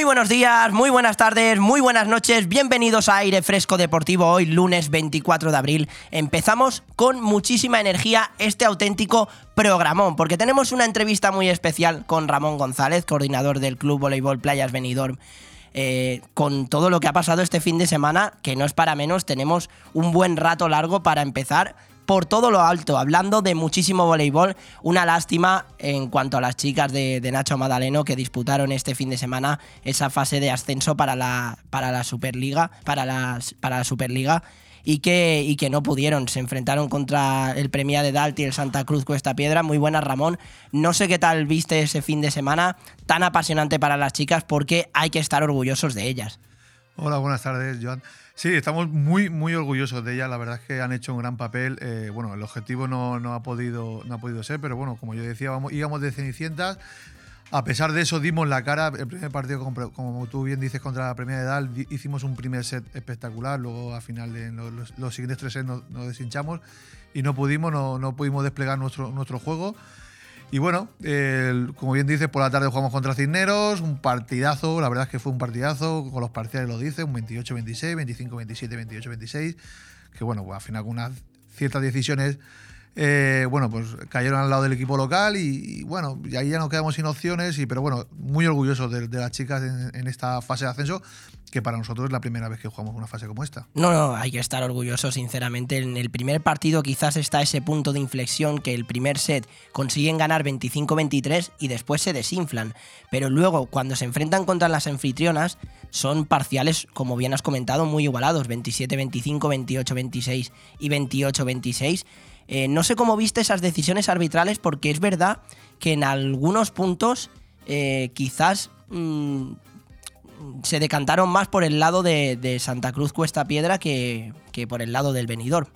Muy buenos días, muy buenas tardes, muy buenas noches, bienvenidos a Aire Fresco Deportivo hoy lunes 24 de abril. Empezamos con muchísima energía este auténtico programón, porque tenemos una entrevista muy especial con Ramón González, coordinador del Club Voleibol Playas Benidorm. Eh, con todo lo que ha pasado este fin de semana, que no es para menos, tenemos un buen rato largo para empezar por todo lo alto, hablando de muchísimo voleibol. Una lástima en cuanto a las chicas de, Nacho Madaleno que disputaron este fin de semana esa fase de ascenso para la, para la Superliga, para, para la Superliga. Y que, y que no pudieron. Se enfrentaron contra el Premia de Dalt y el Santa Cruz Cuesta Piedra. Muy buena, Ramón. No sé qué tal viste ese fin de semana tan apasionante para las chicas porque hay que estar orgullosos de ellas. Hola, buenas tardes, Joan. Sí, estamos muy, muy orgullosos de ella. La verdad es que han hecho un gran papel. Eh, bueno, el objetivo no, no, ha podido, no ha podido ser, pero bueno, como yo decía, íbamos de cenicientas. A pesar de eso, dimos la cara. El primer partido, como, tú bien dices, contra la Premier de Dal, hicimos un primer set espectacular. Luego, al final, de los, siguientes tres sets nos, nos, deshinchamos y no pudimos, no, no pudimos desplegar nuestro, nuestro juego. Y bueno, como bien dices, por la tarde jugamos contra Cisneros, un partidazo, la verdad es que fue un partidazo, con los parciales lo dice, un 28-26, 25-27, 28-26, que bueno, pues al final con unas ciertas decisiones eh, bueno, pues cayeron al lado del equipo local y, bueno, ahí ya nos quedamos sin opciones, y, pero bueno, muy orgullosos de, las chicas en, esta fase de ascenso, que para nosotros es la primera vez que jugamos una fase como esta. No, no, hay que estar orgullosos, sinceramente. En el primer partido quizás está ese punto de inflexión que el primer set consiguen ganar 25-23 y después se desinflan. Pero luego, cuando se enfrentan contra las anfitrionas, son parciales, como bien has comentado, muy igualados, 27-25, 28-26 y 28-26 eh, no sé cómo viste esas decisiones arbitrales porque es verdad que en algunos puntos eh, quizás mm, se decantaron más por el lado de, Santa Cruz Cuesta Piedra que, por el lado del venidor.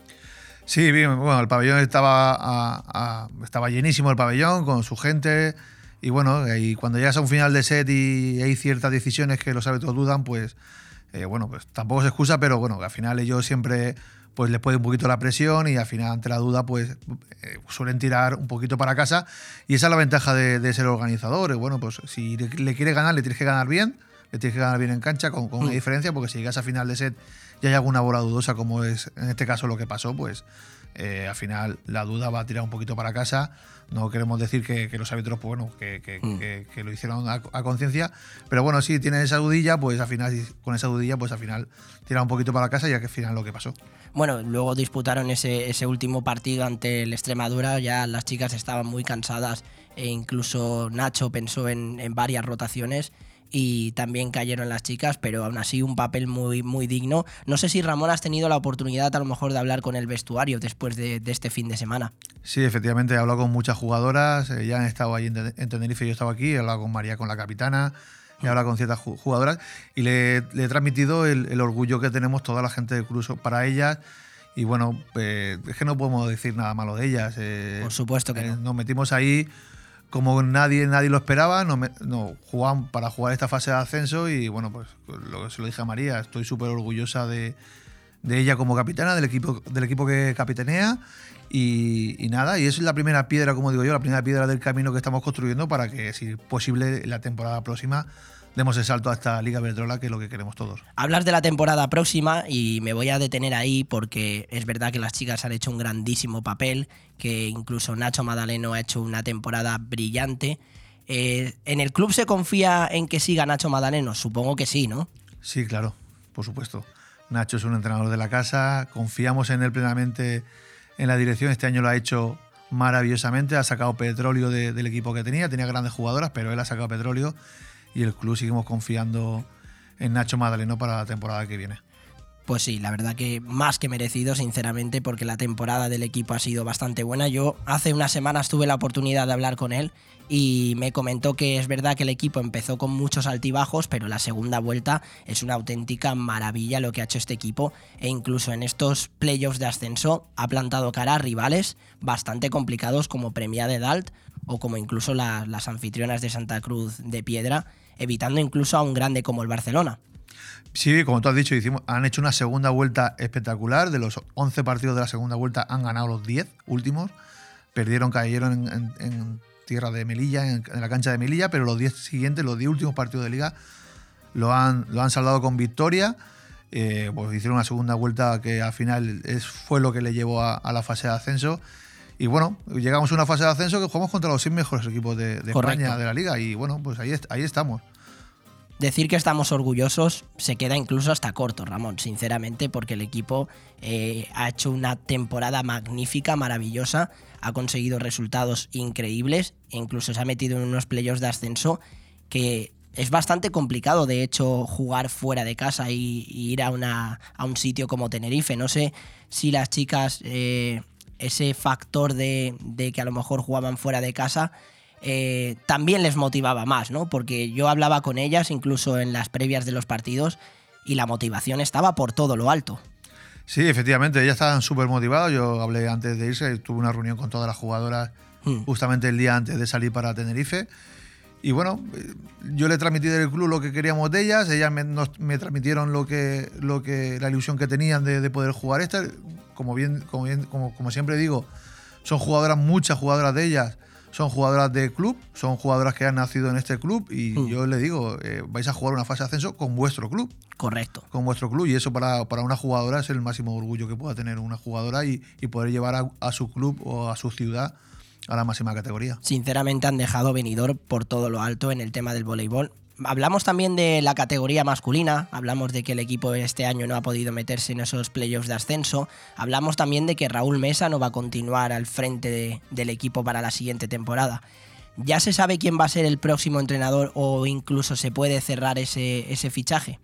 Sí, bien, bueno, el pabellón estaba, estaba llenísimo el pabellón con su gente y bueno, y cuando llegas a un final de set y hay ciertas decisiones que los árbitros dudan, pues eh, bueno, pues tampoco se excusa, pero bueno, al final ellos siempre pues les puede un poquito la presión y al final ante la duda pues eh, suelen tirar un poquito para casa y esa es la ventaja de, ser organizador. Bueno, pues si le, quieres ganar, le tienes que ganar bien, le tienes que ganar bien en cancha con, una mm. diferencia porque si llegas a final de set y hay alguna bola dudosa como es en este caso lo que pasó, pues eh, al final la duda va a tirar un poquito para casa. No queremos decir que, los árbitros, pues bueno, que, mm. lo hicieron a, conciencia, pero bueno, si tienen esa dudilla, pues al final, con esa dudilla, pues al final tira un poquito para casa y que al final lo que pasó. Bueno, luego disputaron ese, ese último partido ante el Extremadura, ya las chicas estaban muy cansadas e incluso Nacho pensó en, en varias rotaciones y también cayeron las chicas, pero aún así un papel muy, muy digno. No sé si Ramón has tenido la oportunidad a lo mejor de hablar con el vestuario después de, este fin de semana. Sí, efectivamente, he hablado con muchas jugadoras, eh, ya han estado ahí en, Tenerife, yo estaba aquí, he hablado con María, con la capitana, he hablado con ciertas jugadoras y le, he transmitido el, orgullo que tenemos toda la gente del Cruz para ellas. Y bueno, eh, es que no podemos decir nada malo de ellas. Eh, Por supuesto que no. Nos metimos ahí como nadie, nadie lo esperaba, no, no jugaban para jugar esta fase de ascenso y bueno, pues lo, se lo dije a María, estoy súper orgullosa de, ella como capitana, del equipo, del equipo que capitanea y, y, nada, y es la primera piedra, como digo yo, la primera piedra del camino que estamos construyendo para que, si posible, la temporada próxima demos el salto a esta Liga Verdrola, que es lo que queremos todos. Hablas de la temporada próxima y me voy a detener ahí porque es verdad que las chicas han hecho un grandísimo papel, que incluso Nacho Madaleno ha hecho una temporada brillante. Eh, ¿En el club se confía en que siga Nacho Madaleno? Supongo que sí, ¿no? Sí, claro, por supuesto. Nacho es un entrenador de la casa, confiamos en él plenamente en la dirección. Este año lo ha hecho maravillosamente, ha sacado petróleo del equipo que tenía, tenía grandes jugadoras, pero él ha sacado petróleo y el club seguimos confiando en Nacho Madaleno para la temporada que viene. Pues sí, la verdad que más que merecido, sinceramente, porque la temporada del equipo ha sido bastante buena. Yo hace unas semanas tuve la oportunidad de hablar con él y me comentó que es verdad que el equipo empezó con muchos altibajos, pero la segunda vuelta es una auténtica maravilla lo que ha hecho este equipo e incluso en estos playoffs de ascenso ha plantado cara a rivales bastante complicados como Premia de Dalt o como incluso la- las anfitrionas de Santa Cruz de Piedra, evitando incluso a un grande como el Barcelona. Sí, como tú has dicho, hicimos, han hecho una segunda vuelta espectacular. De los 11 partidos de la segunda vuelta han ganado los 10 últimos. Perdieron, cayeron en, en- en tierra de Melilla, en, en la cancha de Melilla, pero los 10 siguientes, los 10 últimos partidos de liga, lo han, lo han saldado con victoria. Eh, pues hicieron una segunda vuelta que al final es, fue lo que le llevó a, a la fase de ascenso. Y bueno, llegamos a una fase de ascenso que jugamos contra los seis mejores equipos de. España, de la liga. Y bueno, pues ahí estamos. Decir que estamos orgullosos se queda incluso hasta corto, Ramón, sinceramente, porque el equipo eh, ha hecho una temporada magnífica, maravillosa, ha conseguido resultados increíbles e incluso se ha metido en unos playoffs de ascenso que es bastante complicado, de hecho, jugar fuera de casa y, ir a, una, a un sitio como Tenerife. No sé si las chicas, eh, ese factor de, de que a lo mejor jugaban fuera de casa, eh, también les motivaba más, ¿no? Porque yo hablaba con ellas incluso en las previas de los partidos y la motivación estaba por todo lo alto. Sí, efectivamente, ellas estaban súper motivadas. Yo hablé antes de irse, tuve una reunión con todas las jugadoras Hmm. justamente el día antes de salir para Tenerife. Y bueno, yo le transmití del club lo que queríamos de ellas, ellas me, nos- me transmitieron lo que, lo que, la ilusión que tenían de, de poder jugar esta. Como bien, como bien, como, como siempre digo, son jugadoras, muchas jugadoras de ellas, son jugadoras de club, son jugadoras que han nacido en este club y Mm. yo le digo, eh, vais a jugar una fase de ascenso con vuestro club Correcto. con vuestro club y eso para, para una jugadora es el máximo orgullo que pueda tener una jugadora y, y poder llevar a, a su club o a su ciudad a la máxima categoría. Sinceramente han dejado venidor por todo lo alto en el tema del voleibol. Hablamos también de la categoría masculina, hablamos de que el equipo este año no ha podido meterse en esos playoffs de ascenso, hablamos también de que Raúl Mesa no va a continuar al frente de- del equipo para la siguiente temporada. ¿Ya se sabe quién va a ser el próximo entrenador o incluso se puede cerrar ese, ese fichaje?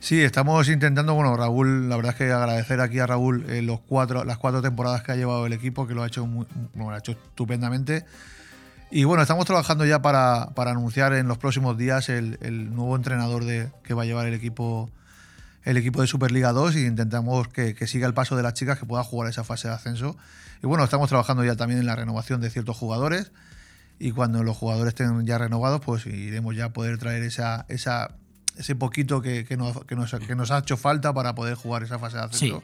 Sí, estamos intentando, bueno, Raúl, la verdad es que agradecer aquí a Raúl eh, los cuatro, las cuatro temporadas que ha llevado el equipo, que lo ha hecho, muy, lo ha hecho estupendamente. Y bueno, estamos trabajando ya para, para anunciar en los próximos días el, el nuevo entrenador de, que va a llevar el equipo el equipo de Superliga 2 y intentamos que, que siga el paso de las chicas que pueda jugar esa fase de ascenso. Y bueno, estamos trabajando ya también en la renovación de ciertos jugadores y cuando los jugadores estén ya renovados, pues iremos ya a poder traer esa, esa, ese poquito que, que nos, que, nos, que nos ha hecho falta para poder jugar esa fase de ascenso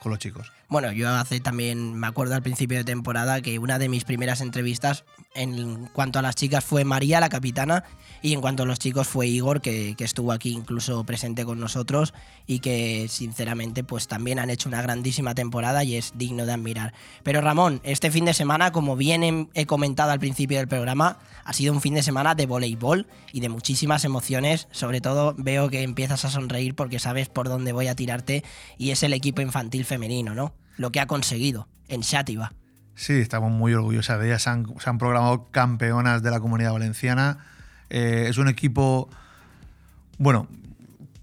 con los chicos. Bueno, yo hace también, me acuerdo al principio de temporada que una de mis primeras entrevistas en cuanto a las chicas fue María, la capitana, y en cuanto a los chicos fue Igor, que, que estuvo aquí incluso presente con nosotros y que sinceramente pues también han hecho una grandísima temporada y es digno de admirar. Pero Ramón, este fin de semana, como bien he, he comentado al principio del programa, ha sido un fin de semana de voleibol y de muchísimas emociones. Sobre todo veo que empiezas a sonreír porque sabes por dónde voy a tirarte y es el equipo infantil femenino, ¿no? Lo que ha conseguido en Xàtiva. Sí, estamos muy orgullosas de ellas. Se han, se han programado campeonas de la comunidad valenciana. Eh, es un equipo, bueno,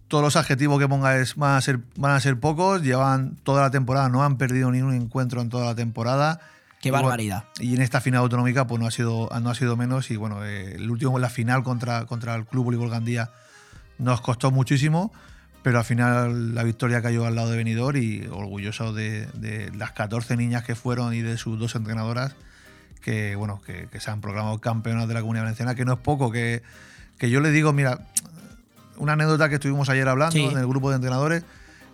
todos los adjetivos que ponga es, van, a ser, van a ser pocos. Llevan toda la temporada, no han perdido ni un encuentro en toda la temporada. Qué barbaridad. Y en esta final autonómica pues no ha sido, no ha sido menos. Y bueno, eh, el último, la final contra, contra el Club Voleibol Gandía nos costó muchísimo, pero al final la victoria cayó al lado de Benidorm y orgulloso de, de las 14 niñas que fueron y de sus dos entrenadoras que, bueno, que, que se han proclamado campeonas de la Comunidad Valenciana, que no es poco, que, que yo le digo, mira, una anécdota que estuvimos ayer hablando Sí. en el grupo de entrenadores,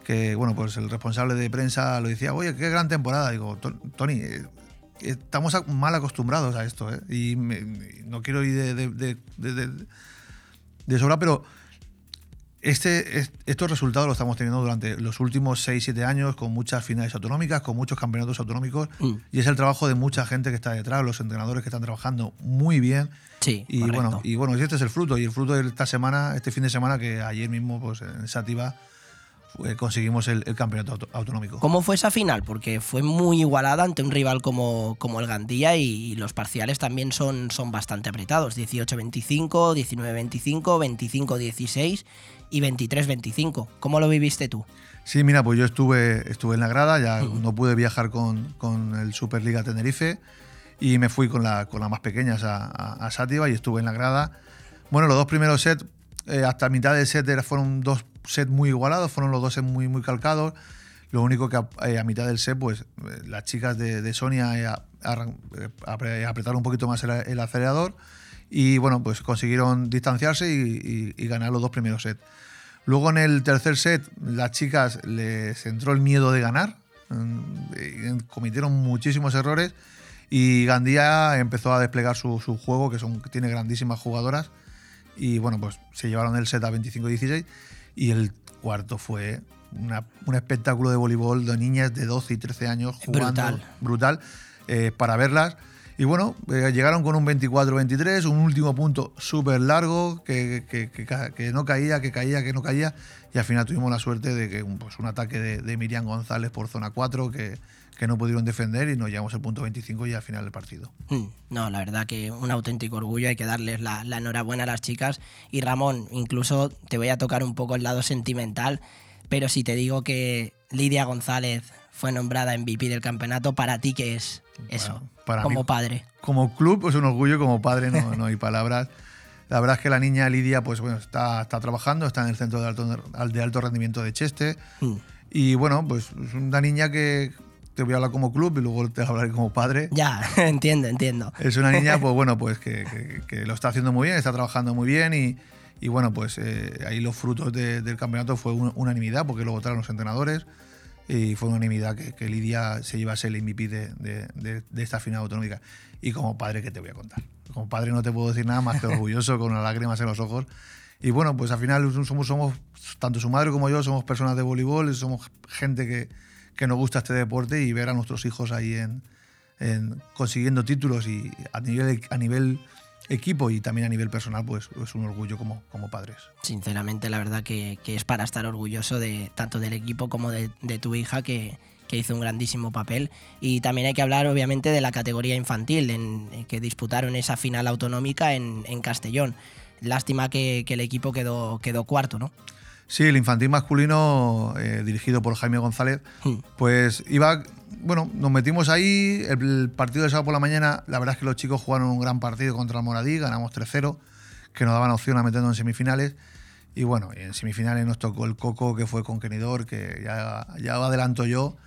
que bueno, pues el responsable de prensa lo decía, oye, qué gran temporada. Digo, "To- Tony, eh, estamos mal acostumbrados a esto, ¿eh? y me- no quiero ir de- de sobra, pero este, es- estos resultados los estamos teniendo durante los últimos 6-7 años, con muchas finales autonómicas, con muchos campeonatos autonómicos, Mm. y es el trabajo de mucha gente que está detrás, los entrenadores que están trabajando muy bien. Sí, Y correcto. bueno, y bueno, y este es el fruto. Y el fruto de esta semana, este fin de semana, que ayer mismo, pues en Sativa, conseguimos el, el campeonato auto- autonómico. ¿Cómo fue esa final? Porque fue muy igualada ante un rival como, como el Gandía y, los parciales también son, son bastante apretados. 18-25, 19-25, 25-16 y 23-25. ¿Cómo lo viviste tú? Sí, mira, pues yo estuve, estuve en la grada, ya no pude viajar con, con el Superliga Tenerife y me fui con la, con las más pequeñas a, a, a Sátiva y estuve en la grada. Bueno, los dos primeros sets, eh, hasta mitad del set fueron dos sets muy igualados, fueron los dos sets muy, muy calcados. Lo único que a, eh, a mitad del set, pues eh, las chicas de, de Sonia eh, eh, apre- apretaron un poquito más el, el acelerador y bueno, pues consiguieron distanciarse y, y- y ganar los dos primeros sets. Luego en el tercer set, las chicas les entró el miedo de ganar, mm, cometieron muchísimos errores y Gandía empezó a desplegar su, su juego, que, son, tiene grandísimas jugadoras, y bueno, pues se llevaron el set a 25-16 y el cuarto fue una- un espectáculo de voleibol de niñas de 12 y 13 años jugando. Brutal. Brutal. eh, para verlas. Y bueno, eh, llegaron con un 24-23, un último punto súper largo, que, que- que no caía, que caía, que no caía. Y al final tuvimos la suerte de que un, pues, un ataque de, Miriam González por zona 4, que, no pudieron defender y nos llevamos al punto 25 y al final del partido. Mm, No, la verdad que un auténtico orgullo, hay que darles la, la enhorabuena a las chicas. Y Ramón, incluso te voy a tocar un poco el lado sentimental, pero si te digo que Lidia González fue nombrada MVP del campeonato, ¿para ti qué es eso? Bueno, para como mí- padre. como club es un orgullo, como padre no, no hay palabras. La verdad es que la niña Lidia pues bueno, está, está trabajando, está en el centro de alto, de alto rendimiento de Cheste. Mm. Y bueno, pues es una niña que te voy a hablar como club y luego te hablaré como padre. Ya, entiendo, entiendo. Es una niña, pues bueno, pues que, que- que lo está haciendo muy bien, está trabajando muy bien y, y bueno, pues eh, ahí los frutos de- del campeonato fue un- unanimidad porque lo votaron los entrenadores y fue unanimidad que, que Lidia se llevase el MVP de, de- de- de esta final autonómica. Y como padre, ¿qué te voy a contar? Como padre no te puedo decir nada más que orgulloso, con las lágrimas en los ojos. Y bueno, pues al final somos, somos tanto su madre como yo, somos personas de voleibol, somos gente que, que nos gusta este deporte y ver a nuestros hijos ahí en, en consiguiendo títulos y a nivel, a nivel equipo y también a nivel personal, pues es un orgullo como, como padres. Sinceramente, la verdad que, que es para estar orgulloso de tanto del equipo como de, tu hija, que, que hizo un grandísimo papel. Y también hay que hablar, obviamente, de la categoría infantil, en, en que disputaron esa final autonómica en, en Castellón. Lástima que, que el equipo quedó, quedó cuarto, ¿no? Sí, el infantil masculino, eh, dirigido por Jaime González, Hmm. pues iba, bueno, nos metimos ahí, el, el partido de sábado por la mañana, la verdad es que los chicos jugaron un gran partido contra el Moradí, ganamos 3-0, que nos daban opción a meternos en semifinales, y bueno, en semifinales nos tocó el Coco, que fue conquenidor, que ya, ya adelanto yo,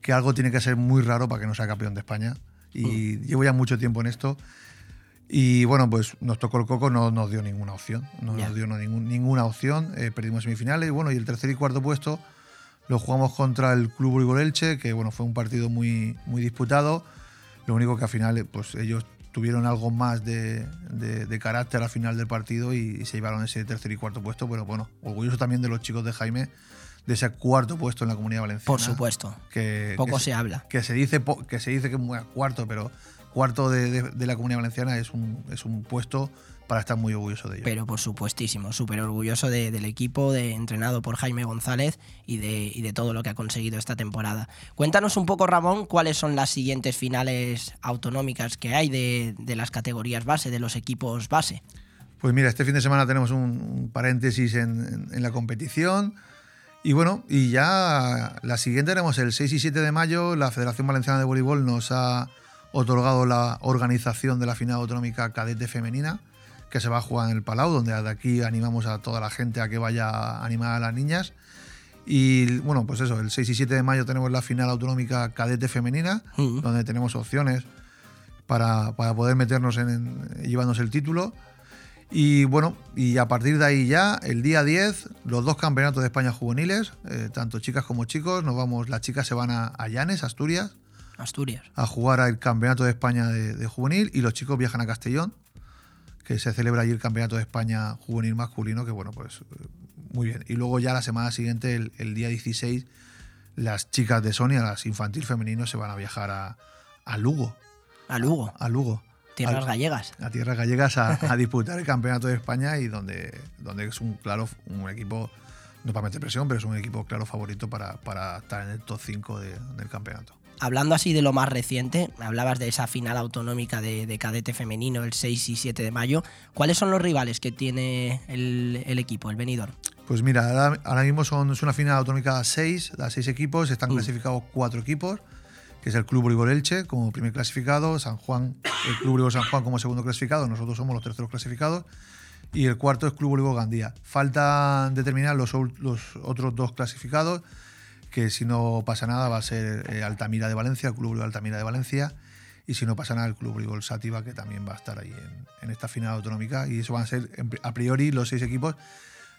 que algo tiene que ser muy raro para que no sea campeón de España, y llevo ya mucho tiempo en esto, y bueno, pues nos tocó el coco, no nos dio ninguna opción. No nos dio no, ningún- ninguna opción. eh, perdimos semifinales. Y bueno, y el tercer y cuarto puesto lo jugamos contra el Club Voleibol Elche, que bueno, fue un partido muy, muy disputado. Lo único que al final, eh, pues ellos tuvieron algo más de, de- de carácter al final del partido y, se llevaron ese tercer y cuarto puesto. Pero bueno, orgulloso también de los chicos de Jaime, de ese cuarto puesto en la Comunidad Valenciana. Por supuesto. Que, Poco que se habla. que se dice que se dice que es muy cuarto, pero cuarto de, de- de la Comunidad Valenciana es un, es un puesto para estar muy orgulloso de ello. Pero por supuestísimo, súper orgulloso de- del equipo, de, entrenado por Jaime González y de, y de todo lo que ha conseguido esta temporada. Cuéntanos un poco, Ramón, cuáles son las siguientes finales autonómicas que hay de, de las categorías base, de los equipos base. Pues mira, este fin de semana tenemos un, un paréntesis en, en- en la competición. Y bueno, y ya la siguiente tenemos el 6 y 7 de mayo. La Federación Valenciana de Voleibol nos ha otorgado la organización de la final autonómica cadete femenina, que se va a jugar en el Palau, donde de aquí animamos a toda la gente a que vaya a animar a las niñas. Y bueno, pues eso, el 6 y 7 de mayo tenemos la final autonómica cadete femenina, Mm. donde tenemos opciones para, para poder meternos en, en- llevarnos el título. Y bueno, y a partir de ahí ya, el día 10, los dos campeonatos de España juveniles, eh, tanto chicas como chicos, nos vamos, las chicas se van a, a Llanes, Asturias, Asturias. a jugar al campeonato de España de, de juvenil y los chicos viajan a Castellón, que se celebra allí el campeonato de España juvenil masculino, que bueno, pues eh, muy bien. Y luego ya la semana siguiente, el, el día 16, las chicas de Sonia, las infantil femeninos, se van a viajar a, a Lugo, A Lugo, a Lugo. tierras al- gallegas. a tierras gallegas a, a disputar el campeonato de España y donde, donde es un claro un equipo, no para meter presión, pero es un equipo claro favorito para, para estar en el top 5 de- del campeonato. Hablando así de lo más reciente, hablabas de esa final autonómica de, de cadete femenino el 6 y 7 de mayo. ¿Cuáles son los rivales que tiene el, el equipo, el venidor? Pues mira, ahora, ahora mismo son, es una final autonómica a 6, a 6 equipos, están Mm. clasificados cuatro equipos, que es el Club Voleibol Elche como primer clasificado, San Juan, el Club Voleibol San Juan como segundo clasificado, nosotros somos los terceros clasificados, y el cuarto es Club Voleibol Gandía. Faltan determinar los otros dos clasificados, que si no pasa nada va a ser eh, Altamira de Valencia, el Club de Altamira de Valencia, y si no pasa nada el Club Brigol Sativa, que también va a estar ahí en, en esta final autonómica, y eso van a ser a priori los seis equipos.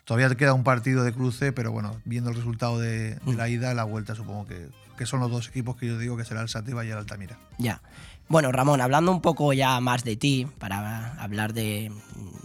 Todavía queda un partido de cruce, pero bueno, viendo el resultado de, de la ida, la vuelta supongo que, que son los dos equipos que yo digo que será el Sativa y el Altamira. Ya. Bueno, Ramón, hablando un poco ya más de ti, para hablar de,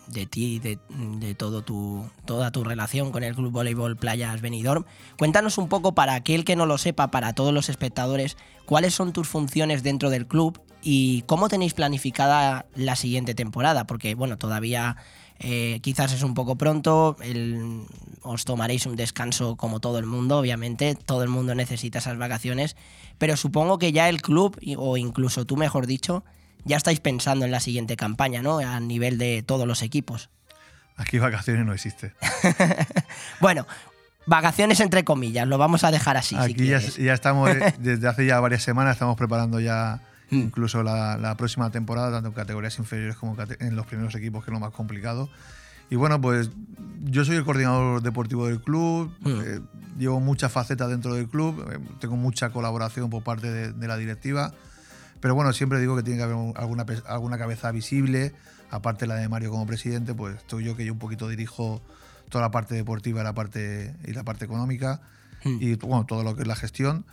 de ti, de, de, todo tu, toda tu relación con el Club Voleibol Playas Benidorm, cuéntanos un poco para aquel que no lo sepa, para todos los espectadores, cuáles son tus funciones dentro del club y cómo tenéis planificada la siguiente temporada, porque bueno, todavía eh, quizás es un poco pronto, el, os tomaréis un descanso como todo el mundo, obviamente, todo el mundo necesita esas vacaciones, pero supongo que ya el club, o incluso tú mejor dicho, ya estáis pensando en la siguiente campaña, ¿no? A nivel de todos los equipos. Aquí vacaciones no existe. bueno, vacaciones entre comillas, lo vamos a dejar así. Aquí si ya, ya, estamos, desde hace ya varias semanas, estamos preparando ya Mm. incluso la, la, próxima temporada, tanto en categorías inferiores como en los primeros equipos, que es lo más complicado. Y bueno, pues yo soy el coordinador deportivo del club, mm. eh, llevo muchas facetas dentro del club, eh, tengo mucha colaboración por parte de, de, la directiva, pero bueno, siempre digo que tiene que haber alguna, alguna cabeza visible, aparte la de Mario como presidente, pues estoy yo que yo un poquito dirijo toda la parte deportiva la parte, y la parte económica mm. y bueno, todo lo que es la gestión,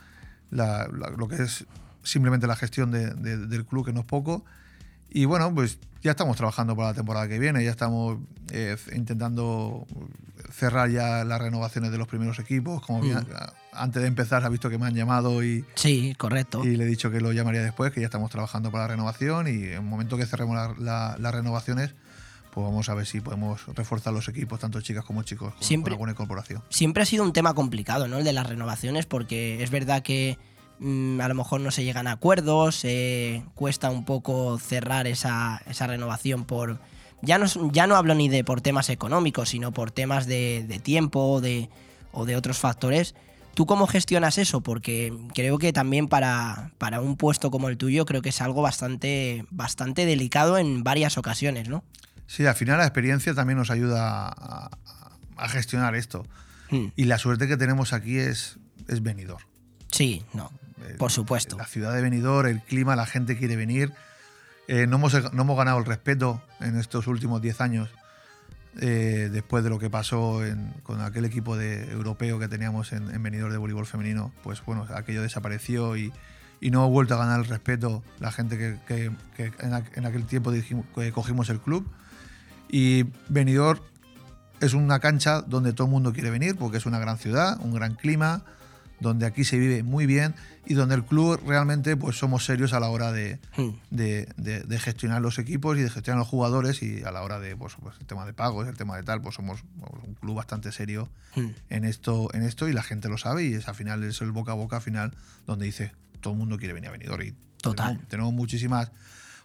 la, la, lo que es simplemente la gestión de, de, del club, que no es poco. Y bueno, pues ya estamos trabajando para la temporada que viene, ya estamos eh, intentando cerrar ya las renovaciones de los primeros equipos. Como mm. bien, antes de empezar, ha visto que me han llamado y. Sí, correcto. Y le he dicho que lo llamaría después, que ya estamos trabajando para la renovación y en el momento que cerremos la, la, las renovaciones. Pues vamos a ver si podemos reforzar los equipos, tanto chicas como chicos, con, siempre, con alguna incorporación. Siempre ha sido un tema complicado, ¿no? El de las renovaciones, porque es verdad que Mm, a lo mejor no se llegan a acuerdos, eh, cuesta un poco cerrar esa, esa renovación por... Ya no, ya no hablo ni de por temas económicos, sino por temas de, de tiempo de, o de otros factores. ¿Tú cómo gestionas eso? Porque creo que también para, para, un puesto como el tuyo creo que es algo bastante, bastante delicado en varias ocasiones, ¿no? Sí, al final la experiencia también nos ayuda a, a gestionar esto. Hmm. Y la suerte que tenemos aquí es, es venidor. Sí, no, por supuesto. La ciudad de Benidorm, el clima, la gente quiere venir. Eh, no, hemos, no, hemos, ganado el respeto en estos últimos 10 años, eh, después de lo que pasó en, con aquel equipo de, europeo que teníamos en, en Benidorm de voleibol femenino. Pues bueno, aquello desapareció y, y no ha vuelto a ganar el respeto la gente que, que, que en, aquel tiempo dijimos, que cogimos el club. Y Benidorm es una cancha donde todo el mundo quiere venir porque es una gran ciudad, un gran clima donde aquí se vive muy bien y donde el club realmente pues somos serios a la hora de, Hmm. de, de, de gestionar los equipos y de gestionar los jugadores y a la hora de pues, pues el tema de pagos, el tema de tal, pues somos un club bastante serio Hmm. en esto, en esto y la gente lo sabe y es al final es el boca a boca final donde dice todo el mundo quiere venir a Benidorm y Total. Tenemos muchísimas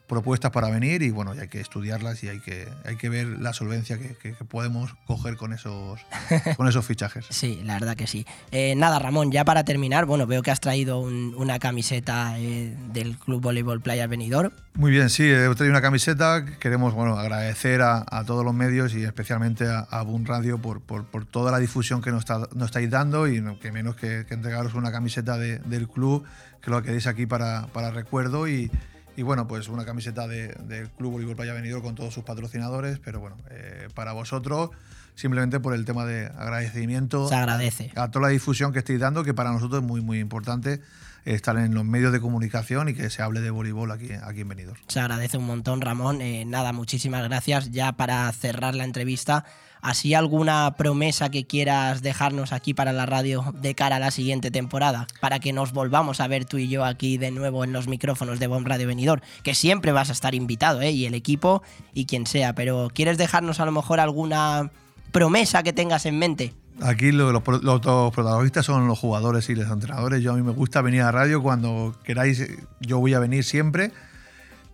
propuestas para venir y bueno, y hay que estudiarlas y hay que, hay que ver la solvencia que, que, que podemos coger con esos, con esos fichajes. Sí, la verdad que sí. Eh, nada, Ramón, ya para terminar, bueno, veo que has traído un, una camiseta eh, del Club Voleibol Playa Benidorm. Muy bien, sí, he traído una camiseta. Queremos bueno, agradecer a, a todos los medios y especialmente a, a Boom Radio por, por, por, toda la difusión que nos, está, nos estáis dando y no, que menos que, que entregaros una camiseta de, del club, que lo queréis aquí para, para recuerdo y, y bueno, pues una camiseta del de Club Voleibol Playa Benidorm con todos sus patrocinadores, pero bueno, eh, para vosotros, simplemente por el tema de agradecimiento. Se agradece. A, a, toda la difusión que estáis dando, que para nosotros es muy, muy importante estar en los medios de comunicación y que se hable de voleibol aquí, aquí en Benidorm. Se agradece un montón, Ramón. Eh, nada, muchísimas gracias. Ya para cerrar la entrevista, ¿así alguna promesa que quieras dejarnos aquí para la radio de cara a la siguiente temporada? Para que nos volvamos a ver tú y yo aquí de nuevo en los micrófonos de Bomb Radio Benidorm, que siempre vas a estar invitado, ¿eh? Y el equipo y quien sea. Pero ¿quieres dejarnos a lo mejor alguna promesa que tengas en mente? Aquí lo, lo, los, protagonistas son los jugadores y los entrenadores. Yo a mí me gusta venir a radio cuando queráis, yo voy a venir siempre.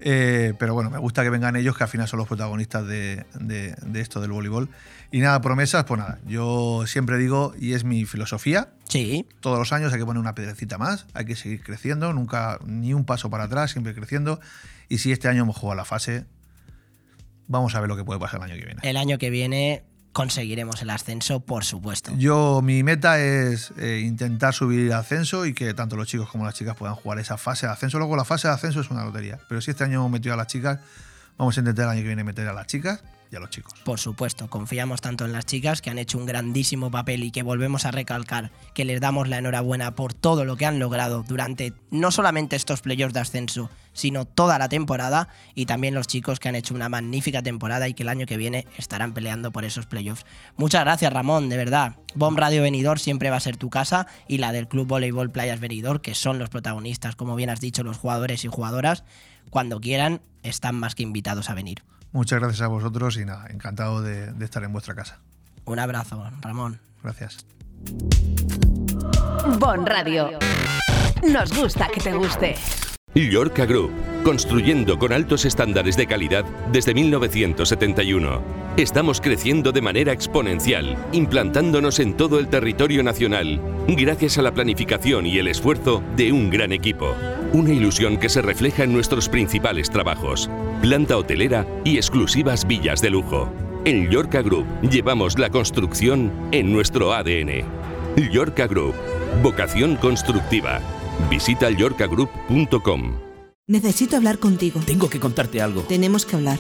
Eh, pero bueno, me gusta que vengan ellos, que al final son los protagonistas de, esto del voleibol. Y nada, promesas, pues nada, yo siempre digo, y es mi filosofía, sí. todos los años hay que poner una piedrecita más, hay que seguir creciendo, nunca ni un paso para atrás, siempre creciendo. Y si este año hemos jugado la fase, vamos a ver lo que puede pasar el año que viene. El año que viene conseguiremos el ascenso, por supuesto. Yo, mi meta es eh, intentar subir el ascenso y que tanto los chicos como las chicas puedan jugar esa fase de ascenso. Luego, la fase de ascenso es una lotería. Pero si este año hemos metido a las chicas, vamos a intentar el año que viene meter a las chicas y a los chicos. Por supuesto, confiamos tanto en las chicas que han hecho un grandísimo papel y que volvemos a recalcar que les damos la enhorabuena por todo lo que han logrado durante no solamente estos playoffs de ascenso, sino toda la temporada y también los chicos que han hecho una magnífica temporada y que el año que viene estarán peleando por esos playoffs. Muchas gracias Ramón, de verdad. Bomb Radio Venidor siempre va a ser tu casa y la del Club Voleibol Playas Venidor, que son los protagonistas, como bien has dicho, los jugadores y jugadoras, cuando quieran están más que invitados a venir. Muchas gracias a vosotros y nada, encantado de, de estar en vuestra casa. Un abrazo, Ramón. Gracias. Bon Radio. Nos gusta que te guste. Llorca Group, construyendo con altos estándares de calidad desde 1971. Estamos creciendo de manera exponencial, implantándonos en todo el territorio nacional, gracias a la planificación y el esfuerzo de un gran equipo. Una ilusión que se refleja en nuestros principales trabajos, planta hotelera y exclusivas villas de lujo. En Llorca Group llevamos la construcción en nuestro ADN. Llorca Group, vocación constructiva. Visita llorcagroup.com. Necesito hablar contigo. Tengo que contarte algo. Tenemos que hablar.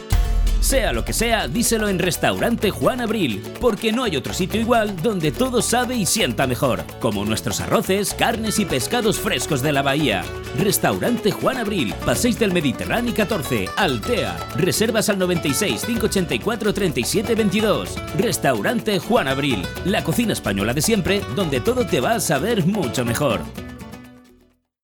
Sea lo que sea, díselo en Restaurante Juan Abril, porque no hay otro sitio igual donde todo sabe y sienta mejor, como nuestros arroces, carnes y pescados frescos de la bahía. Restaurante Juan Abril, Paséis del Mediterráneo 14, Altea. Reservas al 96 584 37 22. Restaurante Juan Abril, la cocina española de siempre, donde todo te va a saber mucho mejor.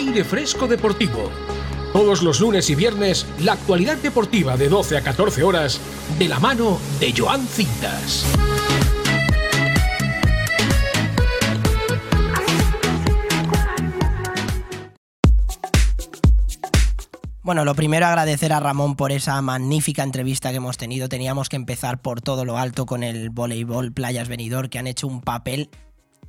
Aire Fresco Deportivo. Todos los lunes y viernes, la actualidad deportiva de 12 a 14 horas, de la mano de Joan Cintas. Bueno, lo primero agradecer a Ramón por esa magnífica entrevista que hemos tenido. Teníamos que empezar por todo lo alto con el voleibol Playas Venidor, que han hecho un papel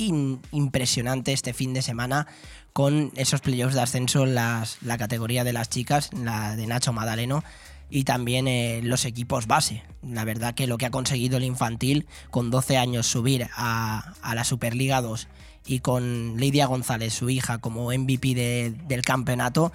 impresionante este fin de semana con esos playoffs de ascenso en las- la categoría de las chicas, la de Nacho Madaleno, y también eh, los equipos base. La verdad que lo que ha conseguido el infantil con 12 años subir a, la Superliga 2 y con Lidia González, su hija, como MVP de- del campeonato,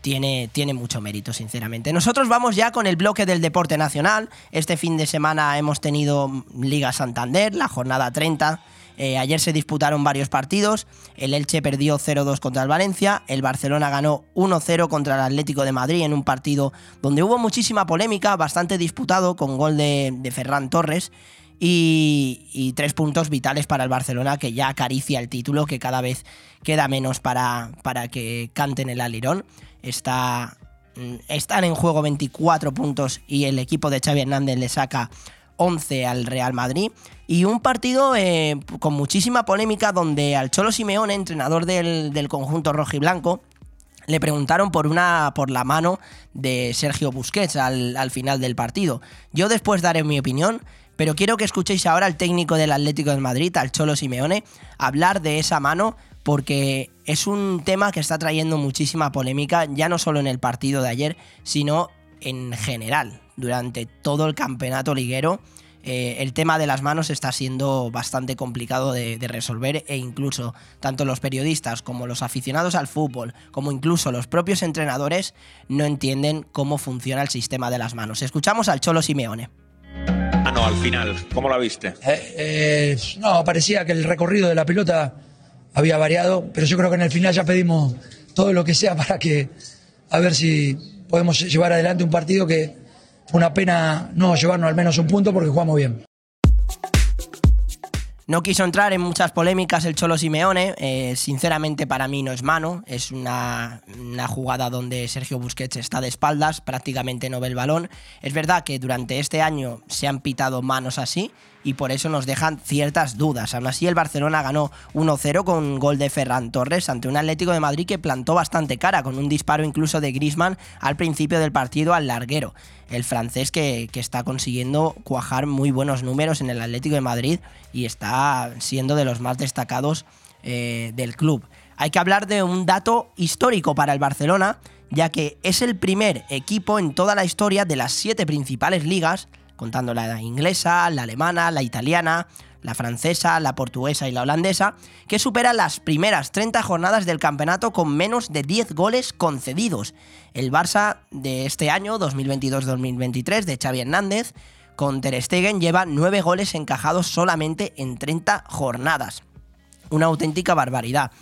tiene, tiene mucho mérito, sinceramente. Nosotros vamos ya con el bloque del deporte nacional. Este fin de semana hemos tenido Liga Santander, la jornada 30. Eh, ayer se disputaron varios partidos. El Elche perdió 0-2 contra el Valencia. El Barcelona ganó 1-0 contra el Atlético de Madrid en un partido donde hubo muchísima polémica, bastante disputado, con gol de, Ferran Torres. Y, y tres puntos vitales para el Barcelona que ya acaricia el título, que cada vez queda menos para, para que canten el alirón. Está, mm, están en juego 24 puntos y el equipo de Xavi Hernández le saca 11 al Real Madrid. Y un partido eh, con muchísima polémica donde al Cholo Simeone, entrenador del, del conjunto rojiblanco, le preguntaron por una por la mano de Sergio Busquets al, al final del partido. Yo después daré mi opinión, pero quiero que escuchéis ahora al técnico del Atlético de Madrid, al Cholo Simeone, hablar de esa mano porque es un tema que está trayendo muchísima polémica, ya no solo en el partido de ayer, sino en general, durante todo el campeonato liguero. eh, el tema de las manos está siendo bastante complicado de, de resolver e incluso tanto los periodistas como los aficionados al fútbol, como incluso los propios entrenadores, no entienden cómo funciona el sistema de las manos. Escuchamos al Cholo Simeone. Ah, no, al final, ¿cómo la viste? Eh, eh, no, parecía que el recorrido de la pelota había variado, pero yo creo que en el final ya pedimos todo lo que sea para que a ver si podemos llevar adelante un partido que una pena no llevarnos al menos un punto porque jugamos bien. No quiso entrar en muchas polémicas el Cholo Simeone. eh, sinceramente, para mí no es mano. Es una, una jugada donde Sergio Busquets está de espaldas, prácticamente no ve el balón. Es verdad que durante este año se han pitado manos así y por eso nos dejan ciertas dudas. Aún así, el Barcelona ganó 1-0 con gol de Ferran Torres ante un Atlético de Madrid que plantó bastante cara, con un disparo incluso de Grisman al principio del partido al larguero. El francés que, que está consiguiendo cuajar muy buenos números en el Atlético de Madrid y está siendo de los más destacados eh, del club. Hay que hablar de un dato histórico para el Barcelona, ya que es el primer equipo en toda la historia de las siete principales ligas, contando la inglesa, la alemana, la italiana, la francesa, la portuguesa y la holandesa, que supera las primeras 30 jornadas del campeonato con menos de 10 goles concedidos. El Barça de este año, 2022-2023, de Xavi Hernández, con Ter Stegen lleva 9 goles encajados solamente en 30 jornadas. Una auténtica barbaridad.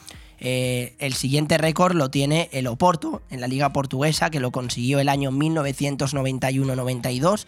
Eh, el siguiente récord lo tiene el Oporto en la liga portuguesa, que lo consiguió el año 1991-92,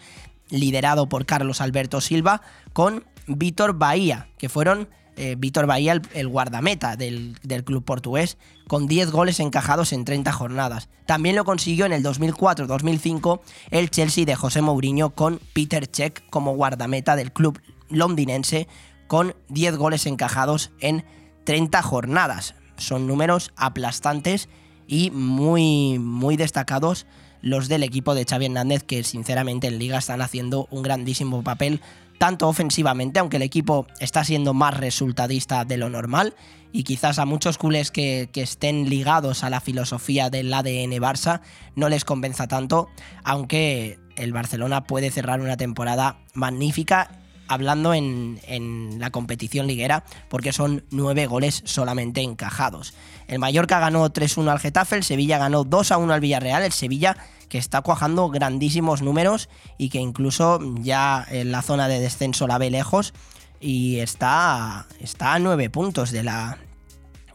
liderado por Carlos Alberto Silva, con Vítor Bahía, que fueron eh, Vítor Bahía el, guardameta del, del, club portugués, con 10 goles encajados en 30 jornadas. También lo consiguió en el 2004-2005 el Chelsea de José Mourinho con Peter Cech como guardameta del club londinense, con 10 goles encajados en 30 jornadas. Son números aplastantes y muy, muy destacados los del equipo de Xavi Hernández, que sinceramente en liga están haciendo un grandísimo papel, tanto ofensivamente, aunque el equipo está siendo más resultadista de lo normal, y quizás a muchos culés que, que estén ligados a la filosofía del ADN Barça no les convenza tanto, aunque el Barcelona puede cerrar una temporada magnífica hablando en, en, la competición liguera, porque son nueve goles solamente encajados. El Mallorca ganó 3-1 al Getafe, el Sevilla ganó 2-1 al Villarreal, el Sevilla que está cuajando grandísimos números y que incluso ya en la zona de descenso la ve lejos y está, está a nueve puntos de la,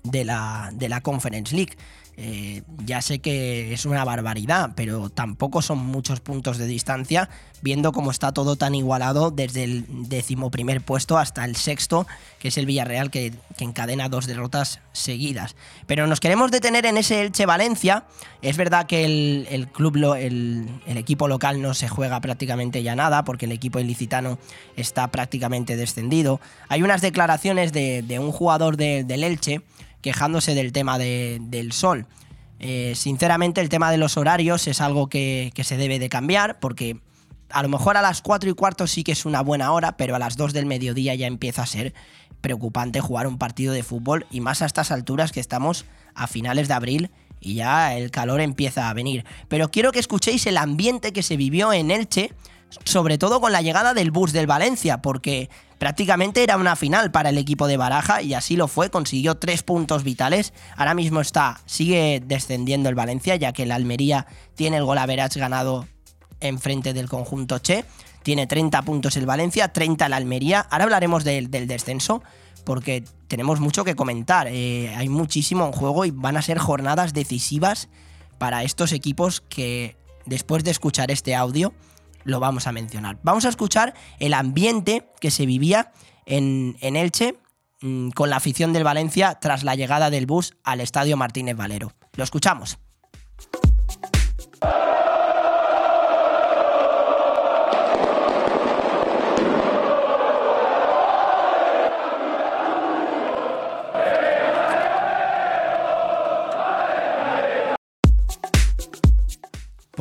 de la, de la Conference League. Eh, ya sé que es una barbaridad, pero tampoco son muchos puntos de distancia, viendo cómo está todo tan igualado desde el decimoprimer puesto hasta el sexto, que es el Villarreal, que, que encadena dos derrotas seguidas. Pero nos queremos detener en ese Elche Valencia. Es verdad que el, club, lo, el, equipo local no se juega prácticamente ya nada, porque el equipo ilicitano está prácticamente descendido. Hay unas declaraciones de, un jugador de, del Elche quejándose del tema de, del sol. Eh, sinceramente el tema de los horarios es algo que, que, se debe de cambiar porque a lo mejor a las 4 y cuarto sí que es una buena hora, pero a las 2 del mediodía ya empieza a ser preocupante jugar un partido de fútbol y más a estas alturas que estamos a finales de abril y ya el calor empieza a venir. Pero quiero que escuchéis el ambiente que se vivió en Elche, sobre todo con la llegada del bus del Valencia, porque prácticamente era una final para el equipo de Baraja y así lo fue, consiguió tres puntos vitales. Ahora mismo está, sigue descendiendo el Valencia, ya que el Almería tiene el gol average ganado enfrente del conjunto Che. Tiene 30 puntos el Valencia, 30 el Almería. Ahora hablaremos del, del descenso, porque tenemos mucho que comentar. Eh, hay muchísimo en juego y van a ser jornadas decisivas para estos equipos que después de escuchar este audio lo vamos a mencionar. Vamos a escuchar el ambiente que se vivía en, en Elche mmm, con la afición del Valencia tras la llegada del bus al Estadio Martínez Valero. Lo escuchamos.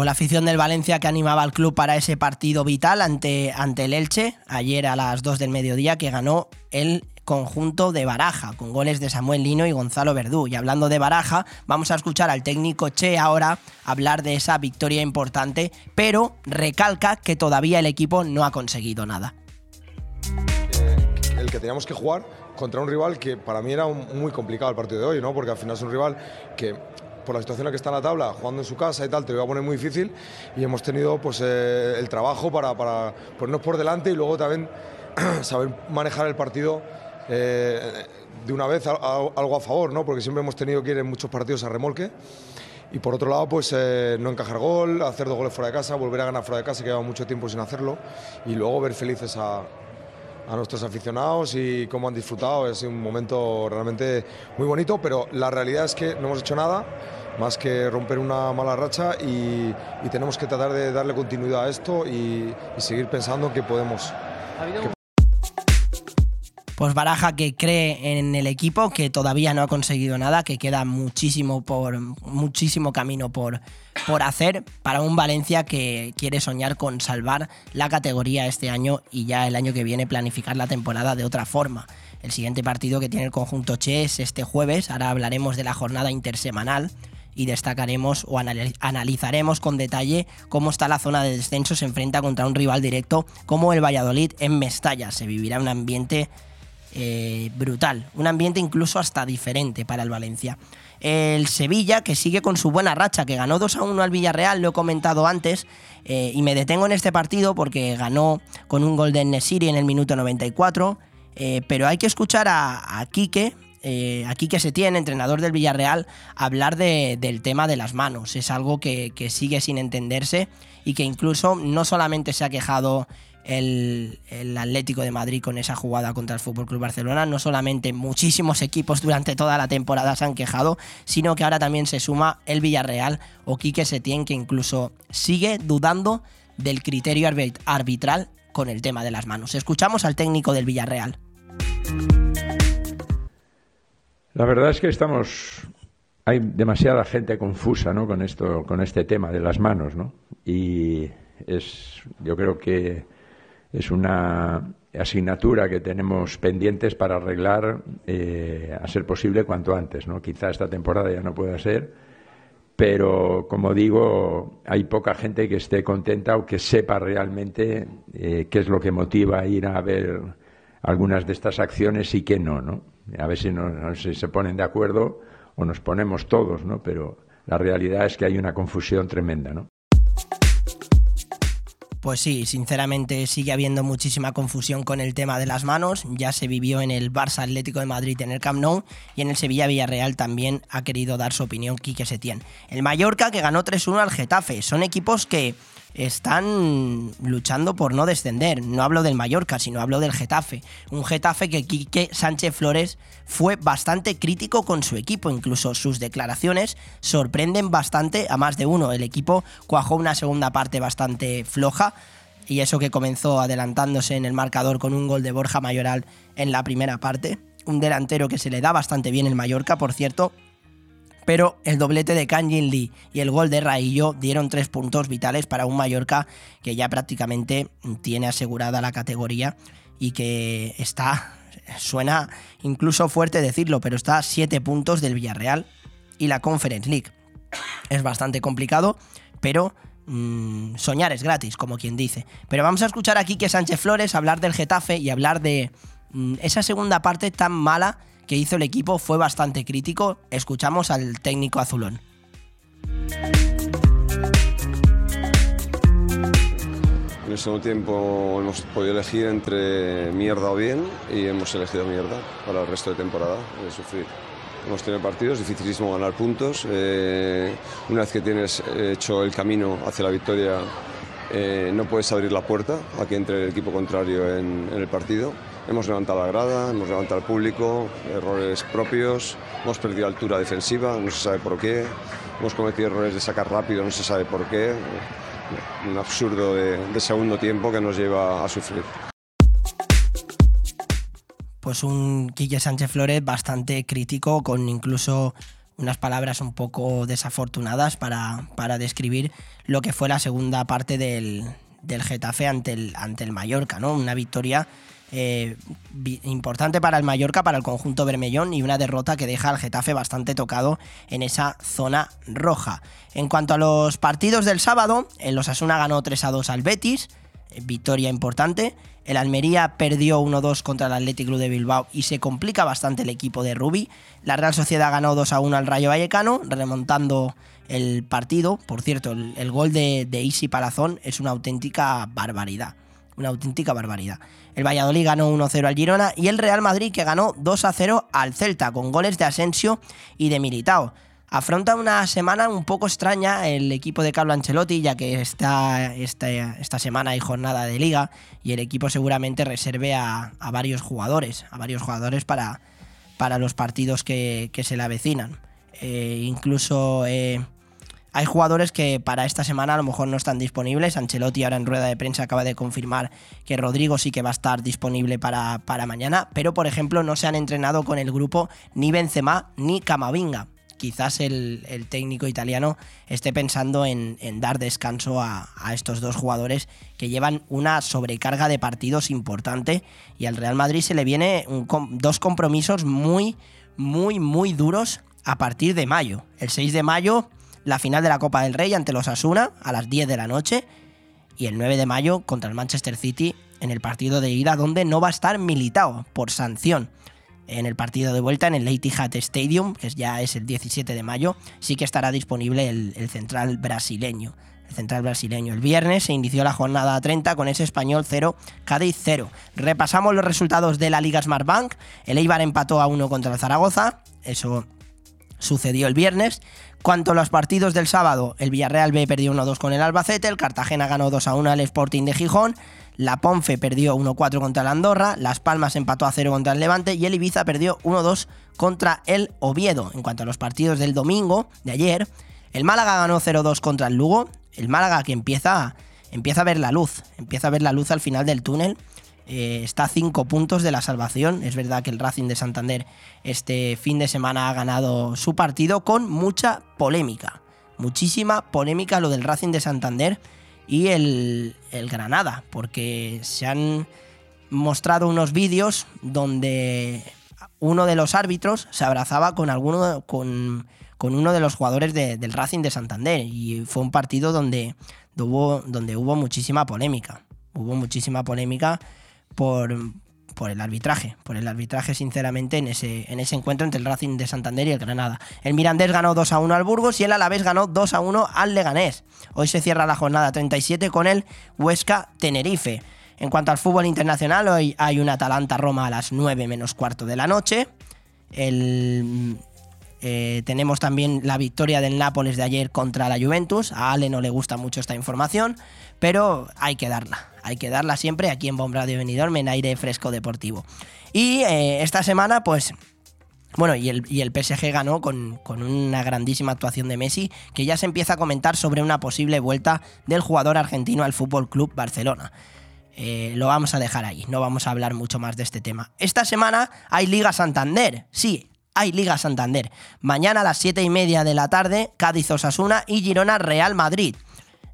Pues la afición del Valencia que animaba al club para ese partido vital ante, ante el Elche, ayer a las 2 del mediodía, que ganó el conjunto de Baraja, con goles de Samuel Lino y Gonzalo Verdú. Y hablando de Baraja, vamos a escuchar al técnico Che ahora hablar de esa victoria importante, pero recalca que todavía el equipo no ha conseguido nada. Eh, el que teníamos que jugar contra un rival que para mí era muy complicado el partido de hoy, ¿no? Porque al final es un rival que por la situación en la que está en la tabla, jugando en su casa y tal, te lo iba a poner muy difícil y hemos tenido pues eh, el trabajo para, para, ponernos por delante y luego también saber manejar el partido eh, de una vez algo a favor, ¿no? porque siempre hemos tenido que ir en muchos partidos a remolque. Y por otro lado, pues eh, no encajar gol, hacer dos goles fuera de casa, volver a ganar fuera de casa, que lleva mucho tiempo sin hacerlo, y luego ver felices a, a nuestros aficionados y cómo han disfrutado. Es un momento realmente muy bonito, pero la realidad es que no hemos hecho nada más que romper una mala racha y, y tenemos que tratar de darle continuidad a esto y, y seguir pensando que podemos. Pues Baraja que cree en el equipo, que todavía no ha conseguido nada, que queda muchísimo por muchísimo camino por, por hacer para un Valencia que quiere soñar con salvar la categoría este año y ya el año que viene planificar la temporada de otra forma. El siguiente partido que tiene el conjunto Che es este jueves, ahora hablaremos de la jornada intersemanal y destacaremos o analizaremos con detalle cómo está la zona de descenso, se enfrenta contra un rival directo como el Valladolid en Mestalla. Se vivirá un ambiente eh, brutal, un ambiente incluso hasta diferente para el Valencia. El Sevilla, que sigue con su buena racha, que ganó 2 a 1 al Villarreal, lo he comentado antes, eh, y me detengo en este partido porque ganó con un gol de Nesiri en el minuto 94. Eh, pero hay que escuchar a, a Quique, aquí que se tiene, entrenador del Villarreal, hablar del tema de las manos. Es algo que, sigue sin entenderse y que incluso no solamente se ha quejado el, Atlético de Madrid con esa jugada contra el Fútbol Club Barcelona, no solamente muchísimos equipos durante toda la temporada se han quejado, sino que ahora también se suma el Villarreal o Quique Setién, que incluso sigue dudando del criterio arbitral con el tema de las manos. Escuchamos al técnico del Villarreal. La verdad es que estamos hay demasiada gente confusa ¿no? con esto con este tema de las manos ¿no? y es yo creo que es una asignatura que tenemos pendientes para arreglar eh, a ser posible cuanto antes no quizá esta temporada ya no pueda ser pero como digo hay poca gente que esté contenta o que sepa realmente eh, qué es lo que motiva a ir a ver algunas de estas acciones y qué no no a ver si, no, se ponen de acuerdo o nos ponemos todos, ¿no? Pero la realidad es que hay una confusión tremenda, ¿no? Pues sí, sinceramente sigue habiendo muchísima confusión con el tema de las manos. Ya se vivió en el Barça Atlético de Madrid en el Camp Nou y en el Sevilla Villarreal también ha querido dar su opinión Quique Setién. El Mallorca que ganó 3-1 al Getafe. Son equipos que están luchando por no descender. No hablo del Mallorca, sino hablo del Getafe. Un Getafe que Quique Sánchez Flores fue bastante crítico con su equipo. Incluso sus declaraciones sorprenden bastante a más de uno. El equipo cuajó una segunda parte bastante floja. Y eso que comenzó adelantándose en el marcador con un gol de Borja Mayoral en la primera parte. Un delantero que se le da bastante bien el Mallorca, por cierto, pero el doblete de Kanjin Lee y el gol de Raillo dieron tres puntos vitales para un Mallorca que ya prácticamente tiene asegurada la categoría y que está, suena incluso fuerte decirlo, pero está a siete puntos del Villarreal y la Conference League. Es bastante complicado, pero mm, soñar es gratis, como quien dice. Pero vamos a escuchar aquí que Sánchez Flores hablar del Getafe y hablar de mm, esa segunda parte tan mala que hizo el equipo fue bastante crítico. Escuchamos al técnico azulón. En el segundo tiempo hemos podido elegir entre mierda o bien y hemos elegido mierda para el resto de temporada, de sufrir. Hemos tenido partidos, dificilísimo ganar puntos. Eh, una vez que tienes hecho el camino hacia la victoria, eh, no puedes abrir la puerta a que entre el equipo contrario en el partido. Hemos levantado la grada, hemos levantado el público, errores propios, hemos perdido altura defensiva, no se sabe por qué, hemos cometido errores de sacar rápido, no se sabe por qué. Un absurdo de, segundo tiempo que nos lleva a sufrir. Pues un Quique Sánchez Flores bastante crítico, con incluso unas palabras un poco desafortunadas para, para describir lo que fue la segunda parte del, del Getafe ante el, ante el Mallorca, ¿no? Una victoria eh, importante para el Mallorca, para el conjunto Bermellón y una derrota que deja al Getafe bastante tocado en esa zona roja. En cuanto a los partidos del sábado, el Osasuna ganó 3 a 2 al Betis, eh, victoria importante. El Almería perdió 1-2 contra el Athletic Club de Bilbao y se complica bastante el equipo de Rubi. La Real Sociedad ganó 2 a 1 al Rayo Vallecano, remontando el partido. Por cierto, el, gol de, de Isi Palazón es una auténtica barbaridad. Una auténtica barbaridad. El Valladolid ganó 1-0 al Girona y el Real Madrid que ganó 2-0 al Celta con goles de Asensio y de Militao. Afronta una semana un poco extraña el equipo de Carlo Ancelotti, ya que está esta, semana hay jornada de liga y el equipo seguramente reserve a, varios jugadores, a varios jugadores para, para los partidos que, se le avecinan. Eh, incluso eh, hay jugadores que para esta semana a lo mejor no están disponibles. Ancelotti ahora en rueda de prensa acaba de confirmar que Rodrigo sí que va a estar disponible para, para mañana, pero por ejemplo no se han entrenado con el grupo ni Benzema ni Camavinga. Quizás el, el técnico italiano esté pensando en, dar descanso a, estos dos jugadores que llevan una sobrecarga de partidos importante y al Real Madrid se le viene dos compromisos muy, muy, muy duros a partir de mayo. El 6 de mayo la final de la Copa del Rey ante los Asuna a las 10 de la noche y el 9 de mayo contra el Manchester City en el partido de ida donde no va a estar militado por sanción. En el partido de vuelta en el Etihad Stadium, que ya es el 17 de mayo, sí que estará disponible el, central brasileño. El central brasileño. El viernes se inició la jornada 30 con ese español 0, Cádiz 0. Repasamos los resultados de la Liga Smartbank. El Eibar empató a 1 contra el Zaragoza. Eso sucedió el viernes. Cuanto a los partidos del sábado, el Villarreal B perdió 1-2 con el Albacete, el Cartagena ganó 2-1 al Sporting de Gijón, la Ponfe perdió 1-4 contra el Andorra, Las Palmas empató a 0 contra el Levante y el Ibiza perdió 1-2 contra el Oviedo. En cuanto a los partidos del domingo, de ayer, el Málaga ganó 0-2 contra el Lugo, el Málaga que empieza a ver la luz, empieza a ver la luz al final del túnel eh, está a 5 puntos de la salvación. Es verdad que el Racing de Santander este fin de semana ha ganado su partido con mucha polémica. Muchísima polémica lo del Racing de Santander y el, Granada, porque se han mostrado unos vídeos donde uno de los árbitros se abrazaba con alguno con, con uno de los jugadores de, del Racing de Santander y fue un partido donde hubo, donde hubo muchísima polémica. Hubo muchísima polémica por, el arbitraje, por el arbitraje sinceramente en ese, en ese encuentro entre el Racing de Santander y el Granada. El Mirandés ganó 2 a 1 al Burgos y el Alavés ganó 2 a 1 al Leganés. Hoy se cierra la jornada 37 con el Huesca Tenerife. En cuanto al fútbol internacional, hoy hay un Atalanta-Roma a las 9 menos cuarto de la noche. El, eh, tenemos también la victoria del Nápoles de ayer contra la Juventus. A Ale no le gusta mucho esta información, pero hay que darla. Hay que darla siempre aquí en Bomb Radio Benidorm en aire fresco deportivo. Y eh, esta semana, pues bueno, y el, y el, PSG ganó con, con, una grandísima actuación de Messi, que ya se empieza a comentar sobre una posible vuelta del jugador argentino al Fútbol Club Barcelona. Eh, lo vamos a dejar ahí, no vamos a hablar mucho más de este tema. Esta semana hay Liga Santander, sí, hay Liga Santander. Mañana a las 7 y media de la tarde, Cádiz Osasuna y Girona Real Madrid.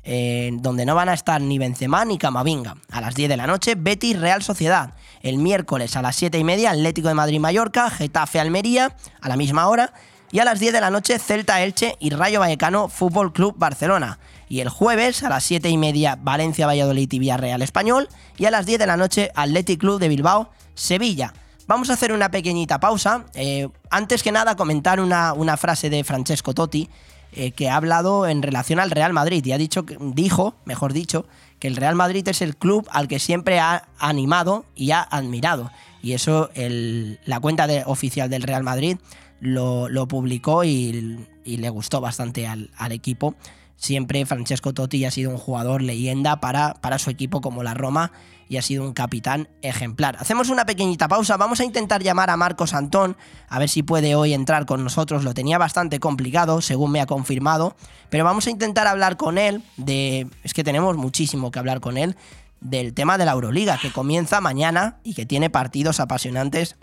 Eh, donde no van a estar ni Benzema ni Camavinga. A las 10 de la noche, Betis Real Sociedad. El miércoles a las 7 y media, Atlético de Madrid Mallorca, Getafe Almería, a la misma hora. Y a las 10 de la noche, Celta Elche y Rayo Vallecano Fútbol Club Barcelona. Y el jueves a las 7 y media, Valencia Valladolid y Villarreal Español. Y a las 10 de la noche, Athletic Club de Bilbao Sevilla. Vamos a hacer una pequeñita pausa. Eh, antes que nada, comentar una, una frase de Francesco Totti, eh, que ha hablado en relación al Real Madrid y ha dicho, dijo, mejor dicho, que el Real Madrid es el club al que siempre ha animado y ha admirado. Y eso la cuenta de, oficial del Real Madrid lo, lo publicó y, y, le gustó bastante al, al, equipo. Siempre Francesco Totti ha sido un jugador leyenda para, para su equipo como la Roma y ha sido un capitán ejemplar. Hacemos una pequeñita pausa, vamos a intentar llamar a Marcos Antón, a ver si puede hoy entrar con nosotros, lo tenía bastante complicado, según me ha confirmado, pero vamos a intentar hablar con él de... es que tenemos muchísimo que hablar con él, del tema de la Euroliga, que comienza mañana y que tiene partidos apasionantes.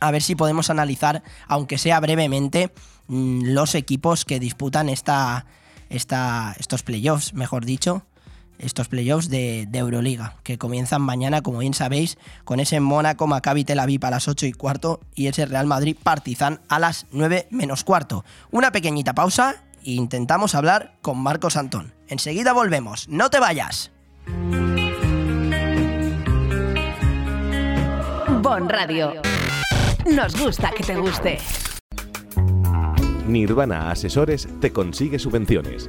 A ver si podemos analizar, aunque sea brevemente, los equipos que disputan esta, esta, estos playoffs, mejor dicho, estos playoffs de, de, Euroliga, que comienzan mañana, como bien sabéis, con ese Mónaco Maccabi Tel Aviv a las 8 y cuarto y ese Real Madrid Partizan a las 9 menos cuarto. Una pequeñita pausa e intentamos hablar con Marcos Antón. Enseguida volvemos, no te vayas. Bon Radio. Nos gusta que te guste. Nirvana Asesores te consigue subvenciones.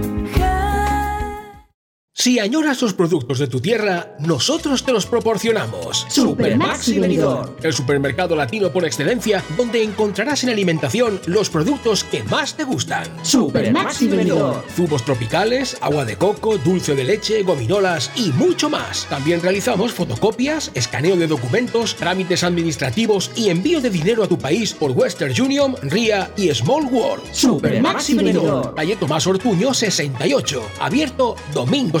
Si añoras los productos de tu tierra, nosotros te los proporcionamos. Supermaxi Benidorm. El supermercado latino por excelencia, donde encontrarás en alimentación los productos que más te gustan. Supermaxi Benidorm. Zumos tropicales, agua de coco, dulce de leche, gominolas y mucho más. También realizamos fotocopias, escaneo de documentos, trámites administrativos y envío de dinero a tu país por Western Union, RIA y Small World. Supermaxi Benidorm. Calle Tomás Ortuño 68. Abierto domingos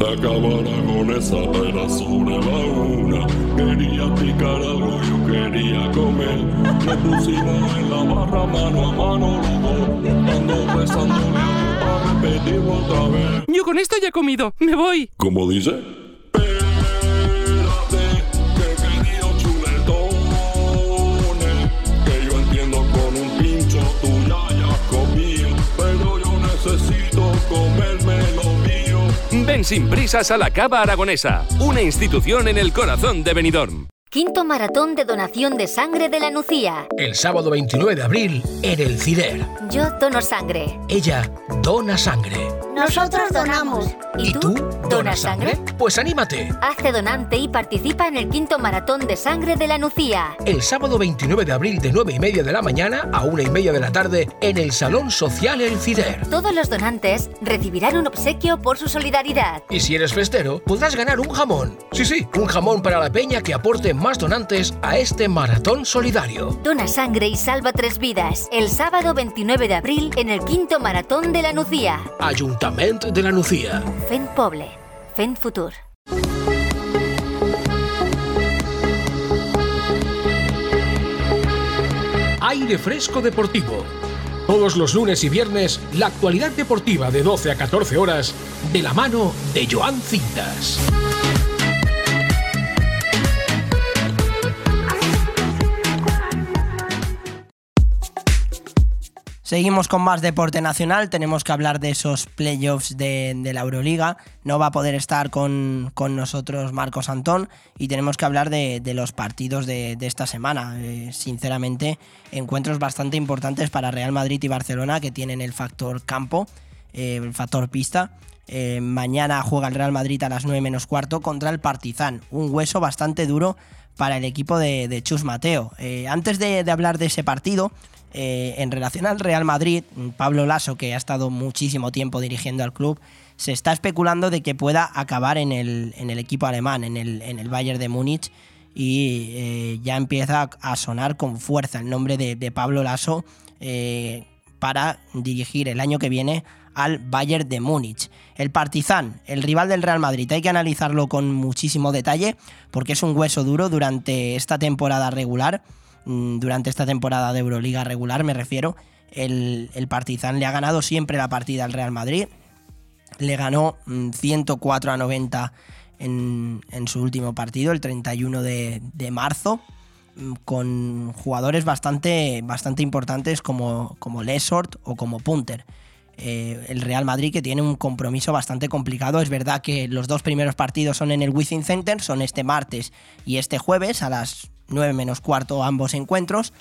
Acabar con esa era sobre la una. Quería picar algo, yo quería comer. Me pusimos en la barra mano a mano los. Ando besándole a repetir otra vez. Yo con esto ya he comido. Me voy. ¿Cómo dice? Ven sin prisas a la Cava Aragonesa, una institución en el corazón de Benidorm. Quinto maratón de donación de sangre de la Nucía. El sábado 29 de abril en el CIDER. Yo dono sangre. Ella dona sangre. Nosotros donamos. ¿Y tú donas sangre? Pues anímate. Hazte donante y participa en el quinto maratón de sangre de la Nucía. El sábado 29 de abril de 9 y media de la mañana a 1 y media de la tarde en el Salón Social El Cider. Todos los donantes recibirán un obsequio por su solidaridad. Y si eres festero, podrás ganar un jamón. Sí, sí, un jamón para la peña que aporte más donantes a este maratón solidario. Dona sangre y salva tres vidas. El sábado 29 de abril en el quinto maratón de la Nucía. Ayuntamiento de la Nucía. Fen Poble. Fen Futur. Aire Fresco Deportivo. Todos los lunes y viernes, la actualidad deportiva de 12 a 14 horas, de la mano de Joan Cintas. Seguimos con más deporte nacional, tenemos que hablar de esos playoffs de, de la Euroliga. No va a poder estar con, con nosotros Marcos Antón y tenemos que hablar de, los partidos de, esta semana. Eh, sinceramente, encuentros bastante importantes para Real Madrid y Barcelona que tienen el factor campo, eh, el factor pista. Eh, mañana juega el Real Madrid a las 9 menos cuarto contra el Partizan, un hueso bastante duro para el equipo de, Chus Mateo. Antes de hablar de ese partido, eh, en relación al Real Madrid, Pablo Lasso, que ha estado muchísimo tiempo dirigiendo al club, se está especulando de que pueda acabar en el, equipo alemán, en el, Bayern de Múnich, y eh, ya empieza a sonar con fuerza el nombre de, de Pablo Lasso eh, para dirigir el año que viene al Bayern de Múnich. El Partizan, el rival del Real Madrid, hay que analizarlo con muchísimo detalle porque es un hueso duro durante esta temporada regular durante esta temporada de Euroliga regular, me refiero, el, el, Partizan le ha ganado siempre la partida al Real Madrid. Le ganó 104 a 90 en, en su último partido, el 31 de, de, marzo, con jugadores bastante, bastante importantes como, como Lesort o como Punter. Eh, el Real Madrid que tiene un compromiso bastante complicado. Es verdad que los dos primeros partidos son en el Wizzing Center, son este martes y este jueves a las 9 menos cuarto ambos encuentros,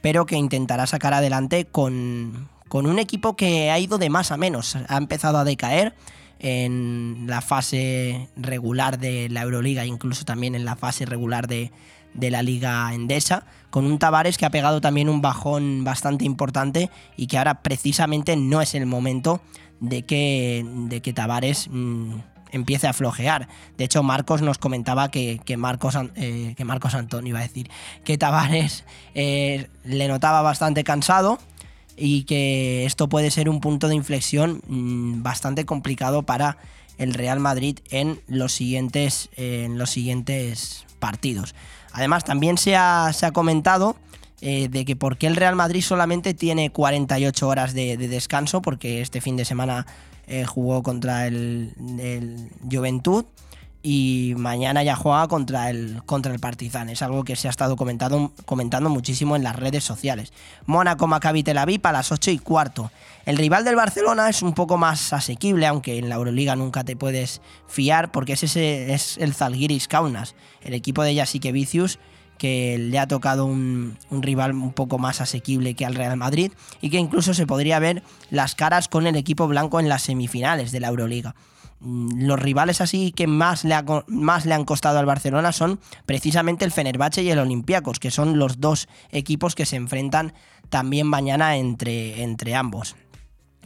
pero que intentará sacar adelante con, con un equipo que ha ido de más a menos. Ha empezado a decaer en la fase regular de la Euroliga, incluso también en la fase regular de, de la Liga Endesa, con un Tavares que ha pegado también un bajón bastante importante y que ahora precisamente no es el momento de que, de que Tavares mmm, empiece a flojear. De hecho, Marcos nos comentaba que, que Marcos, eh, que Marcos Antonio iba a decir, que Tavares eh, le notaba bastante cansado y que esto puede ser un punto de inflexión mm, bastante complicado para el Real Madrid en los siguientes, eh, en los siguientes partidos. Además, también se ha, se ha comentado eh, de que por qué el Real Madrid solamente tiene 48 horas de descanso, porque este fin de semana eh, jugó contra el, el Juventud y mañana ya juega contra el, contra el Partizan. Es algo que se ha estado comentado, comentando muchísimo en las redes sociales. Mónaco Maccabi Tel Aviv a las 8 y cuarto. El rival del Barcelona es un poco más asequible, aunque en la Euroliga nunca te puedes fiar, porque es, ese, es el Zalgiris Kaunas, el equipo de Jasique Vicius, que le ha tocado un, rival un poco más asequible que al Real Madrid y que incluso se podría ver las caras con el equipo blanco en las semifinales de la Euroliga. Mm, Los rivales así que más le, más le han costado al Barcelona son precisamente el Fenerbahce y el Olympiacos, que son los dos equipos que se enfrentan también mañana entre, entre ambos.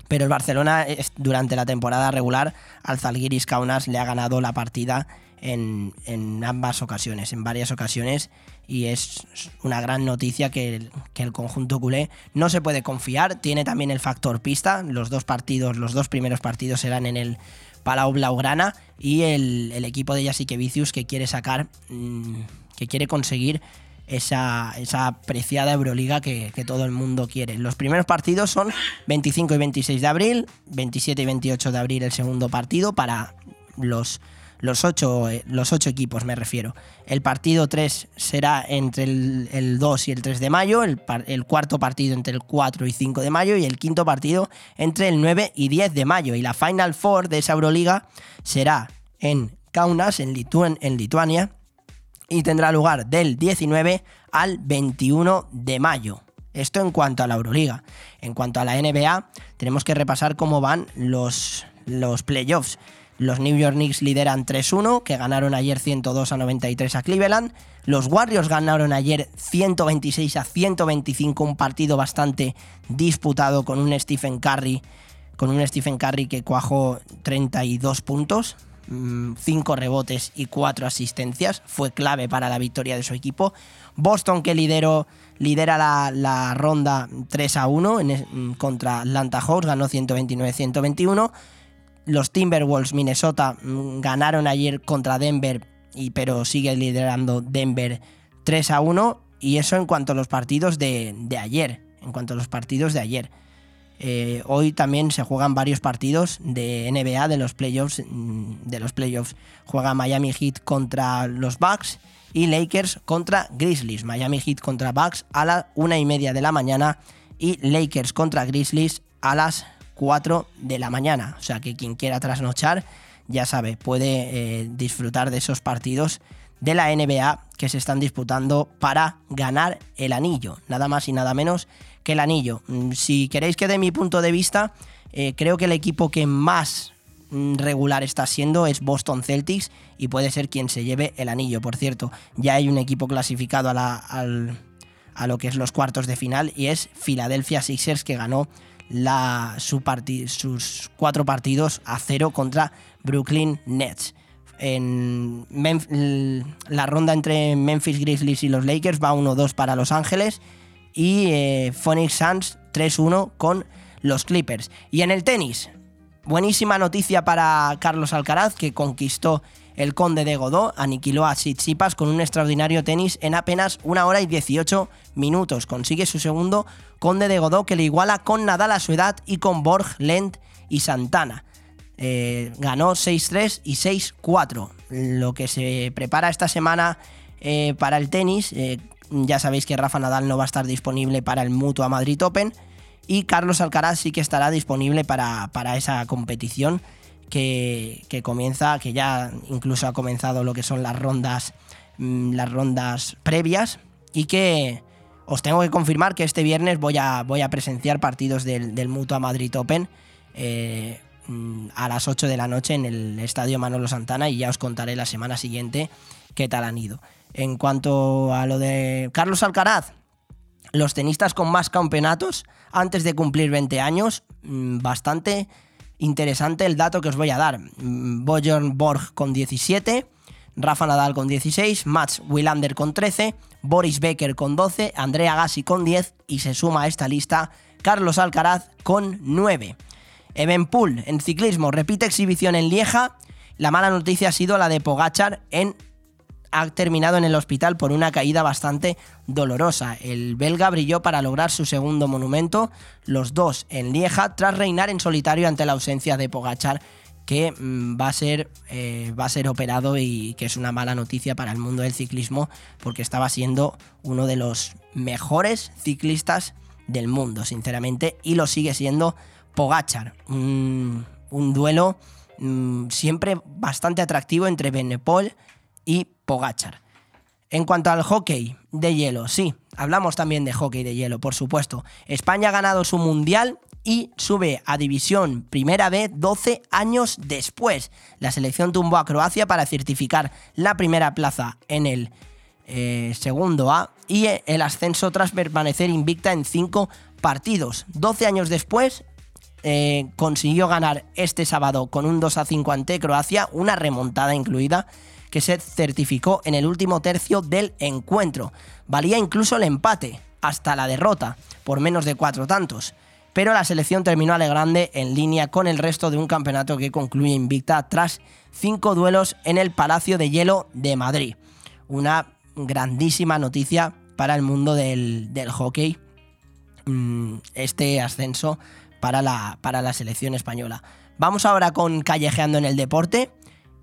Pero el Barcelona durante la temporada regular al Zalgiris Kaunas le ha ganado la partida en, en ambas ocasiones, en varias ocasiones, y es una gran noticia que el, que el conjunto culé no se puede confiar. Tiene también el factor pista. Los dos partidos, los dos primeros partidos serán en el Palau Blaugrana y el, el equipo de Jasique Vicius que quiere sacar, mm, que quiere conseguir esa, esa apreciada Euroliga que, que todo el mundo quiere. Los primeros partidos son 25 y 26 de abril, 27 y 28 de abril el segundo partido para los, los, ocho, eh, los ocho equipos, me refiero. El partido 3 será entre el, el 2 y el 3 de mayo, el, el cuarto partido entre el 4 y 5 de mayo y el quinto partido entre el 9 y 10 de mayo. Y la Final Four de esa Euroliga será en Kaunas, en, en Lituania, y tendrá lugar del 19 al 21 de mayo. Esto en cuanto a la Euroliga. En cuanto a la NBA, tenemos que repasar cómo van los, los playoffs. Los New York Knicks lideran 3-1, que ganaron ayer 102 a 93 a Cleveland. Los Warriors ganaron ayer 126 a 125, un partido bastante disputado con un Stephen Curry, con un Stephen Curry que cuajó 32 puntos, 5 rebotes y 4 asistencias. Fue clave para la victoria de su equipo. Boston, que lideró, lidera la, la ronda 3 a 1 en es- mm, contra Atlanta Hawks, ganó 129-121. Los Timberwolves Minnesota mm, ganaron ayer contra Denver, y, pero sigue liderando Denver 3 a 1. Y eso en cuanto a los partidos de, ayer. En cuanto a los partidos de ayer. Eh, hoy también se juegan varios partidos de NBA de los playoffs. mm, De los playoffs juega Miami Heat contra los Bucks y Lakers contra Grizzlies. Miami Heat contra Bucks a las una y media de la mañana y Lakers contra Grizzlies a las 4 de la mañana. O sea que quien quiera trasnochar, ya sabe, puede eh, disfrutar de esos partidos de la NBA que se están disputando para ganar el anillo. Nada más y nada menos que el anillo. Mm, Si queréis que de mi punto de vista, eh, creo que el equipo que más mm, regular está siendo es Boston Celtics y puede ser quien se lleve el anillo. Por cierto, ya hay un equipo clasificado a, a lo que es los cuartos de final y es Philadelphia Sixers que ganó la, su sus cuatro partidos a cero contra Brooklyn Nets. En la ronda entre Memphis Grizzlies y los Lakers va 1-2 para Los Ángeles y eh, Phoenix Suns 3-1 con los Clippers. Y en el tenis, buenísima noticia para Carlos Alcaraz que conquistó el Conde de Godó, aniquiló a Tsitsipas con un extraordinario tenis en apenas una hora y 18 minutos. Consigue su segundo Conde de Godó que le iguala con Nadal a su edad y con Borg, Lent y Santana. Eh, ganó 6-3 y 6-4. Lo que se prepara esta semana eh, para el tenis, eh, ya sabéis que Rafa Nadal no va a estar disponible para el Mutua Madrid Open y Carlos Alcaraz sí que estará disponible para, para esa competición que, comienza, que ya incluso ha comenzado lo que son las rondas, mm, las rondas previas y que os tengo que confirmar que este viernes voy a, voy a presenciar partidos del, del Mutua Madrid Open. eh, mm, a las 8 de la noche en el estadio Manolo Santana y ya os contaré la semana siguiente qué tal han ido. En cuanto a lo de Carlos Alcaraz, los tenistas con más campeonatos antes de cumplir 20 años, mm, bastante interesante el dato que os voy a dar. Mm, Bjorn Borg con 17, Rafa Nadal con 16, Mats Wilander con 13, Boris Becker con 12, Andrea Gassi con 10 y se suma a esta lista Carlos Alcaraz con 9. Evenpool en ciclismo repite exhibición en Lieja. La mala noticia ha sido la de Pogachar en ha terminado en el hospital por una caída bastante dolorosa. El belga brilló para lograr su segundo monumento, los dos en Lieja, tras reinar en solitario ante la ausencia de Pogachar, que mm, va, a ser, eh, va a ser operado y que es una mala noticia para el mundo del ciclismo, porque estaba siendo uno de los mejores ciclistas del mundo, sinceramente, y lo sigue siendo Pogachar. Un, un duelo mm, siempre bastante atractivo entre Benepol y Pogachar. En cuanto al hockey de hielo, sí, hablamos también de hockey de hielo, por supuesto. España ha ganado su mundial y sube a División Primera B 12 años después. La selección tumbó a Croacia para certificar la primera plaza en el eh, segundo A y el ascenso tras permanecer invicta en 5 partidos. 12 años después, eh, consiguió ganar este sábado con un 2 a 5 ante Croacia, una remontada incluida que se certificó en el último tercio del encuentro. Valía incluso el empate, hasta la derrota, por menos de cuatro tantos. Pero la selección terminó grande en línea con el resto de un campeonato que concluye invicta tras cinco duelos en el Palacio de Hielo de Madrid. Una grandísima noticia para el mundo del, hockey, mm, este ascenso para la, para la selección española. Vamos ahora con Callejeando en el Deporte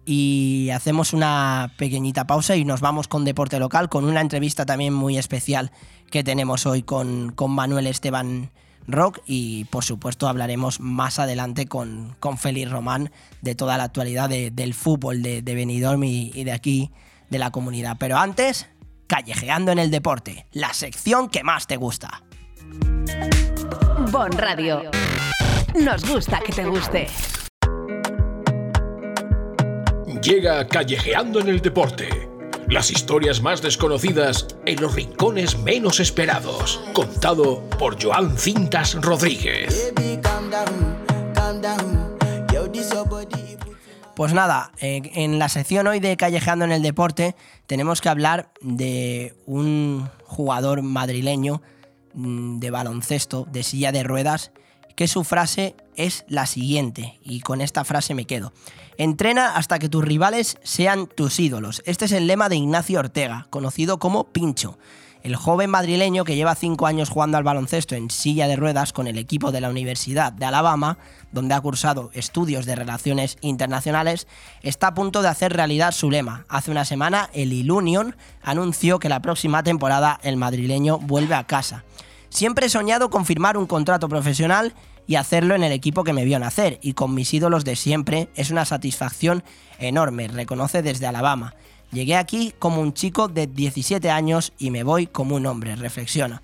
y hacemos una pequeñita pausa y nos vamos con deporte local, con una entrevista también muy especial que tenemos hoy con, con Manuel Esteban Rock y por supuesto hablaremos más adelante con, con Félix Román de toda la actualidad del fútbol de, Benidorm y, y de aquí de la comunidad. Pero antes, callejeando en el deporte, la sección que más te gusta. Bon Radio. Nos gusta que te guste. Llega Callejeando en el Deporte. Las historias más desconocidas en los rincones menos esperados. Contado por Joan Cintas Rodríguez. Pues nada, en la sección hoy de Callejeando en el Deporte tenemos que hablar de un jugador madrileño mm, de baloncesto, de silla de ruedas, que su frase es la siguiente, y con esta frase me quedo. Entrena hasta que tus rivales sean tus ídolos. Este es el lema de Ignacio Ortega, conocido como Pincho. El joven madrileño que lleva cinco años jugando al baloncesto en silla de ruedas con el equipo de la Universidad de Alabama, donde ha cursado estudios de relaciones internacionales, está a punto de hacer realidad su lema. Hace una semana, el Ilunion anunció que la próxima temporada el madrileño vuelve a casa. Siempre he soñado con firmar un contrato profesional y hacerlo en el equipo que me vio nacer y con mis ídolos de siempre es una satisfacción enorme, reconoce desde Alabama. Llegué aquí como un chico de 17 años y me voy como un hombre, reflexiona.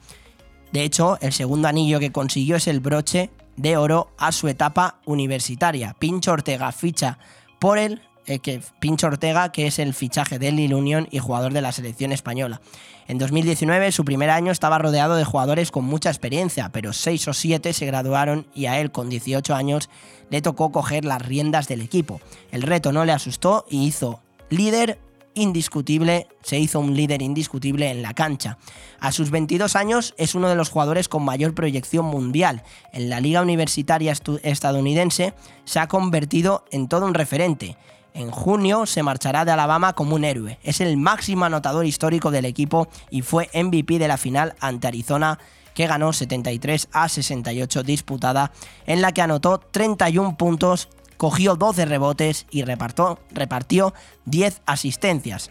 De hecho, el segundo anillo que consiguió es el broche de oro a su etapa universitaria. Pincho Ortega ficha por él, eh, que Pincho Ortega, que es el fichaje del Lille Union y jugador de la selección española. En 2019, su primer año, estaba rodeado de jugadores con mucha experiencia, pero 6 o 7 se graduaron y a él, con 18 años, le tocó coger las riendas del equipo. El reto no le asustó y hizo líder indiscutible, se hizo un líder indiscutible en la cancha. A sus 22 años es uno de los jugadores con mayor proyección mundial. En la liga universitaria estadounidense se ha convertido en todo un referente. En junio se marchará de Alabama como un héroe. Es el máximo anotador histórico del equipo y fue MVP de la final ante Arizona que ganó 73 a 68 disputada, en la que anotó 31 puntos, cogió 12 rebotes y repartió, repartió 10 asistencias.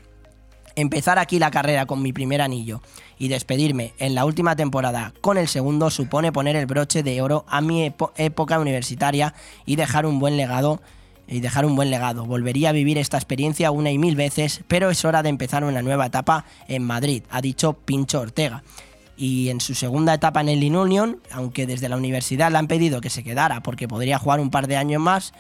Empezar aquí la carrera con mi primer anillo y despedirme en la última temporada con el segundo supone poner el broche de oro a mi época universitaria y dejar un buen legado y dejar un buen legado. Volvería a vivir esta experiencia una y mil veces, pero es hora de empezar una nueva etapa en Madrid, ha dicho Pincho Ortega. Y en su segunda etapa en el Union, aunque desde la universidad le han pedido que se quedara porque podría jugar un par de años más,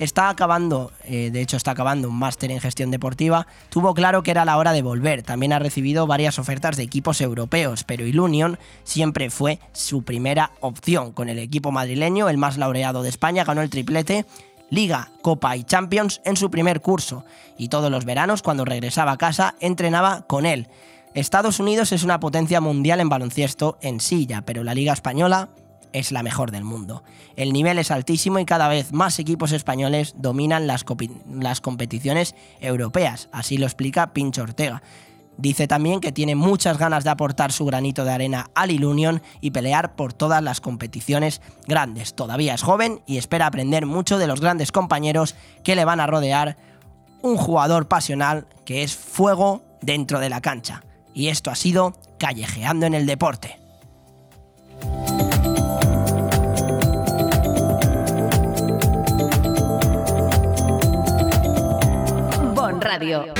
está acabando, eh, de hecho está acabando un máster en gestión deportiva, tuvo claro que era la hora de volver. También ha recibido varias ofertas de equipos europeos, pero Ilunion siempre fue su primera opción. Con el equipo madrileño, el más laureado de España, ganó el triplete Liga, Copa y Champions en su primer curso, y todos los veranos, cuando regresaba a casa, entrenaba con él. Estados Unidos es una potencia mundial en baloncesto en silla, pero la Liga Española es la mejor del mundo. El nivel es altísimo y cada vez más equipos españoles dominan las, las competiciones europeas, así lo explica Pincho Ortega. Dice también que tiene muchas ganas de aportar su granito de arena al Ilunion y pelear por todas las competiciones grandes. Todavía es joven y espera aprender mucho de los grandes compañeros que le van a rodear. Un jugador pasional que es fuego dentro de la cancha. Y esto ha sido Callejeando en el Deporte. Bon Radio.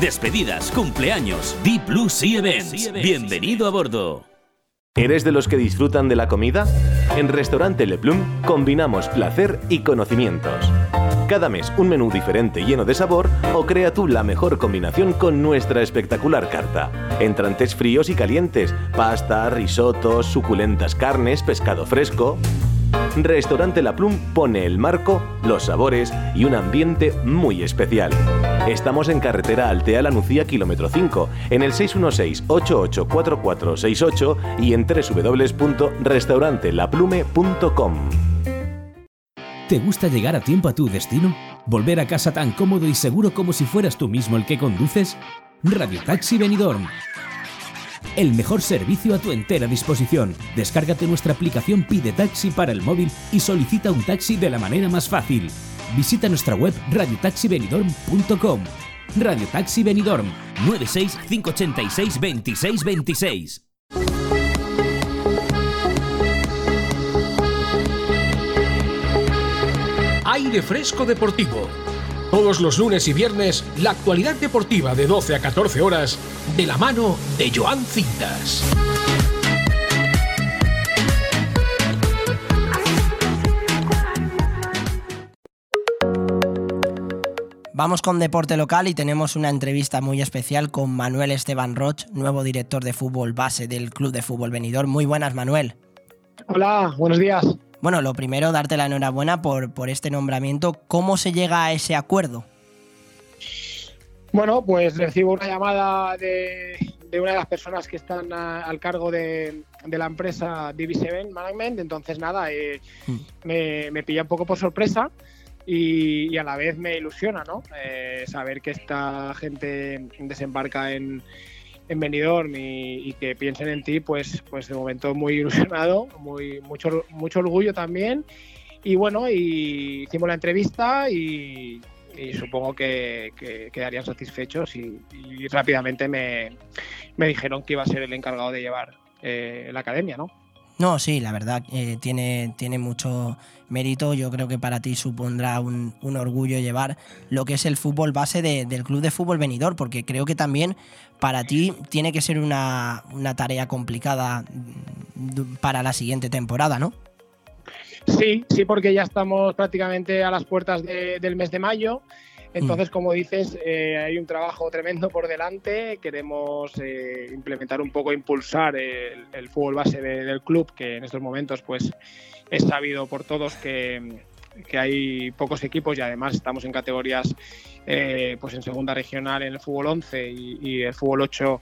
despedidas, cumpleaños. Deep Blue Sea Events. Bienvenido a bordo. ¿Eres de los que disfrutan de la comida? En Restaurante Le Plum combinamos placer y conocimientos. Cada mes un menú diferente lleno de sabor o crea tú la mejor combinación con nuestra espectacular carta. Entrantes fríos y calientes, pasta, risotos, suculentas carnes, pescado fresco. Restaurante La Plum pone el marco, los sabores y un ambiente muy especial. Estamos en carretera Altea La Nucía, kilómetro 5, en el 616-884468 y en www.restaurantelaplume.com. ¿Te gusta llegar a tiempo a tu destino? ¿Volver a casa tan cómodo y seguro como si fueras tú mismo el que conduces? Radio Taxi Benidorm. El mejor servicio a tu entera disposición. Descárgate nuestra aplicación Pide Taxi para el móvil y solicita un taxi de la manera más fácil. Visita nuestra web radiotaxibenidorm.com. Radio Taxi Benidorm 96 586 2626. Aire Fresco Deportivo. Todos los lunes y viernes, la actualidad deportiva de 12 a 14 horas, de la mano de Joan Cintas. Vamos con deporte local y tenemos una entrevista muy especial con Manuel Esteban Roch, nuevo director de fútbol base del Club de Fútbol Benidorm. Muy buenas, Manuel. Hola, buenos días. Bueno, lo primero, darte la enhorabuena por, por este nombramiento. ¿Cómo se llega a ese acuerdo? Bueno, pues recibo una llamada de, de una de las personas que están a- al cargo de, de la empresa DB7 Management. Entonces, nada, eh, me, me pilla un poco por sorpresa y, a la vez me ilusiona, ¿no? Eh, saber que esta gente desembarca en, en Benidorm y, que piensen en ti, pues, pues de momento muy ilusionado, muy, mucho, mucho orgullo también. Y bueno, y hicimos la entrevista y, supongo que, que quedarían satisfechos y, y rápidamente me, me dijeron que iba a ser el encargado de llevar eh, la academia, ¿no? No, sí, la verdad, eh, tiene, tiene mucho mérito. Yo creo que para ti supondrá un, un orgullo llevar lo que es el fútbol base de- del Club de Fútbol Benidorm, porque creo que también para ti tiene que ser una, una tarea complicada mm, para la siguiente temporada, ¿no? Sí, sí, porque ya estamos prácticamente a las puertas de- del mes de mayo. Entonces, como dices, eh, hay un trabajo tremendo por delante. Queremos eh, implementar un poco, impulsar el, fútbol base de- del club, que en estos momentos, pues, es sabido por todos que, hay pocos equipos y además estamos en categorías, eh, pues, en segunda regional en el fútbol 11 y, y el fútbol 8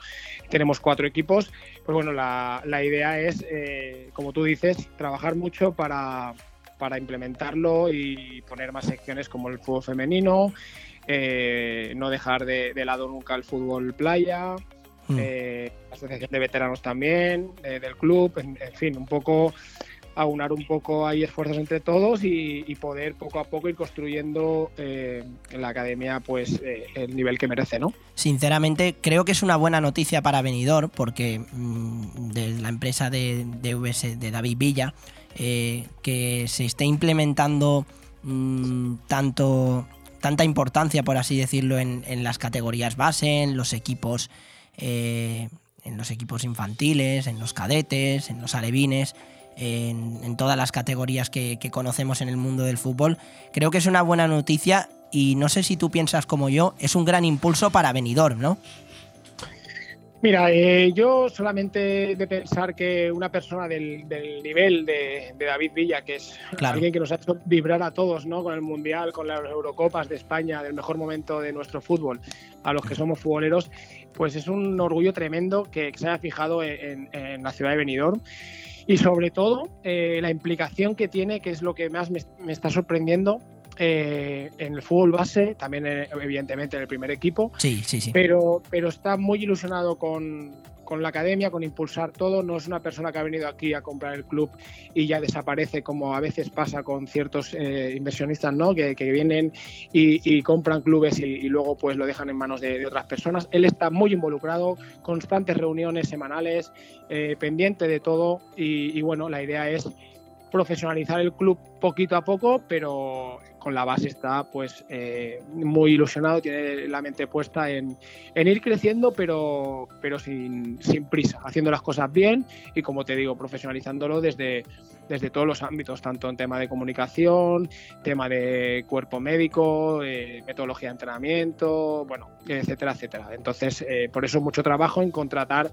tenemos cuatro equipos. Pues bueno, la, la idea es, eh, como tú dices, trabajar mucho para, para implementarlo y poner más secciones como el fútbol femenino, eh, no dejar de, de lado nunca el fútbol playa, Mm. eh, la asociación de veteranos también, eh, del club, en, en fin, un poco aunar un poco ahí esfuerzos entre todos y, y poder poco a poco ir construyendo en la academia pues el nivel que merece, ¿no? Sinceramente, creo que es una buena noticia para Benidorm porque mm, de la empresa de, de, VS, de David Villa, eh, que se esté implementando mm, tanto tanta importancia, por así decirlo, en, las categorías base, en los equipos, eh, en los equipos infantiles, en los cadetes, en los alevines en, en todas las categorías que, que, conocemos en el mundo del fútbol. Creo que es una buena noticia y no sé si tú piensas como yo, es un gran impulso para Benidorm, ¿no? Mira, eh, yo solamente de pensar que una persona del, del nivel de, de, David Villa, que es claro. alguien que nos ha hecho vibrar a todos, ¿no? Con el Mundial, con las Eurocopas de España, del mejor momento de nuestro fútbol, a los que somos futboleros, pues es un orgullo tremendo que, que se haya fijado en, en, la ciudad de Benidorm y sobre todo eh, la implicación que tiene, que es lo que más me, me está sorprendiendo, eh, en el fútbol base, también eh, evidentemente en el primer equipo. Sí, sí, sí. Pero, pero está muy ilusionado con, con, la academia, con impulsar todo. No es una persona que ha venido aquí a comprar el club y ya desaparece, como a veces pasa con ciertos eh, inversionistas, ¿no? Que, que vienen y, y, compran clubes y, y, luego pues lo dejan en manos de, de, otras personas. Él está muy involucrado, constantes reuniones semanales, eh, pendiente de todo y, y bueno, la idea es profesionalizar el club poquito a poco, pero con la base está pues eh, muy ilusionado, tiene la mente puesta en, en ir creciendo, pero, pero sin, sin, prisa, haciendo las cosas bien y como te digo, profesionalizándolo desde, desde todos los ámbitos, tanto en tema de comunicación, tema de cuerpo médico, eh, metodología de entrenamiento, bueno, etcétera, etcétera. Entonces, eh, por eso mucho trabajo en contratar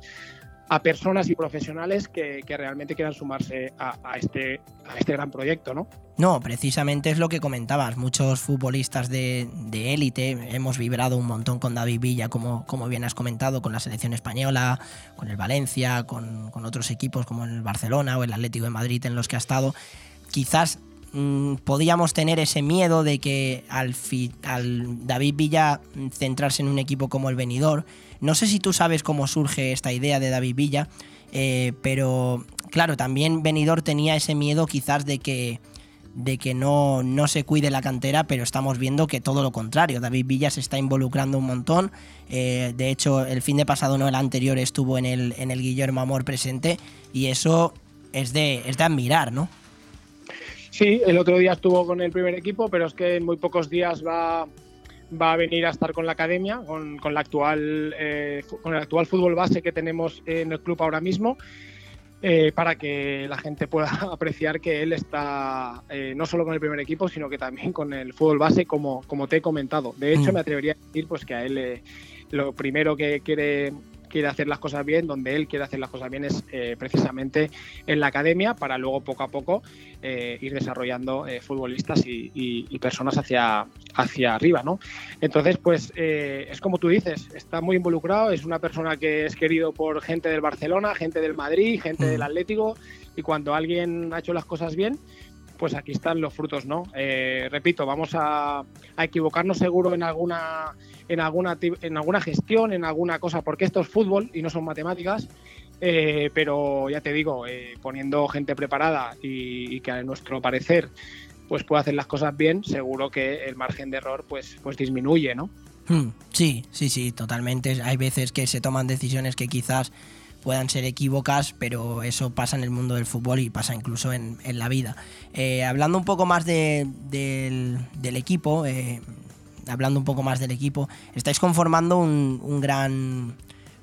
a personas y profesionales que, realmente quieran sumarse este, a este gran proyecto, ¿no? No, precisamente es lo que comentabas. Muchos futbolistas de, élite hemos vibrado un montón con David Villa, como, bien has comentado, con la selección española, con el Valencia, con, otros equipos como el Barcelona o el Atlético de Madrid en los que ha estado. Quizás mmm, podíamos tener ese miedo de que al, al David Villa centrarse en un equipo como el Benidorm no sé si tú sabes cómo surge esta idea de David Villa, eh, pero claro, también Benidorm tenía ese miedo quizás de que, de que no, no, se cuide la cantera, pero estamos viendo que todo lo contrario. David Villa se está involucrando un montón. Eh, de hecho, el fin de pasado, no el anterior, estuvo en el, en el Guillermo Amor presente y eso es de, es de admirar, ¿no? Sí, el otro día estuvo con el primer equipo, pero es que en muy pocos días va, va a venir a estar con la academia, con, con la actual, eh, con el actual fútbol base que tenemos en el club ahora mismo. Eh, para que la gente pueda apreciar que él está eh, no solo con el primer equipo, sino que también con el fútbol base, como, como te he comentado. De hecho, mm. me atrevería a decir pues, que a él eh, lo primero que quiere quiere hacer las cosas bien, donde él quiere hacer las cosas bien es eh, precisamente en la academia para luego poco a poco eh, ir desarrollando eh, futbolistas y, y, y, personas hacia, hacia arriba, ¿no? Entonces, pues es como tú dices, está muy involucrado, es una persona que es querido por gente del Barcelona, gente del Madrid, gente mm. del Atlético y cuando alguien ha hecho las cosas bien, pues aquí están los frutos, ¿no? Eh, repito, vamos a, equivocarnos seguro en alguna, en, alguna, en alguna gestión, en alguna cosa, porque esto es fútbol y no son matemáticas, eh, pero ya te digo, eh, poniendo gente preparada y, y, que a nuestro parecer pues puede hacer las cosas bien, seguro que el margen de error pues, pues disminuye, ¿no? Hmm, sí, sí, sí, totalmente. Hay veces que se toman decisiones que quizás puedan ser equívocas, pero eso pasa en el mundo del fútbol y pasa incluso en, la vida. Eh, hablando un poco más de, de, del, equipo, eh, hablando un poco más del equipo, estáis conformando un, gran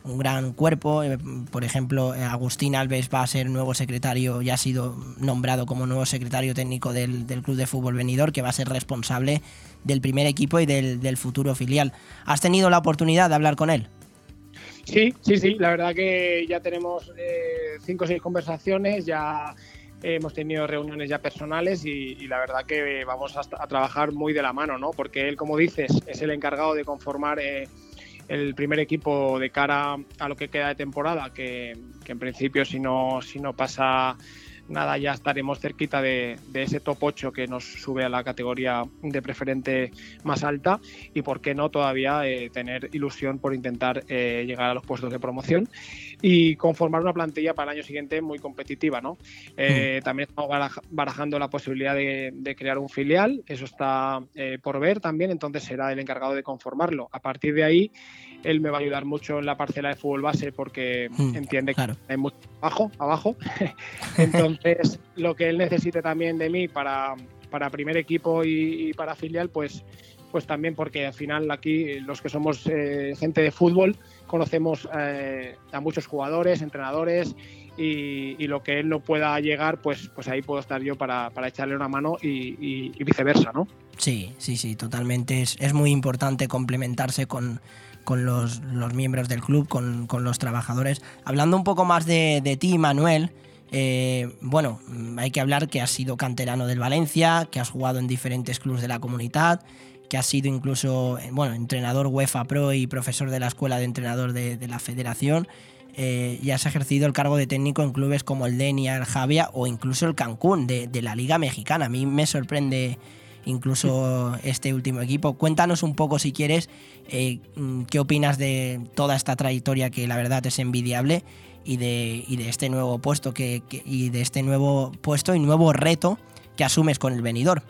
un gran cuerpo. Eh, por ejemplo, Agustín Alves va a ser nuevo secretario, ya ha sido nombrado como nuevo secretario técnico del, Club de Fútbol Venidor, que va a ser responsable del primer equipo y del futuro filial. ¿Has tenido la oportunidad de hablar con él? Sí, sí, sí, la verdad que ya tenemos eh, cinco o seis conversaciones, ya hemos tenido reuniones ya personales y, la verdad que vamos a, a, trabajar muy de la mano, ¿no? Porque él, como dices, es el encargado de conformar eh, el primer equipo de cara a lo que queda de temporada, que, que en principio si no, si no pasa nada, ya estaremos cerquita de, ese top 8 que nos sube a la categoría de preferente más alta. Y por qué no todavía eh, tener ilusión por intentar eh, llegar a los puestos de promoción y conformar una plantilla para el año siguiente muy competitiva. ¿no? Eh, mm. También estamos barajando la posibilidad de, crear un filial, eso está por ver también, entonces será el encargado de conformarlo. A partir de ahí, él me va a ayudar mucho en la parcela de fútbol base porque mm, entiende que hay mucho abajo, abajo. entonces, lo que él necesite también de mí para, para primer equipo y, para filial, pues, pues también porque al final aquí los que somos eh, gente de fútbol conocemos eh, a muchos jugadores, entrenadores y, lo que él no pueda llegar, pues, pues ahí puedo estar yo para, echarle una mano y, viceversa, ¿no? Sí, sí, sí, totalmente. Es, es muy importante complementarse con, con los, los, miembros del club, con, con, los trabajadores. Hablando un poco más de, de ti, Manuel, eh, bueno, hay que hablar que has sido canterano del Valencia, que has jugado en diferentes clubes de la comunidad, que has sido incluso bueno, entrenador UEFA Pro y profesor de la escuela de entrenador de, la federación. Eh, y has ejercido el cargo de técnico en clubes como el Denia, el Javia o incluso el Cancún de, la Liga Mexicana. A mí me sorprende incluso este último equipo. Cuéntanos un poco, si quieres, eh, qué opinas de toda esta trayectoria que la verdad es envidiable y de, y de este nuevo puesto que, y de este nuevo puesto y nuevo reto que asumes con el venidor.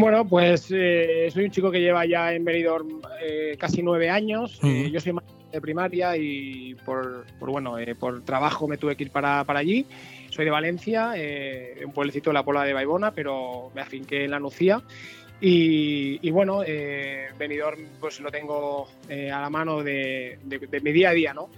Bueno, pues eh, soy un chico que lleva ya en venidor eh, casi nueve años. Eh, yo soy de primaria y por, bueno por trabajo me tuve que ir para, para allí. Soy de Valencia, un pueblecito de la Pola de Baibona, pero me afinqué en la Nucía. Y, y bueno, venidor pues lo tengo a la mano de, de mi día a día, ¿no?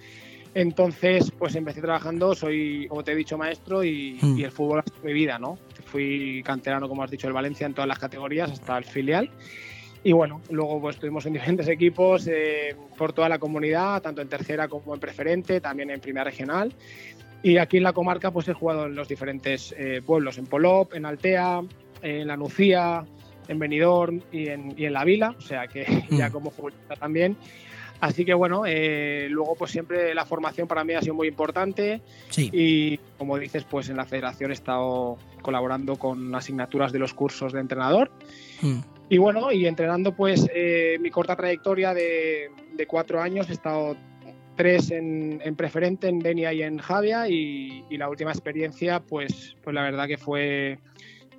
Entonces, pues empecé trabajando, soy, como te he dicho, maestro y, hmm. el fútbol ha mi vida, ¿no? Fui canterano, como has dicho, el Valencia en todas las categorías, hasta el filial. Y bueno, luego pues estuvimos en diferentes equipos eh, por toda la comunidad, tanto en tercera como en preferente, también en primera regional. Y aquí en la comarca pues he jugado en los diferentes eh, pueblos, en Polop, en Altea, en La Nucía, en Benidorm y en, y en La Vila, o sea que ya hmm. como futbolista también. Así que bueno, eh, luego pues siempre la formación para mí ha sido muy importante y como dices, pues en la federación he estado colaborando con asignaturas de los cursos de entrenador. Hmm. Y bueno, y entrenando pues eh, mi corta trayectoria de, cuatro años, he estado tres en, preferente, en Denia y en Javia y, la última experiencia pues, pues la verdad que fue,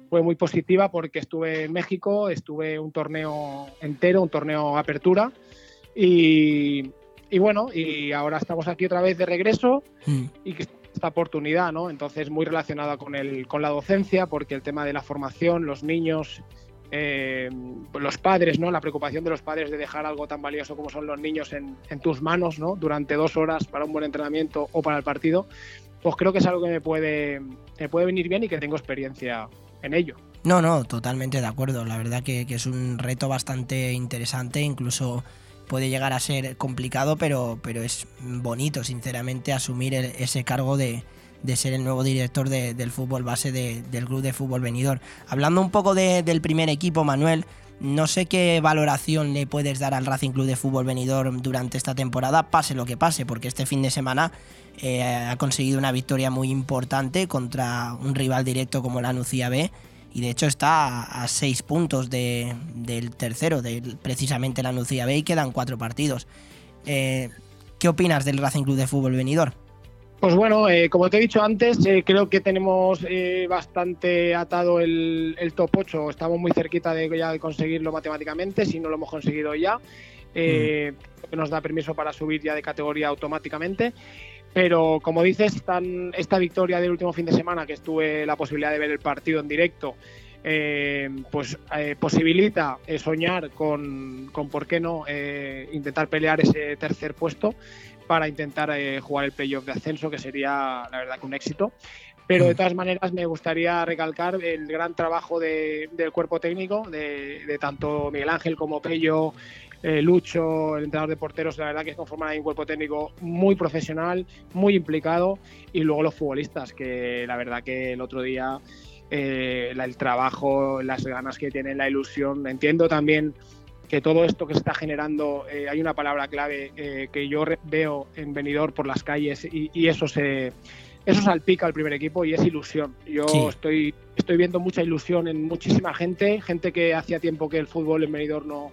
fue muy positiva porque estuve en México, estuve un torneo entero, un torneo apertura y, bueno, y ahora estamos aquí otra vez de regreso mm. y que esta oportunidad, ¿no? Entonces, muy relacionada con, el, con la docencia, porque el tema de la formación, los niños, eh, los padres, ¿no? La preocupación de los padres de dejar algo tan valioso como son los niños en, tus manos, ¿no? Durante dos horas para un buen entrenamiento o para el partido, pues creo que es algo que me puede, me puede venir bien y que tengo experiencia en ello. No, no, totalmente de acuerdo. La verdad que, que es un reto bastante interesante, incluso puede llegar a ser complicado, pero, pero es bonito, sinceramente, asumir ese cargo de, ser el nuevo director del fútbol base del club de fútbol venidor. Hablando un poco del primer equipo, Manuel, no sé qué valoración le puedes dar al Racing Club de Fútbol Venidor durante esta temporada, pase lo que pase, porque este fin de semana eh, ha conseguido una victoria muy importante contra un rival directo como la Nucía B y de hecho está a, seis puntos del tercero, de precisamente la Nucía B, y quedan cuatro partidos. Eh, ¿Qué opinas del Racing Club de Fútbol venidor? Pues bueno, eh, como te he dicho antes, eh, creo que tenemos bastante atado el, top 8. Estamos muy cerquita de ya de conseguirlo matemáticamente, si no lo hemos conseguido ya. Mm. Nos da permiso para subir ya de categoría automáticamente. Pero como dices, esta victoria del último fin de semana, que estuve la posibilidad de ver el partido en directo, eh, pues eh, posibilita eh, soñar con, por qué no, intentar pelear ese tercer puesto para intentar jugar el playoff de ascenso, que sería la verdad que un éxito. Pero de mm. todas maneras me gustaría recalcar el gran trabajo del cuerpo técnico, de, de, tanto Miguel Ángel como Pello eh, Lucho, el entrenador de porteros, la verdad que conforman ahí un cuerpo técnico muy profesional, muy implicado, y luego los futbolistas, que la verdad que el otro día eh, el trabajo, las ganas que tienen, la ilusión, entiendo también que todo esto que se está generando, eh, hay una palabra clave que yo veo en venidor por las calles y, eso se, eso salpica al primer equipo y es ilusión. Yo Sí. estoy, estoy viendo mucha ilusión en muchísima gente, gente que hacía tiempo que el fútbol en Benidorm no,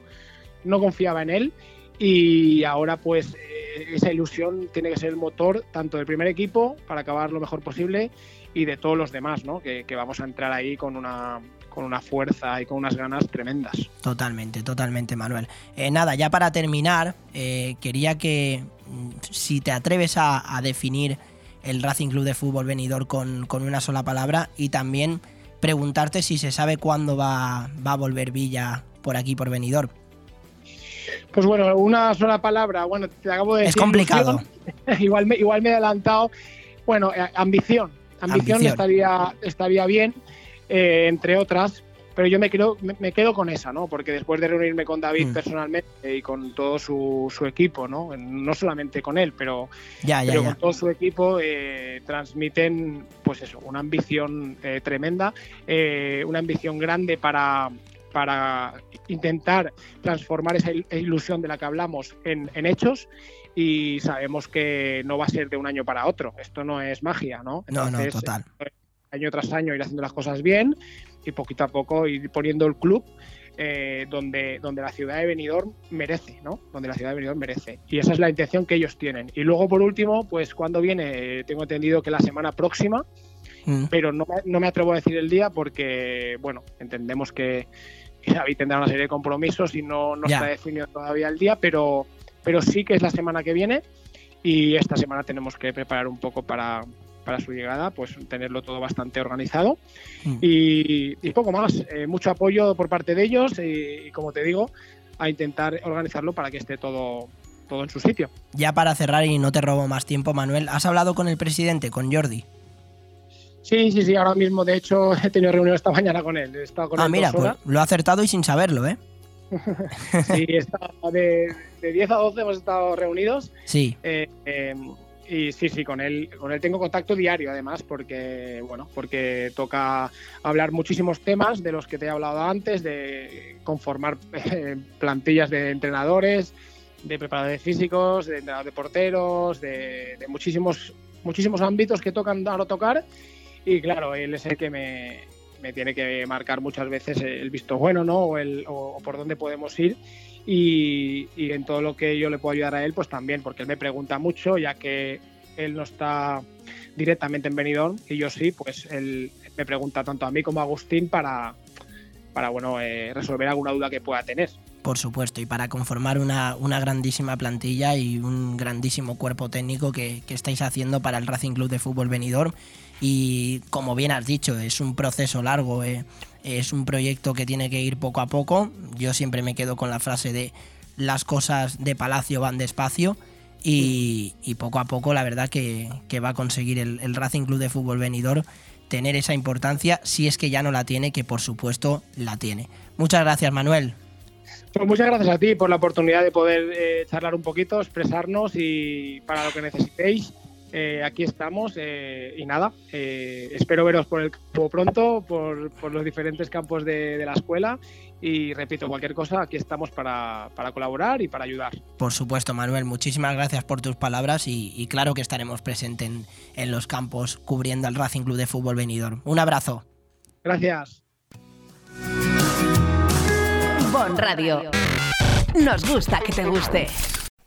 no confiaba en él y ahora pues eh, esa ilusión tiene que ser el motor tanto del primer equipo para acabar lo mejor posible y de todos los demás, ¿no? que, vamos a entrar ahí con una, con una fuerza y con unas ganas tremendas. Totalmente, totalmente, Manuel. Eh, nada, ya para terminar, eh, quería que mm, si te atreves a, a definir el Racing Club de Fútbol Venidor con, con una sola palabra y también preguntarte si se sabe cuándo va, va a volver Villa por aquí, por Venidor. Pues bueno, una sola palabra, bueno, te acabo de Es decir complicado. ilusión. igual, me, igual me he adelantado. Bueno, eh, ambición. Ambición, Ambición. estaría, estaría bien, eh, entre otras, pero yo me quedo, me, me quedo con esa, ¿no? Porque después de reunirme con David Mm. personalmente y con todo su, su equipo, ¿no? No solamente con él, pero, Ya, ya, pero ya. con todo su equipo eh, transmiten, pues eso, una ambición eh, tremenda, eh, una ambición grande para, para intentar transformar esa il- ilusión de la que hablamos en, en hechos y sabemos que no va a ser de un año para otro. Esto no es magia, ¿no? No, no, Entonces, total. Año tras año ir haciendo las cosas bien y poquito a poco ir poniendo el club eh, donde, donde la ciudad de Benidorm merece, ¿no? Donde la ciudad de Benidorm merece. Y esa es la intención que ellos tienen. Y luego, por último, pues cuando viene, Eh, tengo entendido que la semana próxima, Mm. pero no no me atrevo a decir el día porque, bueno, entendemos que, que David tendrá una serie de compromisos y no, no está definido todavía el día, pero, pero sí que es la semana que viene y esta semana tenemos que preparar un poco para, para su llegada, pues tenerlo todo bastante organizado Mm. y, y poco más. Eh, mucho apoyo por parte de ellos y, y, como te digo, a intentar organizarlo para que esté todo, todo en su sitio. Ya para cerrar y no te robo más tiempo, Manuel, ¿has hablado con el presidente, con Jordi? Sí, sí, sí, ahora mismo, de hecho, he tenido reunión esta mañana con él. He estado con Ah, él mira, pues lo ha acertado y sin saberlo, ¿eh? Sí, estado de, de 10 a 12 hemos estado reunidos. Sí. Eh, eh, y sí, sí, con él, con él tengo contacto diario además, porque bueno, porque toca hablar muchísimos temas de los que te he hablado antes, de conformar eh, plantillas de entrenadores, de preparadores físicos, de entrenadores de porteros, de, de muchísimos, muchísimos ámbitos que tocan ahora tocar. Y claro, él es el que me, me tiene que marcar muchas veces el visto bueno, ¿no? O, el, o, o por dónde podemos ir. Y, y, en todo lo que yo le puedo ayudar a él, pues también, porque él me pregunta mucho, ya que él no está directamente en Benidorm y yo sí, pues él me pregunta tanto a mí como a Agustín para, para bueno, eh, resolver alguna duda que pueda tener. Por supuesto, y para conformar una, una grandísima plantilla y un grandísimo cuerpo técnico que, que, estáis haciendo para el Racing Club de Fútbol Benidorm. Y como bien has dicho, es un proceso largo, eh, es un proyecto que tiene que ir poco a poco. Yo siempre me quedo con la frase de las cosas de palacio van despacio. Y, poco a poco la verdad que, va a conseguir el, Racing Club de Fútbol Benidorm tener esa importancia, si es que ya no la tiene, que por supuesto la tiene. Muchas gracias Manuel. Pues muchas gracias a ti por la oportunidad de poder eh, charlar un poquito, expresarnos y para lo que necesitéis. Eh, aquí estamos eh, y nada, eh, espero veros por el campo pronto, por, por los diferentes campos de, de, la escuela y repito, cualquier cosa, aquí estamos para, para, colaborar y para ayudar. Por supuesto, Manuel, muchísimas gracias por tus palabras y, y claro que estaremos presentes en, en, los campos cubriendo al Racing Club de Fútbol Benidorm. Un abrazo. Gracias. Bon Radio. Nos gusta que te guste.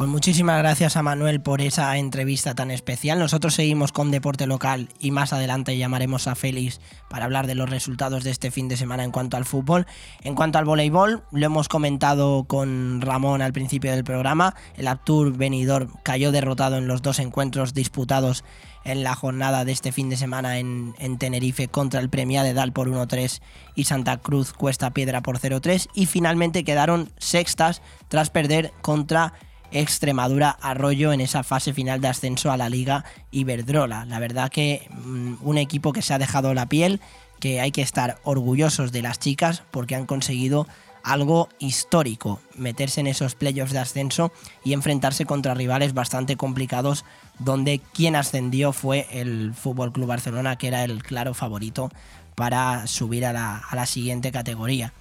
Pues muchísimas gracias a Manuel por esa entrevista tan especial. Nosotros seguimos con deporte local y más adelante llamaremos a Félix para hablar de los resultados de este fin de semana en cuanto al fútbol. En cuanto al voleibol, lo hemos comentado con Ramón al principio del programa. El Aptur Benidorm cayó derrotado en los dos encuentros disputados en la jornada de este fin de semana en, en Tenerife contra el Premia de Dal por 1-3 y Santa Cruz Cuesta Piedra por 0-3 y finalmente quedaron sextas tras perder contra Extremadura Arroyo en esa fase final de ascenso a la Liga Iberdrola. La verdad que mm, un equipo que se ha dejado la piel, que hay que estar orgullosos de las chicas porque han conseguido algo histórico, meterse en esos playoffs de ascenso y enfrentarse contra rivales bastante complicados donde quien ascendió fue el Fútbol Club Barcelona, que era el claro favorito para subir a la, a la siguiente categoría.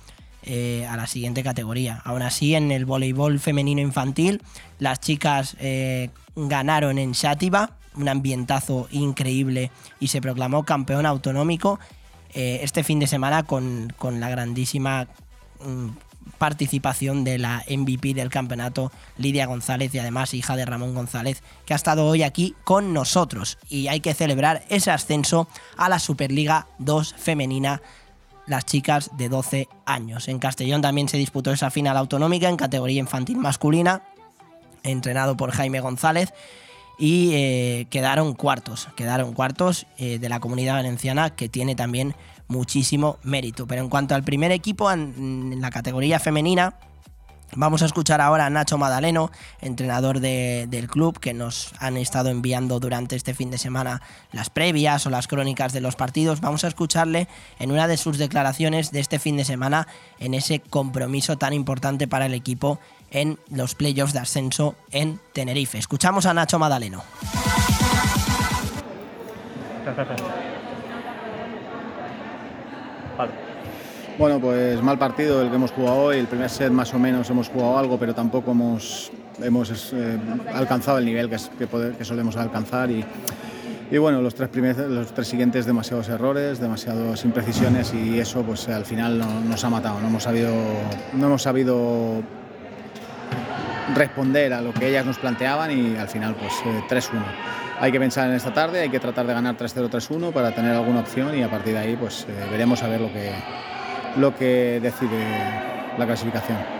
Eh, a la siguiente categoría. Aún así, en el voleibol femenino infantil, las chicas eh, ganaron en Shativa, un ambientazo increíble, y se proclamó campeón autonómico eh, este fin de semana con, con la grandísima mm, participación de la MVP del campeonato, Lidia González, y además hija de Ramón González, que ha estado hoy aquí con nosotros. Y hay que celebrar ese ascenso a la Superliga 2 femenina las chicas de 12 años. En Castellón también se disputó esa final autonómica en categoría infantil masculina, entrenado por Jaime González, y eh, quedaron cuartos, quedaron cuartos eh, de la comunidad valenciana que tiene también muchísimo mérito. Pero en cuanto al primer equipo en, en la categoría femenina, Vamos a escuchar ahora a Nacho Madaleno, entrenador de, del club, que nos han estado enviando durante este fin de semana las previas o las crónicas de los partidos. Vamos a escucharle en una de sus declaraciones de este fin de semana en ese compromiso tan importante para el equipo en los playoffs de ascenso en Tenerife. Escuchamos a Nacho Madaleno. Bueno, pues mal partido el que hemos jugado hoy. El primer set más o menos hemos jugado algo, pero tampoco hemos, hemos eh, alcanzado el nivel que, que poder- que solemos alcanzar. Y, y bueno, los tres, primer- los tres siguientes demasiados errores, demasiadas imprecisiones y eso pues al final no- nos ha matado. No hemos sabido, no hemos sabido responder a lo que ellas nos planteaban y al final pues eh, 3-1. Hay que pensar en esta tarde, hay que tratar de ganar 3-0, 3-1 para tener alguna opción y a partir de ahí pues eh, veremos a ver lo que, lo que decide la clasificación.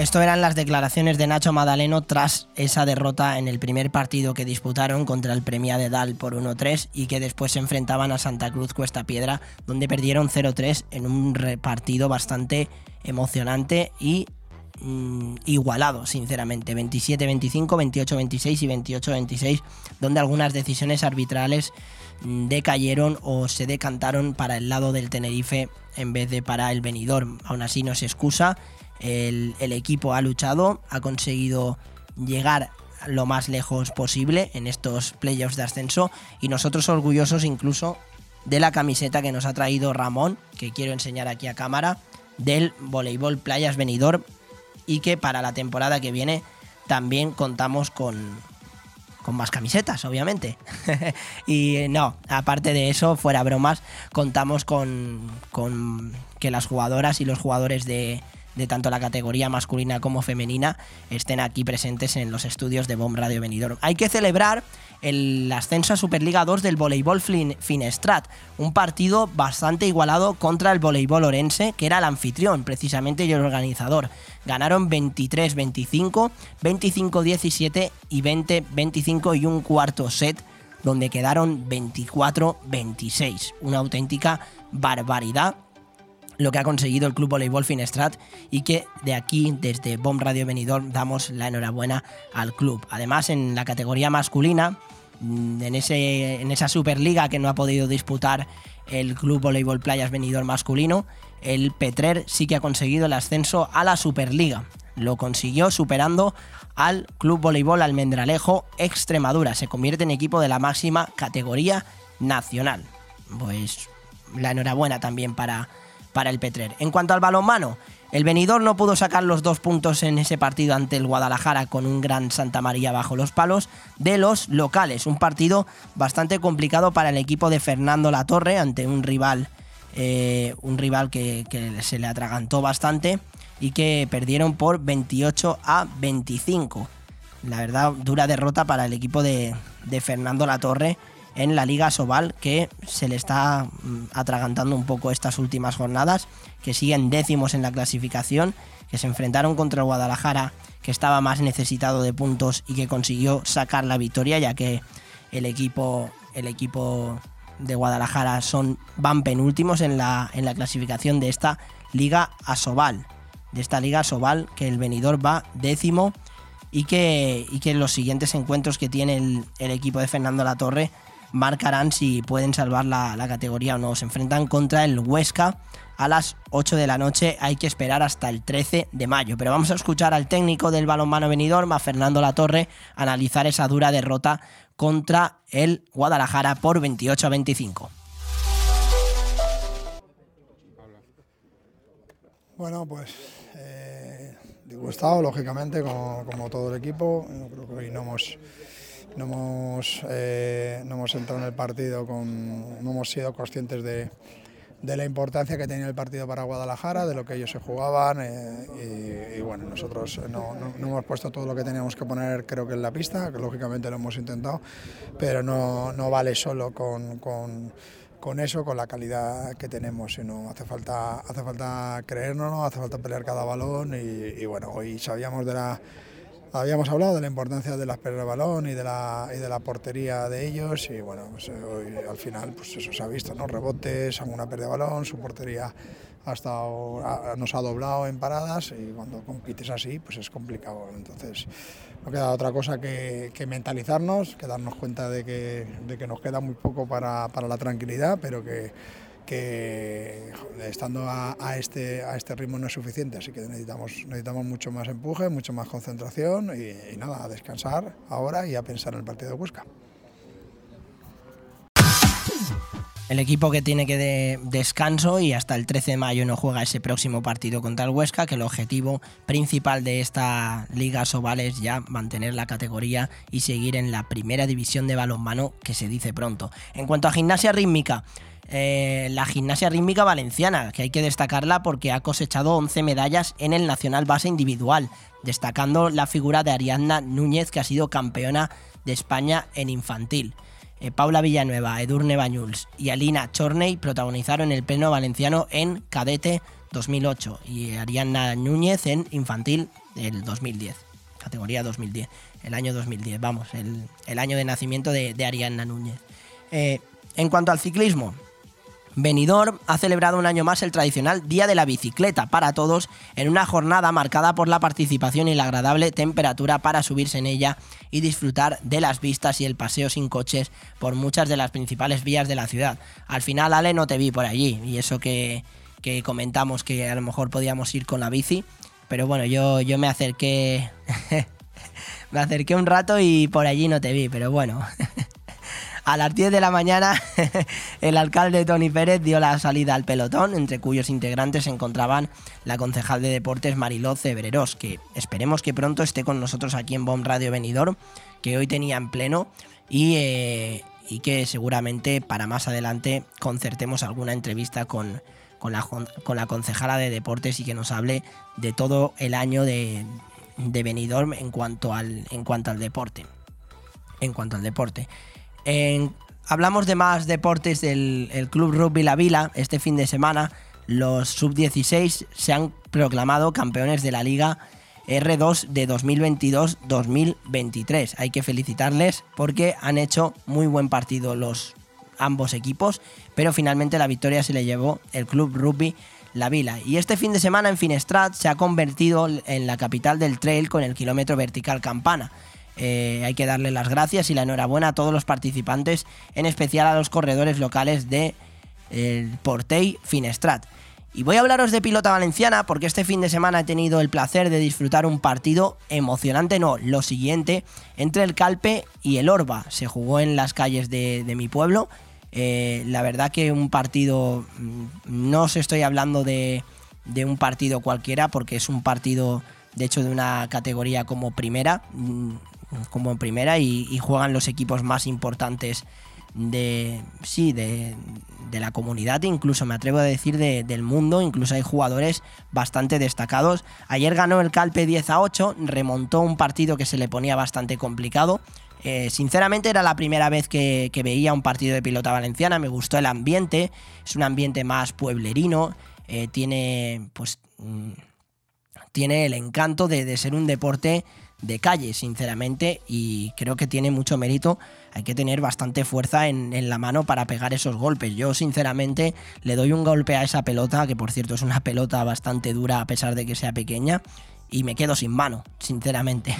Esto eran las declaraciones de Nacho Madaleno tras esa derrota en el primer partido que disputaron contra el Premia de Dal por 1-3 y que después se enfrentaban a Santa Cruz Cuesta Piedra, donde perdieron 0-3 en un partido bastante emocionante y mm, igualado, sinceramente. 27-25, 28-26 y 28-26, donde algunas decisiones arbitrales decayeron o se decantaron para el lado del Tenerife en vez de para el Benidorm. Aún así no se excusa, el, el equipo ha luchado, ha conseguido llegar lo más lejos posible en estos playoffs de ascenso y nosotros orgullosos incluso de la camiseta que nos ha traído Ramón, que quiero enseñar aquí a cámara, del voleibol Playas Benidorm y que para la temporada que viene también contamos con, con más camisetas, obviamente. y eh, no, aparte de eso, fuera bromas, contamos con, con que las jugadoras y los jugadores de, de tanto la categoría masculina como femenina estén aquí presentes en los estudios de Bomb Radio Benidorm. Hay que celebrar el ascenso a Superliga 2 del voleibol Fin- Finestrat, un partido bastante igualado contra el voleibol Orense, que era el anfitrión precisamente y el organizador. Ganaron 23-25, 25-17 y 20-25 y un cuarto set donde quedaron 24-26. Una auténtica barbaridad lo que ha conseguido el Club Voleibol Finestrat y que de aquí, desde Bomb Radio Benidorm, damos la enhorabuena al club. Además, en la categoría masculina, mm, en, ese, en esa Superliga que no ha podido disputar el Club Voleibol Playas Benidorm masculino, el Petrer sí que ha conseguido el ascenso a la Superliga. Lo consiguió superando al Club Voleibol Almendralejo Extremadura. Se convierte en equipo de la máxima categoría nacional. Pues la enhorabuena también para, para el Petrer. En cuanto al balonmano, el venidor no pudo sacar los dos puntos en ese partido ante el Guadalajara con un gran Santa María bajo los palos de los locales. Un partido bastante complicado para el equipo de Fernando Latorre ante un rival, eh, un rival que, se le atragantó bastante y que perdieron por 28 a 25. La verdad, dura derrota para el equipo de, de Fernando Latorre en la Liga Sobal, que se le está mm, atragantando un poco estas últimas jornadas, que siguen décimos en la clasificación, que se enfrentaron contra Guadalajara, que estaba más necesitado de puntos y que consiguió sacar la victoria, ya que el equipo, el equipo de Guadalajara son, van penúltimos en la, en la clasificación de esta Liga Asobal. De esta Liga Asobal, que el venidor va décimo y que, y que los siguientes encuentros que tiene el, el equipo de Fernando Latorre marcarán si pueden salvar la, la, categoría o no. Se enfrentan contra el Huesca a las 8 de la noche. Hay que esperar hasta el 13 de mayo. Pero vamos a escuchar al técnico del balonmano venidor, a Fernando Latorre, analizar esa dura derrota contra el Guadalajara por 28 a 25. Bueno, pues eh, disgustado, lógicamente, como, como, todo el equipo. Creo que hoy no hemos, no hemos, eh, no hemos entrado en el partido, con, no hemos sido conscientes de, de, la importancia que tenía el partido para Guadalajara, de lo que ellos se jugaban. Eh, y, bueno, nosotros no, no, hemos puesto todo lo que teníamos que poner, creo que en la pista, que lógicamente lo hemos intentado, pero no, no vale solo con, con con eso, con la calidad que tenemos, sino hace falta, hace falta creernos, hace falta pelear cada balón y, bueno, hoy sabíamos de la, habíamos hablado de la importancia de las pérdidas de balón y de la, y de la portería de ellos y bueno, pues hoy al final pues eso se ha visto, ¿no? Rebotes, alguna pérdida de balón, su portería ha estado, nos ha doblado en paradas y cuando compites así pues es complicado, entonces no queda otra cosa que, que, mentalizarnos, que darnos cuenta de que, de que nos queda muy poco para, para la tranquilidad, pero que, que estando a, este, a este ritmo no es suficiente, así que necesitamos, necesitamos mucho más empuje, mucho más concentración y, y nada, a descansar ahora y a pensar en el partido de Huesca. El equipo que tiene que de descanso y hasta el 13 de mayo no juega ese próximo partido contra el Huesca, que el objetivo principal de esta Liga Sobal es ya mantener la categoría y seguir en la primera división de balonmano, que se dice pronto. En cuanto a gimnasia rítmica, eh, la gimnasia rítmica valenciana, que hay que destacarla porque ha cosechado 11 medallas en el Nacional Base Individual, destacando la figura de Ariadna Núñez, que ha sido campeona de España en infantil. Eh, Paula Villanueva, Edurne Bañuls y Alina Chorney protagonizaron el pleno valenciano en Cadete 2008 y Ariana Núñez en Infantil el 2010, categoría 2010, el año 2010, vamos, el, el año de nacimiento de, de Ariana Núñez. Eh, en cuanto al ciclismo, Benidorm ha celebrado un año más el tradicional Día de la Bicicleta para todos en una jornada marcada por la participación y la agradable temperatura para subirse en ella y disfrutar de las vistas y el paseo sin coches por muchas de las principales vías de la ciudad. Al final, Ale, no te vi por allí y eso que, que comentamos que a lo mejor podíamos ir con la bici, pero bueno, yo, yo me acerqué... me acerqué un rato y por allí no te vi, pero bueno... A las 10 de la mañana, el alcalde Tony Pérez dio la salida al pelotón, entre cuyos integrantes se encontraban la concejal de deportes Mariló Cebreros, que esperemos que pronto esté con nosotros aquí en Bomb Radio Benidorm, que hoy tenía en pleno y, eh, y que seguramente para más adelante concertemos alguna entrevista con, con, la, con la concejala de deportes y que nos hable de todo el año de, de Benidorm en cuanto al, en cuanto al deporte. En cuanto al deporte. En, hablamos de más deportes del el Club Rugby La Vila. Este fin de semana los sub-16 se han proclamado campeones de la liga R2 de 2022-2023. Hay que felicitarles porque han hecho muy buen partido los ambos equipos, pero finalmente la victoria se le llevó el Club Rugby La Vila. Y este fin de semana en Finestrat se ha convertido en la capital del trail con el kilómetro vertical Campana. Eh, hay que darle las gracias y la enhorabuena a todos los participantes, en especial a los corredores locales de el Portey Finestrat. Y voy a hablaros de pilota valenciana porque este fin de semana he tenido el placer de disfrutar un partido emocionante, no, lo siguiente, entre el Calpe y el Orba. Se jugó en las calles de, de mi pueblo. Eh, la verdad que un partido, mm, no os estoy hablando de, de un partido cualquiera porque es un partido, de hecho, de una categoría como primera, mm, como en primera y, juegan los equipos más importantes de sí de, de, la comunidad incluso me atrevo a decir de, del mundo. Incluso hay jugadores bastante destacados. Ayer ganó el Calpe 10 a 8 remontó un partido que se le ponía bastante complicado. Eh, sinceramente era la primera vez que, que, veía un partido de pilota valenciana. Me gustó el ambiente es un ambiente más pueblerino eh, tiene pues mm, tiene el encanto de ser un deporte de calle, sinceramente, y creo que tiene mucho mérito. Hay que tener bastante fuerza en, en, la mano para pegar esos golpes. Yo, sinceramente, le doy un golpe a esa pelota, que por cierto es una pelota bastante dura a pesar de que sea pequeña, y me quedo sin mano, sinceramente.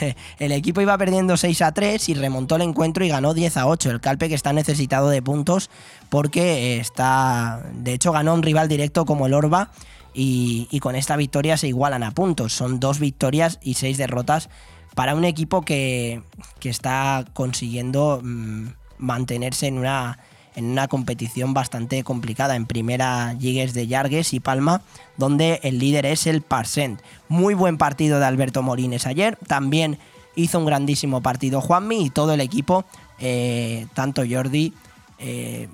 el equipo iba perdiendo 6 a 3 y remontó el encuentro y ganó 10 a 8. El Calpe que está necesitado de puntos porque está. De hecho, ganó un rival directo como el Orba y, con esta victoria se igualan a puntos. Son dos victorias y seis derrotas para un equipo que, que está consiguiendo mmm, mantenerse en una, en una competición bastante complicada. En primera Lligues de Yargues y Palma, donde el líder es el Parsent. Muy buen partido de Alberto Molines ayer. También hizo un grandísimo partido Juanmi y todo el equipo, eh, tanto Jordi, eh,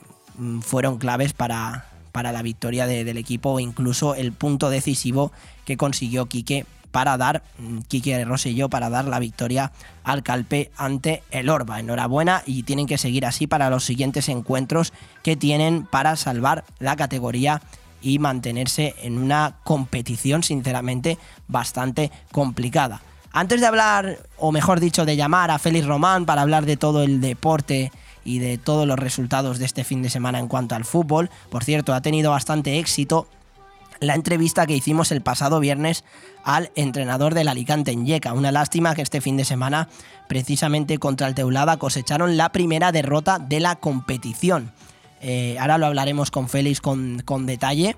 fueron claves para, para la victoria de, del equipo o incluso el punto decisivo que consiguió Quique para dar, Quique Rosselló, para dar la victoria al Calpe ante el Orba. Enhorabuena y tienen que seguir así para los siguientes encuentros que tienen para salvar la categoría y mantenerse en una competición sinceramente bastante complicada. Antes de hablar, o mejor dicho, de llamar a Félix Román para hablar de todo el deporte y de todos los resultados de este fin de semana en cuanto al fútbol. Por cierto, ha tenido bastante éxito la entrevista que hicimos el pasado viernes al entrenador del Alicante en Yeca. Una lástima que este fin de semana, precisamente contra el Teulada, cosecharon la primera derrota de la competición. Eh, ahora lo hablaremos con Félix con, con detalle.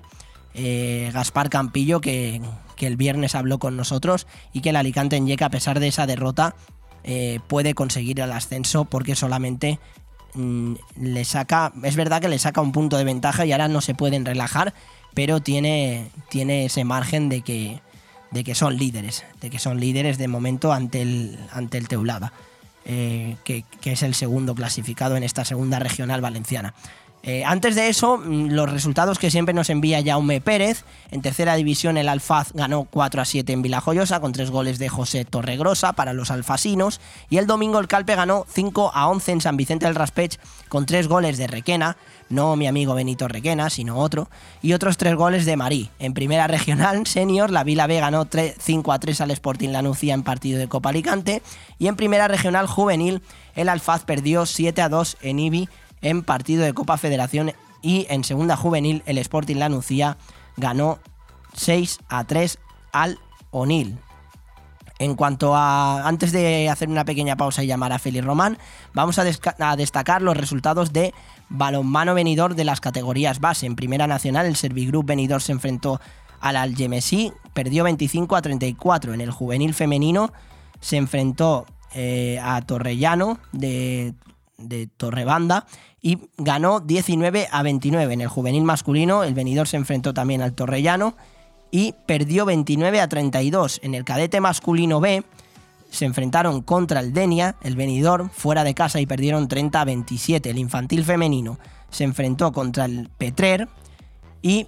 Eh, Gaspar Campillo, que, que, el viernes habló con nosotros, y que el Alicante en Yeca, a pesar de esa derrota, eh, puede conseguir el ascenso porque solamente le saca, es verdad que le saca un punto de ventaja y ahora no se pueden relajar, pero tiene, tiene ese margen de que, de que son líderes, de que son líderes de momento ante el, ante el Teulada, eh, que, que, es el segundo clasificado en esta segunda regional valenciana. Eh, antes de eso, mm, los resultados que siempre nos envía Jaume Pérez. En tercera división, el Alfaz ganó 4 a 7 en Vilajoyosa con tres goles de José Torregrosa para los alfasinos. Y el domingo, el Calpe ganó 5 a 11 en San Vicente del Raspech con tres goles de Requena. No mi amigo Benito Requena, sino otro. Y otros tres goles de Marí. En primera regional senior, la Vila B ganó 3, 5 a 3 al Sporting Lanucía en partido de Copa Alicante. Y en primera regional juvenil, el Alfaz perdió 7 a 2 en Ibi en partido de Copa Federación y en segunda juvenil el Sporting La Nucía ganó 6 a 3 al O'Neill. En cuanto a. Antes de hacer una pequeña pausa y llamar a Félix Román, vamos a, a, destacar los resultados de balonmano venidor de las categorías base. En Primera Nacional, el Servigroup venidor se enfrentó al Algemesí, perdió 25 a 34. En el juvenil femenino se enfrentó eh, a Torrellano de de Torrebanda y ganó 19 a 29. En el juvenil masculino, el venidor se enfrentó también al Torrellano y perdió 29 a 32. En el cadete masculino B se enfrentaron contra el Denia, el venidor, fuera de casa y perdieron 30 a 27. El infantil femenino se enfrentó contra el Petrer y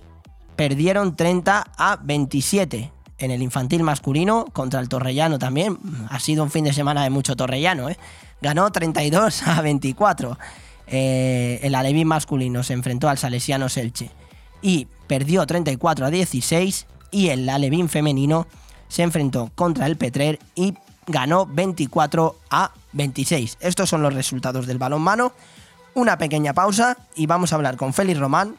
perdieron 30 a 27. En el infantil masculino, contra el Torrellano también. Ha sido un fin de semana de mucho Torrellano, ¿eh? ganó 32 a 24. Eh, el Alevín masculino se enfrentó al Salesiano Selche y perdió 34 a 16. Y el Alevín femenino se enfrentó contra el Petrer y ganó 24 a 26. Estos son los resultados del balonmano. Una pequeña pausa y vamos a hablar con Félix Román.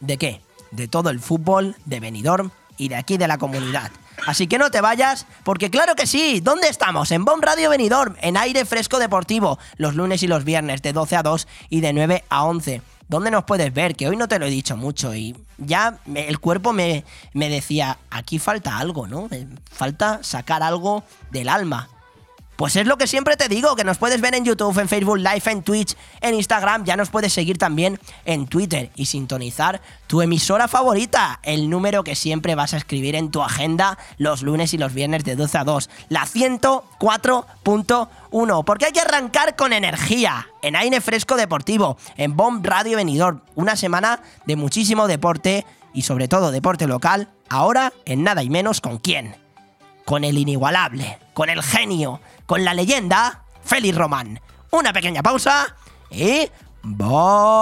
¿De qué? De todo el fútbol, de Benidorm y de aquí de la comunidad. Así que no te vayas, porque claro que sí, ¿dónde estamos? En Bomb Radio Benidorm, en aire fresco deportivo, los lunes y los viernes de 12 a 2 y de 9 a 11. ¿Dónde nos puedes ver? Que hoy no te lo he dicho mucho y ya el cuerpo me, me decía, aquí falta algo, ¿no? Falta sacar algo del alma. Pues es lo que siempre te digo, que nos puedes ver en YouTube, en Facebook Live, en Twitch, en Instagram, ya nos puedes seguir también en Twitter y sintonizar tu emisora favorita, el número que siempre vas a escribir en tu agenda los lunes y los viernes de 12 a 2, la 104.1, porque hay que arrancar con energía, en aire fresco deportivo, en Bomb Radio Venidor, una semana de muchísimo deporte y sobre todo deporte local, ahora en nada y menos con quién con el inigualable, con el genio, con la leyenda, Félix Román. Una pequeña pausa y volvemos.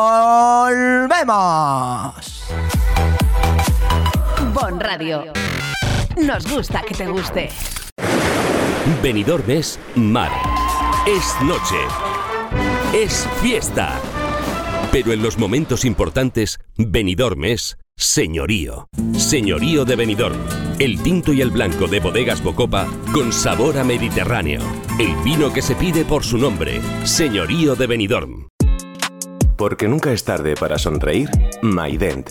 Bon Radio. Nos gusta que te guste. Benidorm es mar. Es noche. Es fiesta. Pero en los momentos importantes, Benidorm es señorío. Señorío de Benidorm. El tinto y el blanco de bodegas Bocopa con sabor a Mediterráneo. El vino que se pide por su nombre. Señorío de Benidorm. Porque nunca es tarde para sonreír, MyDent,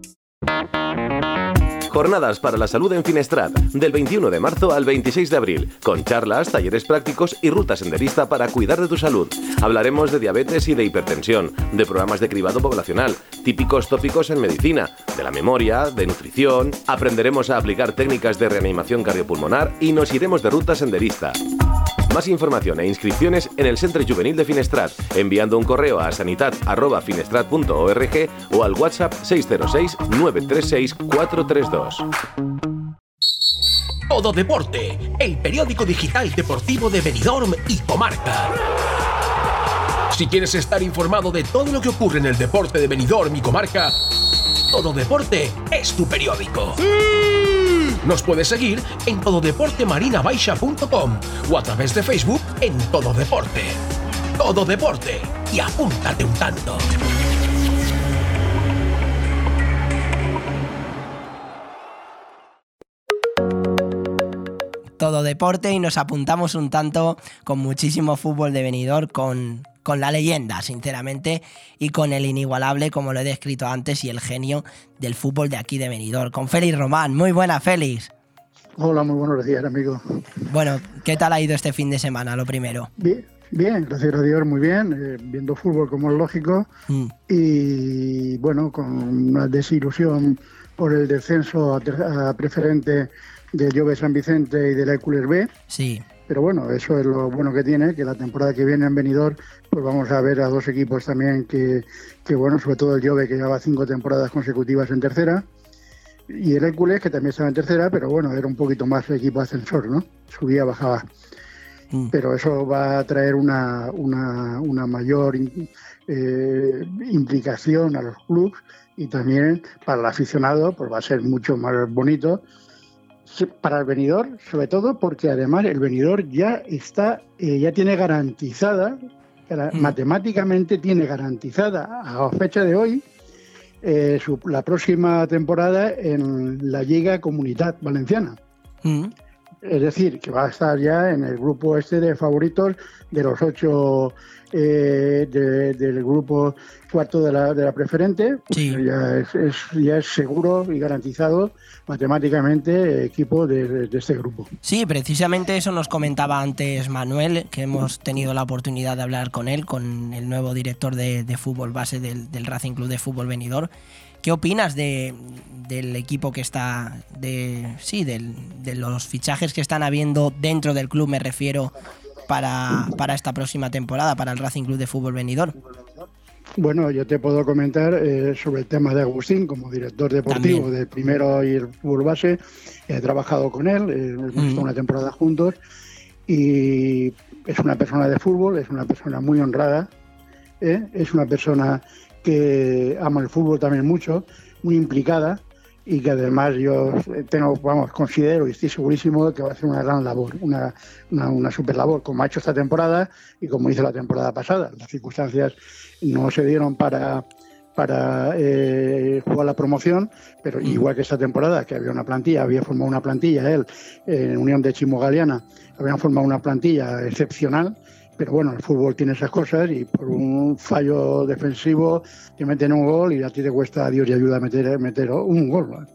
Jornadas para la salud en Finestrat, del 21 de marzo al 26 de abril, con charlas, talleres prácticos y ruta senderista para cuidar de tu salud. Hablaremos de diabetes y de hipertensión, de programas de cribado poblacional, típicos tópicos en medicina, de la memoria, de nutrición, aprenderemos a aplicar técnicas de reanimación cardiopulmonar y nos iremos de ruta senderista. Más información e inscripciones en el Centro Juvenil de Finestrat, enviando un correo a sanidad.finestrat.org o al WhatsApp 606 936 432. Todo Deporte, el periódico digital deportivo de Benidorm y Comarca. Si quieres estar informado de todo lo que ocurre en el deporte de Benidorm y Comarca, Todo Deporte es tu periódico. Nos puedes seguir en tododeportemarinabaixa.com o a través de Facebook en Todo Deporte. Todo Deporte y apúntate un tanto. todo deporte y nos apuntamos un tanto con muchísimo fútbol de venidor, con, con la leyenda, sinceramente, y con el inigualable, como lo he descrito antes, y el genio del fútbol de aquí de Benidorm, con Félix Román. Muy buena, Félix. Hola, muy buenos días, amigo. Bueno, ¿qué tal ha ido este fin de semana, lo primero? Bien, bien gracias a Dios, muy bien, eh, viendo fútbol como es lógico, Mm. y bueno, con una desilusión por el descenso a, a preferente de Jove San Vicente y del Hércules B. Sí. Pero bueno, eso es lo bueno que tiene, que la temporada que viene en Benidorm, pues vamos a ver a dos equipos también que, que bueno, sobre todo el Jove que lleva cinco temporadas consecutivas en tercera, y el Hércules que también estaba en tercera, pero bueno, era un poquito más el equipo ascensor, ¿no? Subía, bajaba. Pero eso va a traer una, una, una mayor eh, implicación a los clubes y también para el aficionado, pues va a ser mucho más bonito para el venidor, sobre todo porque además el venidor ya está, eh, ya tiene garantizada, gara- matemáticamente tiene garantizada a fecha de hoy eh, su- la próxima temporada en la Liga Comunidad Valenciana. Mm. Es decir, que va a estar ya en el grupo este de favoritos de los ocho eh, de- del grupo cuarto de la, de la preferente. pues ya, es, es- ya es seguro y garantizado matemáticamente equipo de, de este grupo. Sí, precisamente eso nos comentaba antes Manuel, que hemos tenido la oportunidad de hablar con él, con el nuevo director de, de fútbol base del, del Racing Club de Fútbol Venidor, ¿Qué opinas de, del equipo que está, de sí, del, de los fichajes que están habiendo dentro del club, me refiero, para, para esta próxima temporada, para el Racing Club de Fútbol Venidor? Bueno, yo te puedo comentar eh, sobre el tema de Agustín como director deportivo de primero y el fútbol base. He trabajado con él, eh, hemos estado una temporada juntos y es una persona de fútbol, es una persona muy honrada, ¿eh? es una persona que ama el fútbol también mucho, muy implicada y que además yo tengo, vamos, considero y estoy segurísimo de que va a hacer una gran labor, una, una, una super labor, como ha hecho esta temporada y como hizo la temporada pasada. Las circunstancias no se dieron para, para eh, jugar la promoción, pero igual que esta temporada, que había una plantilla, había formado una plantilla él, en Unión de Chimo Galeana, habían formado una plantilla excepcional, pero bueno, el fútbol tiene esas cosas y por un fallo defensivo te meten un gol y a ti te cuesta, a Dios y ayuda a meter, meter un gol.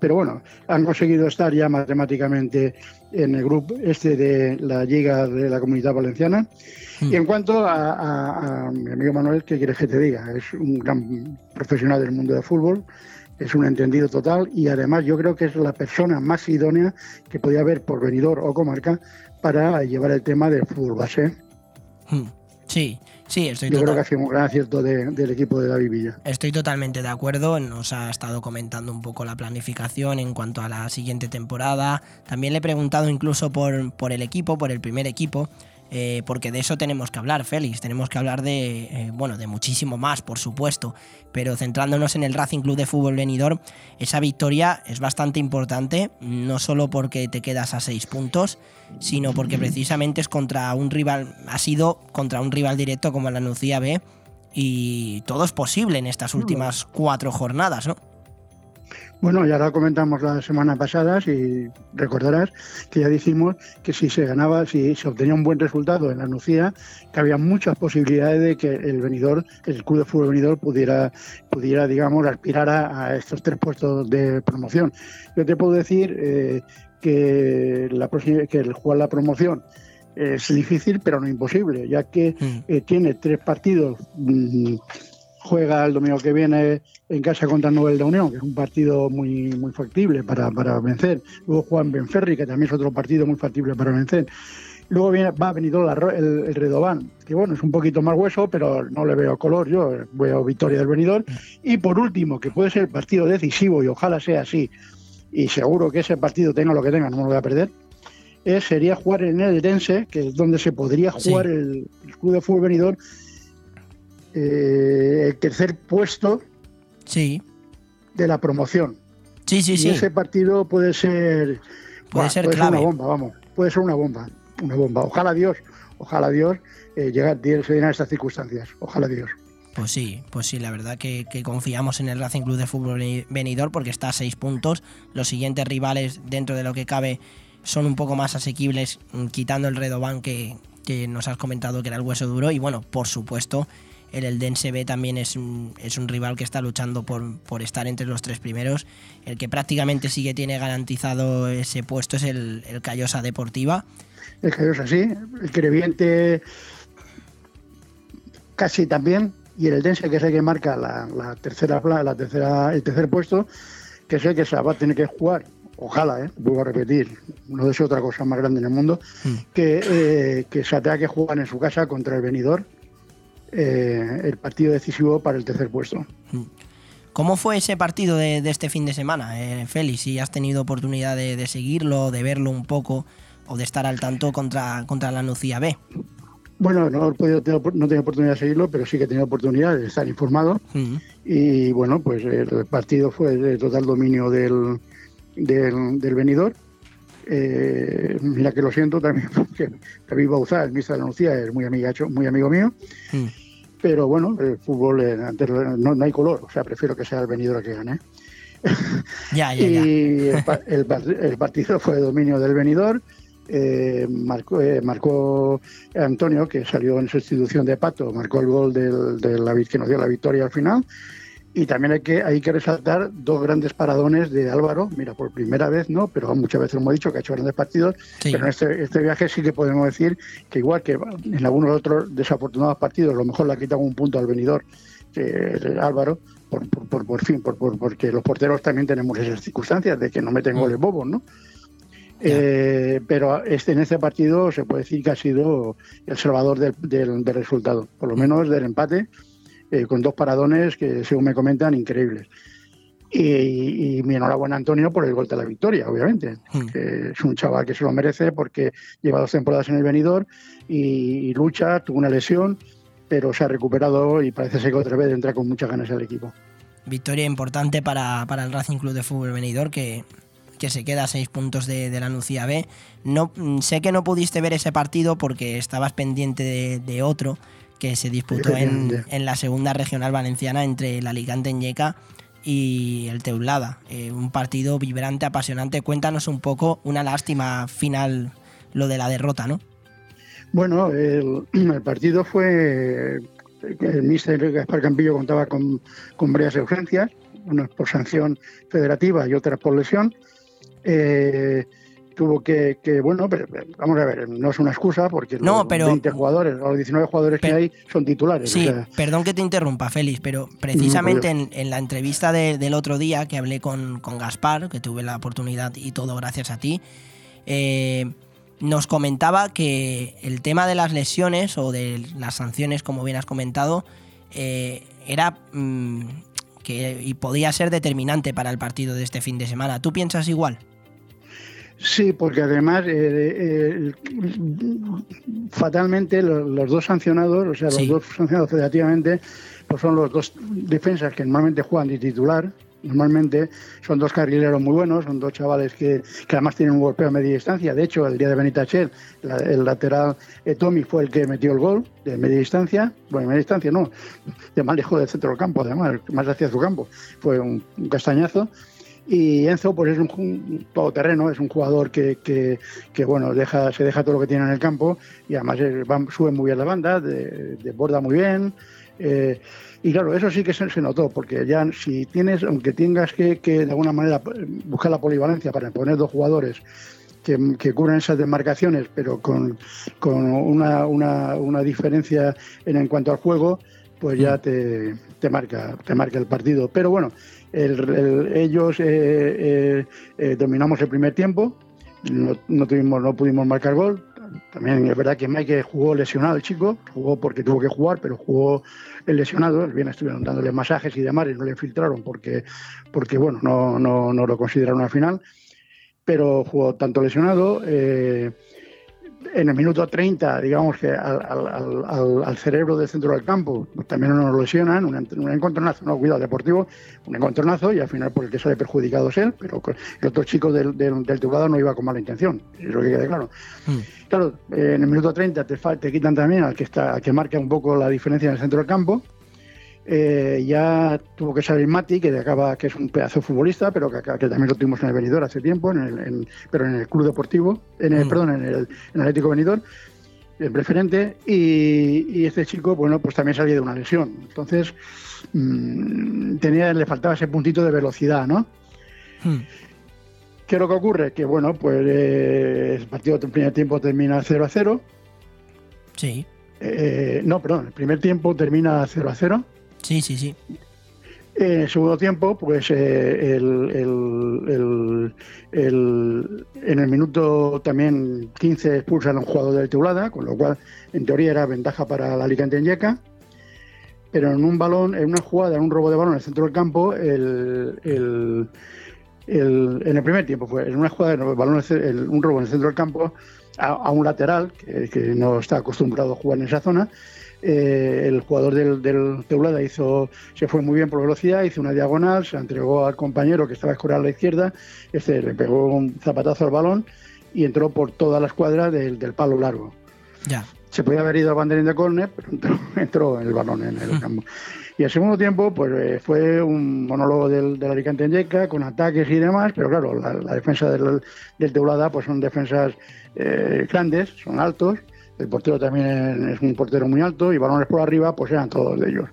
Pero bueno, han conseguido estar ya matemáticamente en el grupo este de la Liga de la Comunidad Valenciana. Y en cuanto a, a- a mi amigo Manuel, ¿qué quieres que te diga? Es un gran profesional del mundo del fútbol, es un entendido total y además yo creo que es la persona más idónea que podía haber por venidor o comarca para llevar el tema del fútbol base. Hmm. Sí, sí, estoy Yo creo total- que ha sido un gran acierto de- del equipo de David Villa. Estoy totalmente de acuerdo, nos ha estado comentando un poco la planificación en cuanto a la siguiente temporada. También le he preguntado incluso por, por el equipo, por el primer equipo, eh, porque de eso tenemos que hablar, Félix. Tenemos que hablar de, eh, bueno, de muchísimo más, por supuesto, pero centrándonos en el Racing Club de Fútbol Venidor, esa victoria es bastante importante, no solo porque te quedas a seis puntos, sino porque precisamente es contra un rival, ha sido contra un rival directo como la Nucía B, y todo es posible en estas últimas cuatro jornadas, ¿no? Bueno, ya lo comentamos la semana pasada, si recordarás, que ya dijimos que si se ganaba, si se obtenía un buen resultado en la Nucía, que había muchas posibilidades de que el venidor, el club de fútbol venidor pudiera, pudiera digamos, aspirar a, a estos tres puestos de promoción. Yo te puedo decir eh, que, la próxima- que el jugar la promoción es difícil, pero no imposible, ya que eh, tiene tres partidos. mm, juega el domingo que viene en casa contra el Nobel de Unión, que es un partido muy, muy factible para, para vencer. Luego juega en Benferri, que también es otro partido muy factible para vencer. Luego viene, va a venir el, el Redobán, que bueno, es un poquito más hueso, pero no le veo color, yo veo victoria del venidor. Y por último, que puede ser partido decisivo y ojalá sea así, y seguro que ese partido tenga lo que tenga, no me lo voy a perder, es, sería jugar en el Dense, que es donde se podría jugar el, el club de fútbol venidor, eh, el tercer puesto sí. de la promoción. Sí, sí, y sí. ese partido puede ser Puede ser puede clave. una bomba, vamos, puede ser una bomba, una bomba. Ojalá Dios, ojalá Dios eh, llegue, se den a estas circunstancias. Ojalá Dios. Pues sí, pues sí, la verdad que, que confiamos en el Racing Club de Fútbol Veni- Venidor porque está a seis puntos. Los siguientes rivales, dentro de lo que cabe, son un poco más asequibles, mm, quitando el Redobán que, que nos has comentado que era el hueso duro. Y bueno, por supuesto, el Eldense B también es un, es un rival que está luchando por, por estar entre los tres primeros. El que prácticamente sí que tiene garantizado ese puesto es el, el Callosa Deportiva. El es así, el Creviente casi también, y el Dense que es el que marca la, la tercera la tercera, el tercer puesto, que es el que se va a tener que jugar, ojalá, ¿eh? vuelvo a repetir, no es otra cosa más grande en el mundo, que, eh, que se tenga que jugar en su casa contra el venidor eh, el partido decisivo para el tercer puesto. ¿Cómo fue ese partido de, de este fin de semana, eh, Félix? Si has tenido oportunidad de, de seguirlo, de verlo un poco o de estar al tanto contra, contra la Nucía B. Bueno, no he podido tener- no he tenido oportunidad de seguirlo, pero sí que he tenido oportunidad de estar informado. Y bueno, pues el partido fue de total dominio del, del, del venidor. Eh, mira que lo siento también, porque David Bauzá, el ministro de la Nucía, es muy, amigacho, muy amigo mío. Pero bueno, el fútbol eh, antes no, no hay color, o sea, prefiero que sea el venidor el que gane. Ya, ya, ya. Y el, el el partido fue dominio del venidor. eh, marcó, eh, marcó Antonio, que salió en sustitución de Pato, marcó el gol del, de la, que nos dio la victoria al final. Y también hay que, hay que resaltar dos grandes paradones de Álvaro. Mira, por primera vez no, pero muchas veces lo hemos dicho que ha hecho grandes partidos. Pero en este, este viaje sí que podemos decir que igual que en algunos otros desafortunados partidos, a lo mejor le ha quitado un punto al venidor eh, Álvaro, por, por, por, fin, por, porque los porteros también tenemos esas circunstancias de que no meten goles bobos, ¿no? Eh, pero este, en este partido se puede decir que ha sido el salvador del, del, resultado, por lo menos del empate, eh, con dos paradones que, según me comentan, increíbles. Y, mi enhorabuena Antonio por el gol de la victoria, obviamente. es un chaval que se lo merece porque lleva dos temporadas en el venidor y, lucha, tuvo una lesión, pero se ha recuperado y parece ser que otra vez entra con muchas ganas al equipo. Victoria importante para, para el Racing Club de Fútbol Venidor que que se queda a seis puntos de, la Nucía B. No, sé que no pudiste ver ese partido porque estabas pendiente de, otro que se disputó en, la segunda regional valenciana entre el Alicante Ñeca y el Teulada. Eh, un partido vibrante, apasionante. Cuéntanos un poco, una lástima final lo de la derrota, ¿no? Bueno, el, partido fue. El míster Gaspar Campillo contaba con, con varias ausencias, unas por sanción federativa y otras por lesión. Eh, tuvo que, bueno, pero, vamos a ver, no es una excusa porque los 20 jugadores, los 19 jugadores que hay son titulares. Sí, perdón que te interrumpa, Félix, pero precisamente en, la entrevista del otro día que hablé con, Gaspar, que tuve la oportunidad y todo gracias a ti, eh, nos comentaba que el tema de las lesiones o de las sanciones, como bien has comentado, eh, era mm, que y podía ser determinante para el partido de este fin de semana. ¿Tú piensas igual? Sí, porque además eh, eh, fatalmente los, dos sancionados, o sea, los dos sancionados federativamente, pues son los dos defensas que normalmente juegan de titular. Normalmente son dos carrileros muy buenos, son dos chavales que, además tienen un golpeo a media distancia. De hecho, el día de Benitachel, el lateral eh, Tommy fue el que metió el gol de media distancia. Bueno, media distancia no, de más lejos del centro del campo, además, más hacia su campo. Fue un castañazo. Y Enzo pues es un, todoterreno, es un jugador que, que, bueno, deja, se deja todo lo que tiene en el campo y además sube muy bien la banda, desborda muy bien. Eh, y claro, eso sí que se, notó, porque ya si tienes, aunque tengas que, de alguna manera buscar la polivalencia para poner dos jugadores que, que cubran esas demarcaciones, pero con, con una, una, una, diferencia en, en cuanto al juego, pues ya mm. te, te, marca, te marca el partido. Pero bueno, ellos eh, eh, eh, dominamos el primer tiempo, no, tuvimos, no pudimos marcar gol. También es verdad que Mike jugó lesionado el chico, jugó porque tuvo que jugar, pero jugó el lesionado. Bien estuvieron dándole masajes y demás y no le filtraron porque, porque bueno, no, no, no lo consideraron al final. Pero jugó tanto lesionado en el minuto 30, digamos que al, cerebro del centro del campo, pues también nos lesionan, un, un, encontronazo, no, cuidado, deportivo, un encontronazo y al final por el que sale perjudicado es él, pero el otro chico del, del, no iba con mala intención, es lo que quede claro. Mm. Claro, en el minuto 30 te, te quitan también al que, está, al que marca un poco la diferencia en el centro del campo, eh, ya tuvo que salir Mati, que acaba, que es un pedazo futbolista, pero que, también lo tuvimos en el Benidorm hace tiempo, en pero en el club deportivo, en el, mm. perdón, en el, Atlético Benidorm, el preferente, y, este chico, bueno, pues también salía de una lesión. Entonces, mm, tenía, le faltaba ese puntito de velocidad, ¿no? Mm. ¿Qué es lo que ocurre? Que bueno, pues eh, el partido del primer tiempo termina 0 a 0. Sí. Eh, no, perdón, el primer tiempo termina 0 a 0. Sí, sí, sí. En el segundo tiempo, pues eh, en el minuto también 15 expulsan a un jugador del Teulada, con lo cual en teoría era ventaja para la Alicante en Yeca. Pero en un balón, en una jugada, en un robo de balón en el centro del campo, el, en el primer tiempo fue en una jugada, de balón, un robo en el centro del campo a, un lateral que, no está acostumbrado a jugar en esa zona eh, el jugador del, del, Teulada hizo, se fue muy bien por velocidad, hizo una diagonal, se entregó al compañero que estaba escorado a la izquierda, este le pegó un zapatazo al balón y entró por toda la escuadra del, palo largo. Ya. Se podía haber ido a banderín de córner, pero entró, en el balón en el campo. Y al segundo tiempo, pues eh, fue un monólogo del, del Alicante en Yeca, con ataques y demás, pero claro, la, defensa del, del, Teulada pues son defensas eh, grandes, son altos, el portero también es un portero muy alto y balones por arriba, pues eran todos de ellos.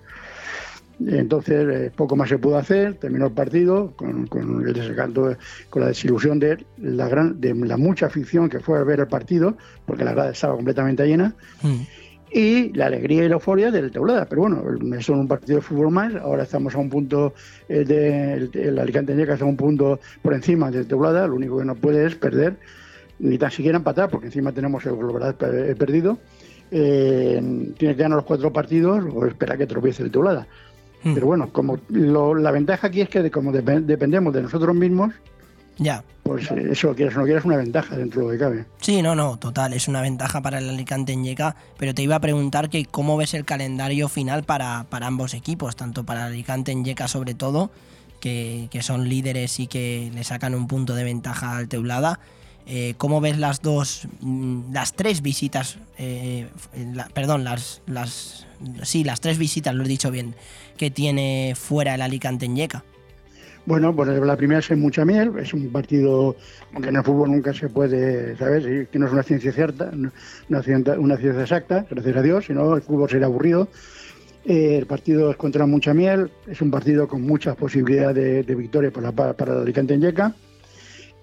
Entonces, eh, poco más se pudo hacer, terminó el partido con, con el desencanto, con la desilusión de la, gran, de la mucha afición que fue a ver el partido, porque la grada estaba completamente llena. Mm. y la alegría y la euforia del Teulada. Pero bueno, es un partido de fútbol más. Ahora estamos a un punto eh, del el Alicante Ñeca está a un punto por encima del Teulada. Lo único que no puede es perder, ni tan siquiera empatar, porque encima tenemos el global perdido. Eh, tiene que ganar los cuatro partidos o espera que tropiece el Teulada. Pero bueno, como lo- la ventaja aquí es que de- como depen- dependemos de nosotros mismos, Ya. pues eh, eso quieras o no quieras es una ventaja dentro de lo que cabe. Sí, no, no, total, es una ventaja para el Alicante en Yeca, pero te iba a preguntar que cómo ves el calendario final para, para ambos equipos, tanto para el Alicante en Yeca sobre todo, que, que son líderes y que le sacan un punto de ventaja al Teulada. Eh, ¿Cómo ves las dos, mm, las tres visitas, eh, perdón, las, las, sí, las tres visitas, lo he dicho bien, que tiene fuera el Alicante en Yeca? Bueno, pues la primera es en mucha miel, es un partido, aunque en el fútbol nunca se puede, ¿sabes? Que no es una ciencia cierta, una ciencia, exacta, gracias a Dios, si no el fútbol sería aburrido. Eh, el partido es contra mucha miel, es un partido con muchas posibilidades de, de victoria para, para, para el Alicante en Yeca.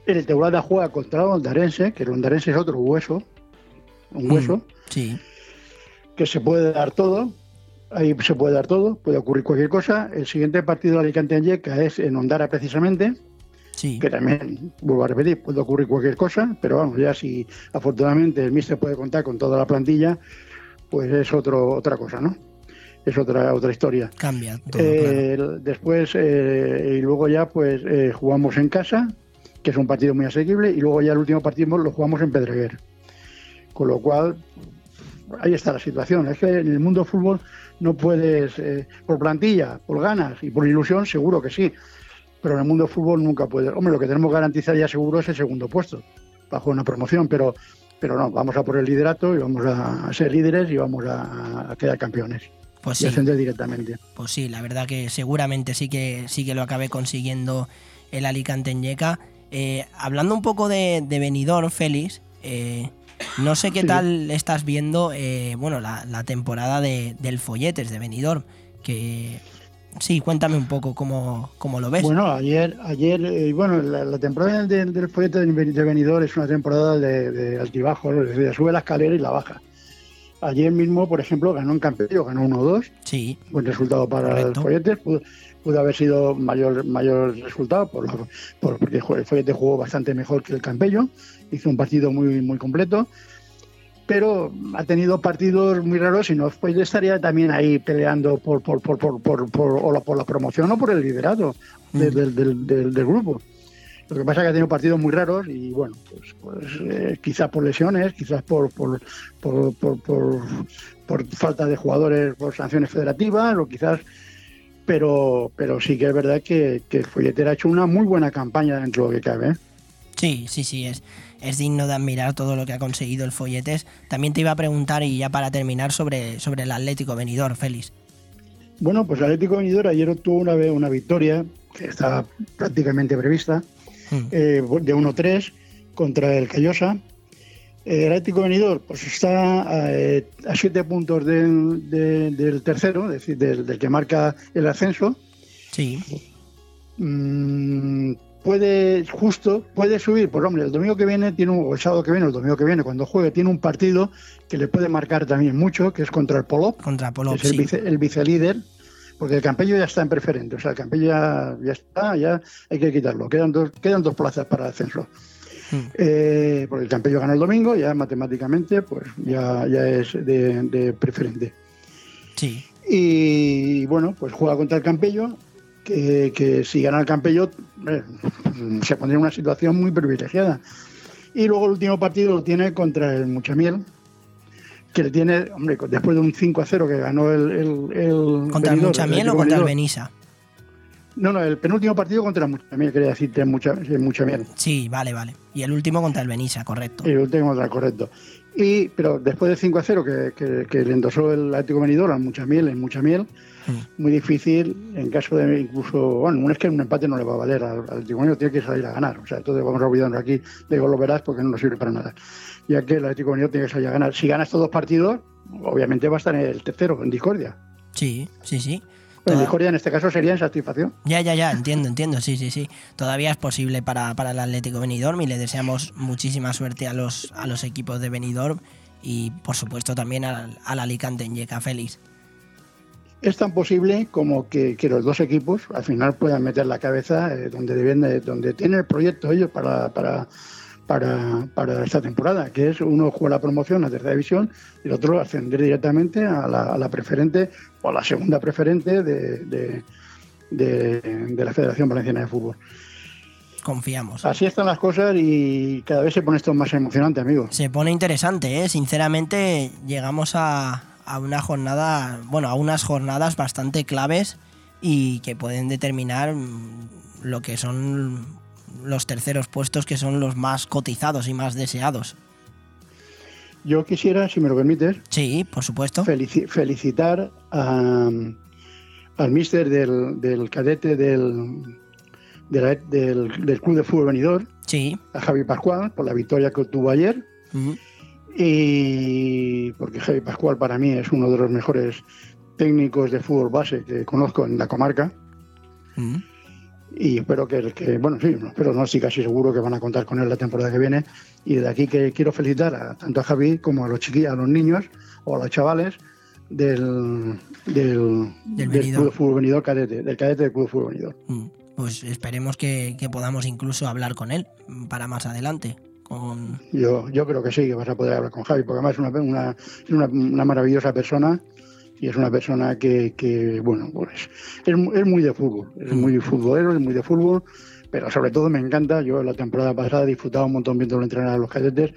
El Teulada juega contra el Ondarense, que el Ondarense es otro hueso, un hueso, Sí. que se puede dar todo, ahí se puede dar todo, puede ocurrir cualquier cosa. El siguiente partido de Alicante en Yeca es en Ondara precisamente, que también, vuelvo a repetir, puede ocurrir cualquier cosa, pero vamos, ya si afortunadamente el míster puede contar con toda la plantilla, pues es otro, otra cosa, ¿no? Es otra, otra historia. Cambia todo, Eh, Después, eh, y luego ya pues eh, jugamos en casa, que es un partido muy asequible, y luego ya el último partido lo jugamos en Pedreguer. Con lo cual, ahí está la situación. Es que en el mundo del fútbol no puedes, eh, por plantilla, por ganas y por ilusión, seguro que sí. Pero en el mundo del fútbol nunca puedes. Hombre, lo que tenemos garantizado ya seguro es el segundo puesto, bajo una promoción, pero, pero no, vamos a por el liderato y vamos a, a ser líderes y vamos a, a quedar campeones. Pues y sí. ascender directamente. Pues sí, la verdad que seguramente sí que sí que lo acabé consiguiendo el Alicante en Yeca. Eh, hablando un poco de, de Benidorm, Félix, eh, no sé qué Sí. tal estás viendo eh, bueno, la, la temporada de, del Folletes de Benidorm. Que sí, cuéntame un poco cómo, cómo lo ves. Bueno, ayer, ayer eh, bueno, la, la temporada del, del folleto de Beni- de Benidorm es una temporada de, de altibajos, es decir, sube la escalera y la baja. Ayer mismo, por ejemplo, ganó en Campello, ganó 1-2. Sí. Buen resultado para Correcto. el Folletes. Pudo, pudo haber sido mayor mayor resultado por, por- porque el Follete jugó bastante mejor que el Campello. Hizo un partido muy, muy completo. Pero ha tenido partidos muy raros y no pues estaría también ahí peleando por, por, por, por, por, por- o la, por la promoción o por el liderato de- del, del- del- del grupo. Lo que pasa es que ha tenido partidos muy raros y bueno, pues, pues eh, quizás por lesiones, quizás por, por, por- por falta de jugadores, por sanciones federativas, o quizás, pero pero sí que es verdad que, que el Folletera ha hecho una muy buena campaña dentro de lo que cabe. ¿eh? Sí, sí, sí, es, es digno de admirar todo lo que ha conseguido el Folletes. También te iba a preguntar, y ya para terminar, sobre, sobre el Atlético Benidorm, Félix. Bueno, pues el Atlético de Benidorm ayer obtuvo una, una victoria que estaba prácticamente prevista, eh, de 1-3 contra el Callosa. Eh, El Atlético de Benidorm pues está eh, a siete puntos del, de- del tercero, es decir, del, del que marca el ascenso. Sí. Mm, puede justo puede subir pues hombre el domingo que viene tiene un, o el sábado que viene el domingo que viene cuando juegue tiene un partido que le puede marcar también mucho que es contra el Polop contra Polop, es el, sí. vice, el vicelíder porque el Campello ya está en preferente o sea el Campello ya, ya está ya hay que quitarlo quedan dos quedan dos plazas para el ascenso Eh, porque el Campello ganó el domingo ya matemáticamente pues ya, ya es de, de preferente Sí. y bueno, pues juega contra el Campello, que, que si gana el Campello eh, se pondría en una situación muy privilegiada. Y luego el último partido lo tiene contra el Muchamiel, que le tiene, hombre, después de un 5 a 0 que ganó el. el, el ¿Contra el Muchamiel o contra el Benidorm. Benissa? No, no, el penúltimo partido contra el Muchamiel, quería decirte mucha, el Muchamiel. Sí, vale, vale. Y el último contra el Benissa, correcto. El último contra el correcto. Y, pero después del 5 a 0 que, que, que le endosó el Atlético Benidorm al Muchamiel, en Muchamiel, muy difícil en caso de incluso, bueno, es que un empate no le va a valer al, Atlético Benidorm, tiene que salir a ganar. O sea, entonces vamos a olvidarnos aquí de lo verás porque no nos sirve para nada. Ya que el Atlético Benidorm tiene que salir a ganar. Si gana estos dos partidos, obviamente va a estar en el tercero, en discordia. Sí, sí, sí. En discordia en este caso sería en satisfacción. Ya, ya, ya, entiendo, entiendo, sí, sí, sí. Todavía es posible para, para el Atlético Benidorm y le deseamos muchísima suerte a los, a los equipos de Benidorm y por supuesto también al, al Alicante en Yeca, Félix. Es tan posible como que, que los dos equipos al final puedan meter la cabeza eh, donde deben de- donde tienen el proyecto ellos para, para, para, para esta temporada, que es uno juega la promoción a tercera división y el otro ascender directamente a la, a la preferente o a la segunda preferente de, de- de- de la Federación Valenciana de Fútbol. Confiamos. Así están las cosas y cada vez se pone esto más emocionante, amigos. Se pone interesante, ¿eh? Sinceramente, llegamos a, a una jornada, bueno, a unas jornadas bastante claves y que pueden determinar lo que son los terceros puestos, que son los más cotizados y más deseados. Yo quisiera, si me lo permites, sí, por supuesto, felicitar a- al míster del, del cadete del, de la- del, del Club de Fútbol Venidor, sí. a Javi Pascual, por la victoria que obtuvo ayer. Y porque Javi Pascual para mí es uno de los mejores técnicos de fútbol base que conozco en la comarca. Y espero que, que, bueno, sí, pero no estoy casi seguro que van a contar con él la temporada que viene. Y de aquí que quiero felicitar a, tanto a Javi como a los chiquillos, a los niños o a los chavales del, del, del Benidorm. Club de Fútbol Venidor cadete, del cadete del Club de Fútbol Venidor. Pues esperemos que, que podamos incluso hablar con él mm, para más adelante. Con... Yo, yo creo que sí, que vas a poder hablar con Javi, porque además es una, una, una maravillosa persona y es una persona que, que bueno, pues es, es muy de fútbol, es muy futbolero, es muy de fútbol, pero sobre todo me encanta, yo la temporada pasada he disfrutado un montón viendo entrenar a los cadetes,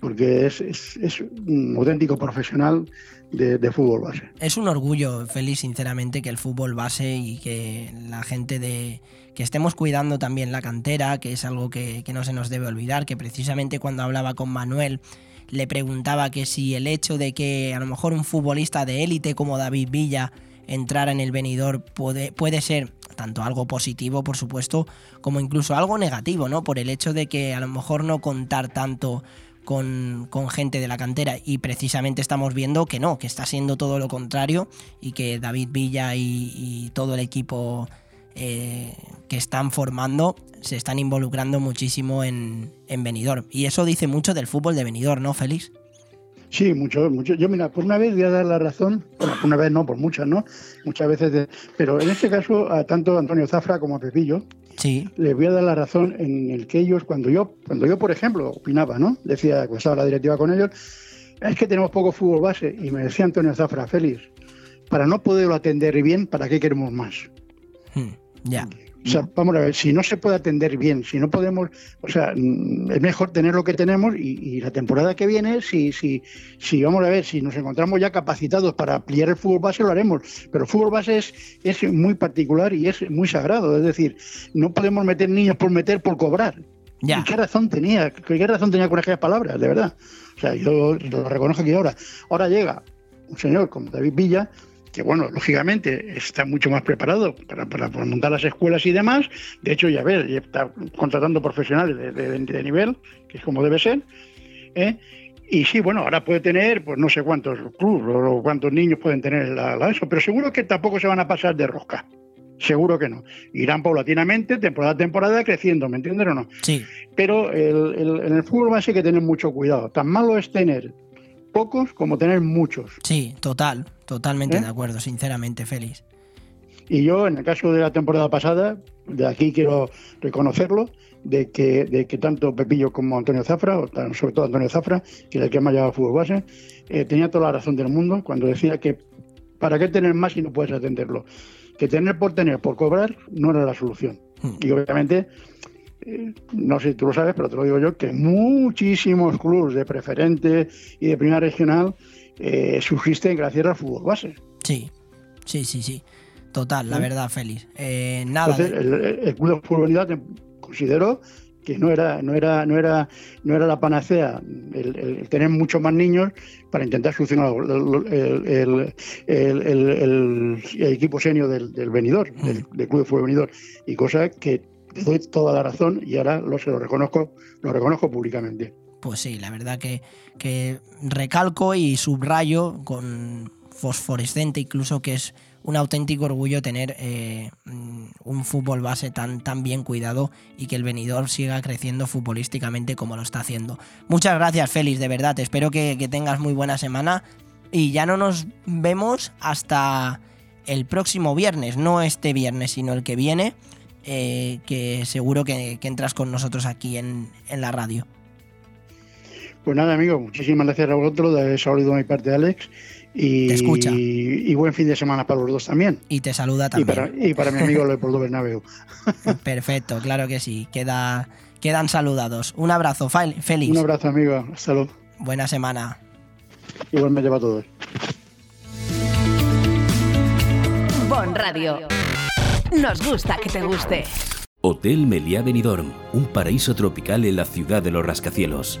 porque es, es, es un auténtico profesional de, de fútbol base. Es un orgullo, Félix, sinceramente, que el fútbol base y que la gente de. que estemos cuidando también la cantera, que es algo que, que no se nos debe olvidar, que precisamente cuando hablaba con Manuel le preguntaba que si el hecho de que a lo mejor un futbolista de élite como David Villa entrara en el venidor puede, puede ser tanto algo positivo, por supuesto, como incluso algo negativo, ¿no? Por el hecho de que a lo mejor no contar tanto con, con gente de la cantera y precisamente estamos viendo que no, que está siendo todo lo contrario y que David Villa y, y todo el equipo eh, que están formando se están involucrando muchísimo en, en Benidorm. Y eso dice mucho del fútbol de Benidorm, ¿no, Félix? Sí, mucho, mucho. Yo, mira, por una vez voy a dar la razón, bueno, por una vez no, por muchas, ¿no? Muchas veces, de- pero en este caso, a tanto Antonio Zafra como a Pepillo, sí. les voy a dar la razón en el que ellos, cuando yo, cuando yo, por ejemplo, opinaba, ¿no? Decía, cuando estaba la directiva con ellos, es que tenemos poco fútbol base, y me decía Antonio Zafra, Félix, para no poderlo atender bien, ¿para qué queremos más? Ya. O sea, vamos a ver, si no se puede atender bien, si no podemos, o sea, mm, es mejor tener lo que tenemos y, y la temporada que viene, si, si, si vamos a ver, si nos encontramos ya capacitados para ampliar el fútbol base, lo haremos. Pero el fútbol base es, es muy particular y es muy sagrado, es decir, no podemos meter niños por meter, por cobrar. Ya. ¿Y qué razón tenía? ¿Qué razón tenía con aquellas palabras, de verdad? O sea, yo lo reconozco aquí ahora. Ahora llega un señor como David Villa, que bueno, lógicamente está mucho más preparado para, para- montar las escuelas y demás. De hecho, ya ves, ya está contratando profesionales de, de- de nivel, que es como debe ser. ¿eh? Y sí, bueno, ahora puede tener, pues no sé cuántos clubes o cuántos niños pueden tener la, la eso, pero seguro que tampoco se van a pasar de rosca. Seguro que no. Irán paulatinamente, temporada a temporada, creciendo, ¿me entiendes o no? Sí. Pero el- el- en el fútbol base hay que tener mucho cuidado. Tan malo es tener pocos como tener muchos. Sí, total, totalmente ¿Eh? de acuerdo, sinceramente, Félix. Y yo, en el caso de la temporada pasada, de aquí quiero reconocerlo, de que, de que tanto Pepillo como Antonio Zafra, o tan- sobre todo Antonio Zafra, que es el que más llevaba fútbol base, eh, tenía toda la razón del mundo cuando decía que ¿para qué tener más si no puedes atenderlo? Que tener por tener, por cobrar, no era la solución. Y obviamente, eh, no sé si tú lo sabes, pero te lo digo yo, que muchísimos clubes de preferente y de primera regional eh, subsisten gracias al fútbol base. Sí, sí, sí, sí. Total, la ¿Eh? verdad, Félix. Eh, nada. Entonces, el, el club de fútbol unidad consideró que no era, no era, no era, no era la panacea el, el tener muchos más niños para intentar solucionar el, el- equipo senior del, del venidor, del, del club de fútbol venidor, y cosa que te doy toda la razón y ahora lo se lo reconozco, lo reconozco públicamente. Pues sí, la verdad que, que recalco y subrayo con fosforescente incluso que es un auténtico orgullo tener eh, mm, un fútbol base tan, tan bien cuidado y que el venidor siga creciendo futbolísticamente como lo está haciendo. Muchas gracias, Félix, de verdad. Espero que, que tengas muy buena semana y ya no nos vemos hasta el próximo viernes, no este viernes, sino el que viene, eh, que seguro que, que entras con nosotros aquí en, en la radio. Pues nada, amigo, muchísimas gracias a vosotros, de saludo de mi parte, Alex. Y, Te escucha. y buen fin de semana para los dos también. Y te saluda Y también. para, y para mi amigo Leopoldo Bernabeu. Perfecto, claro que sí. Queda, quedan saludados. Un abrazo, Félix. Un abrazo, amigo. Luego. Buena semana. Igualmente para todos. Bon Radio. Nos gusta que te guste. Hotel Meliá Benidorm, un paraíso tropical en la ciudad de los rascacielos.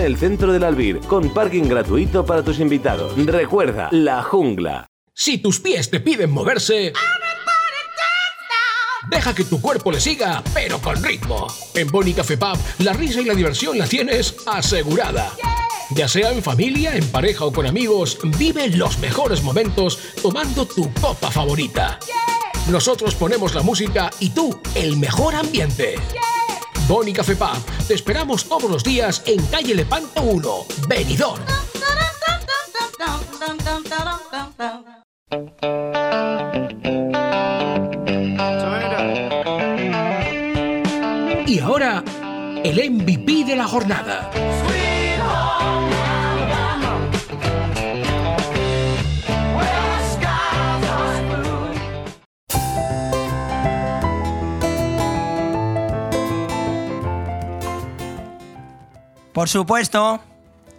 el centro del Albir, con parking gratuito para tus invitados. Recuerda, La Jungla. Si tus pies te piden moverse, deja que tu cuerpo le siga, pero con ritmo. En Boni Café Pub, la risa y la diversión la tienes asegurada. Ya sea en familia, en pareja o con amigos, vive los mejores momentos tomando tu copa favorita. Nosotros ponemos la música y tú el mejor ambiente. Boni Café Pub, te esperamos todos los días en calle Lepanto 1, Benidorm. Y ahora, el MVP de la jornada. Por supuesto,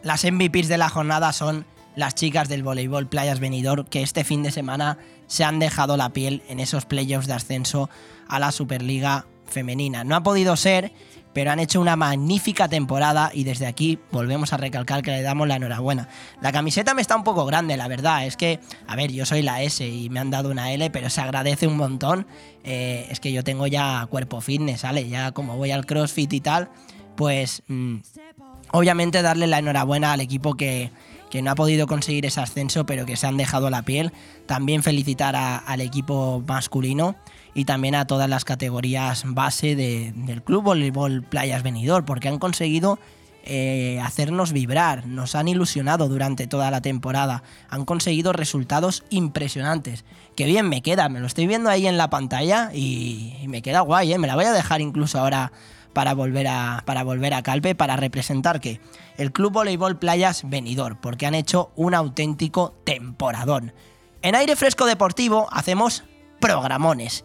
las MVPs de la jornada son las chicas del voleibol Playas Benidorm que este fin de semana se han dejado la piel en esos playoffs de ascenso a la Superliga femenina. No ha podido ser, pero han hecho una magnífica temporada y desde aquí volvemos a recalcar que le damos la enhorabuena. La camiseta me está un poco grande, la verdad. Es que, a ver, yo soy la S y me han dado una L, pero se agradece un montón. Eh, es que yo tengo ya cuerpo fitness, ¿vale? Ya como voy al CrossFit y tal, pues mm, obviamente darle la enhorabuena al equipo que, que no ha podido conseguir ese ascenso, pero que se han dejado la piel. También felicitar a- al equipo masculino y también a todas las categorías base de- del Club Voleibol Playas Benidorm, porque han conseguido eh, hacernos vibrar, nos han ilusionado durante toda la temporada, han conseguido resultados impresionantes. Que bien me queda, me lo estoy viendo ahí en la pantalla y, y me queda guay, ¿eh? me la voy a dejar incluso ahora para volver a, para volver a Calpe, para representar que el Club Voleibol Playas Benidorm, porque han hecho un auténtico temporadón. En aire fresco deportivo hacemos programones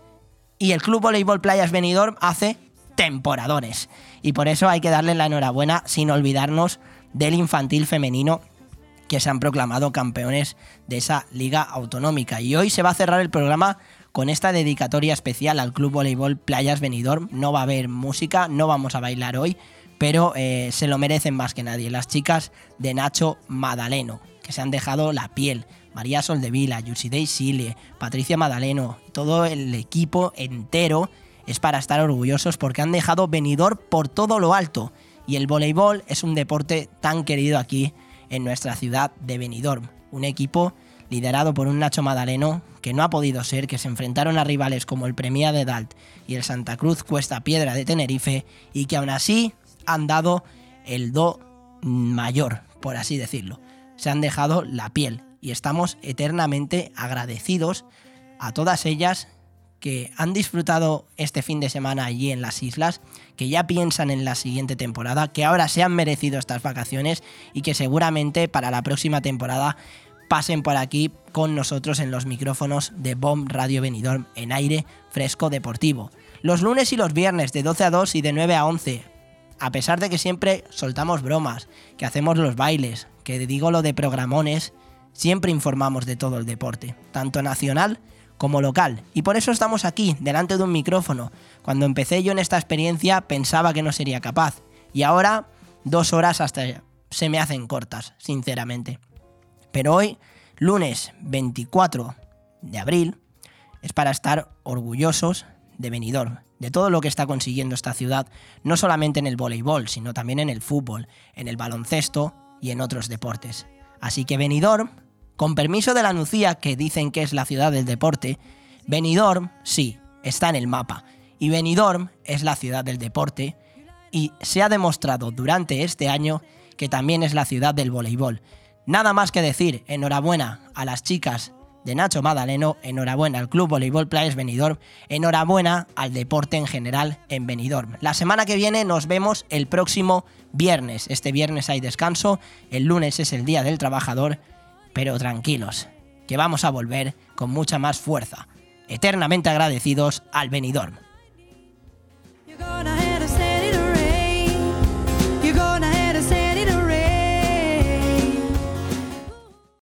y el Club Voleibol Playas Benidorm hace temporadones. Y por eso hay que darle la enhorabuena sin olvidarnos del infantil femenino que se han proclamado campeones de esa liga autonómica. Y hoy se va a cerrar el programa con esta dedicatoria especial al Club Voleibol Playas Benidorm. No va a haber música, no vamos a bailar hoy, pero eh, se lo merecen más que nadie. Las chicas de Nacho Madaleno, que se han dejado la piel. María Soldevila, Yusidei Silie, Patricia Madaleno, todo el equipo entero es para estar orgullosos porque han dejado Benidorm por todo lo alto. Y el voleibol es un deporte tan querido aquí en nuestra ciudad de Benidorm. Un equipo liderado por un Nacho Madaleno que no ha podido ser, que se enfrentaron a rivales como el Premia de Dalt y el Santa Cruz Cuesta Piedra de Tenerife y que aún así han dado el do mayor, por así decirlo. Se han dejado la piel y estamos eternamente agradecidos a todas ellas que han disfrutado este fin de semana allí en las islas, que ya piensan en la siguiente temporada, que ahora se han merecido estas vacaciones y que seguramente para la próxima temporada pasen por aquí con nosotros en los micrófonos de Bomb Radio Benidorm en aire fresco deportivo. Los lunes y los viernes de 12 a 2 y de 9 a 11. A pesar de que siempre soltamos bromas, que hacemos los bailes, que digo lo de programones, siempre informamos de todo el deporte, tanto nacional como local. Y por eso estamos aquí, delante de un micrófono. Cuando empecé yo en esta experiencia pensaba que no sería capaz. Y ahora, dos horas hasta se me hacen cortas, sinceramente. Pero hoy, lunes 24 de abril, es para estar orgullosos de Benidorm, de todo lo que está consiguiendo esta ciudad, no solamente en el voleibol, sino también en el fútbol, en el baloncesto y en otros deportes. Así que Benidorm con permiso de la Nucía, que dicen que es la ciudad del deporte, Benidorm, sí, está en el mapa. Y Benidorm es la ciudad del deporte y se ha demostrado durante este año que también es la ciudad del voleibol. Nada más que decir, enhorabuena a las chicas de Nacho Madaleno, enhorabuena al Club Voleibol Players Benidorm, enhorabuena al deporte en general en Benidorm. La semana que viene nos vemos el próximo viernes. Este viernes hay descanso, el lunes es el Día del Trabajador pero tranquilos, que vamos a volver con mucha más fuerza, eternamente agradecidos al Benidorm.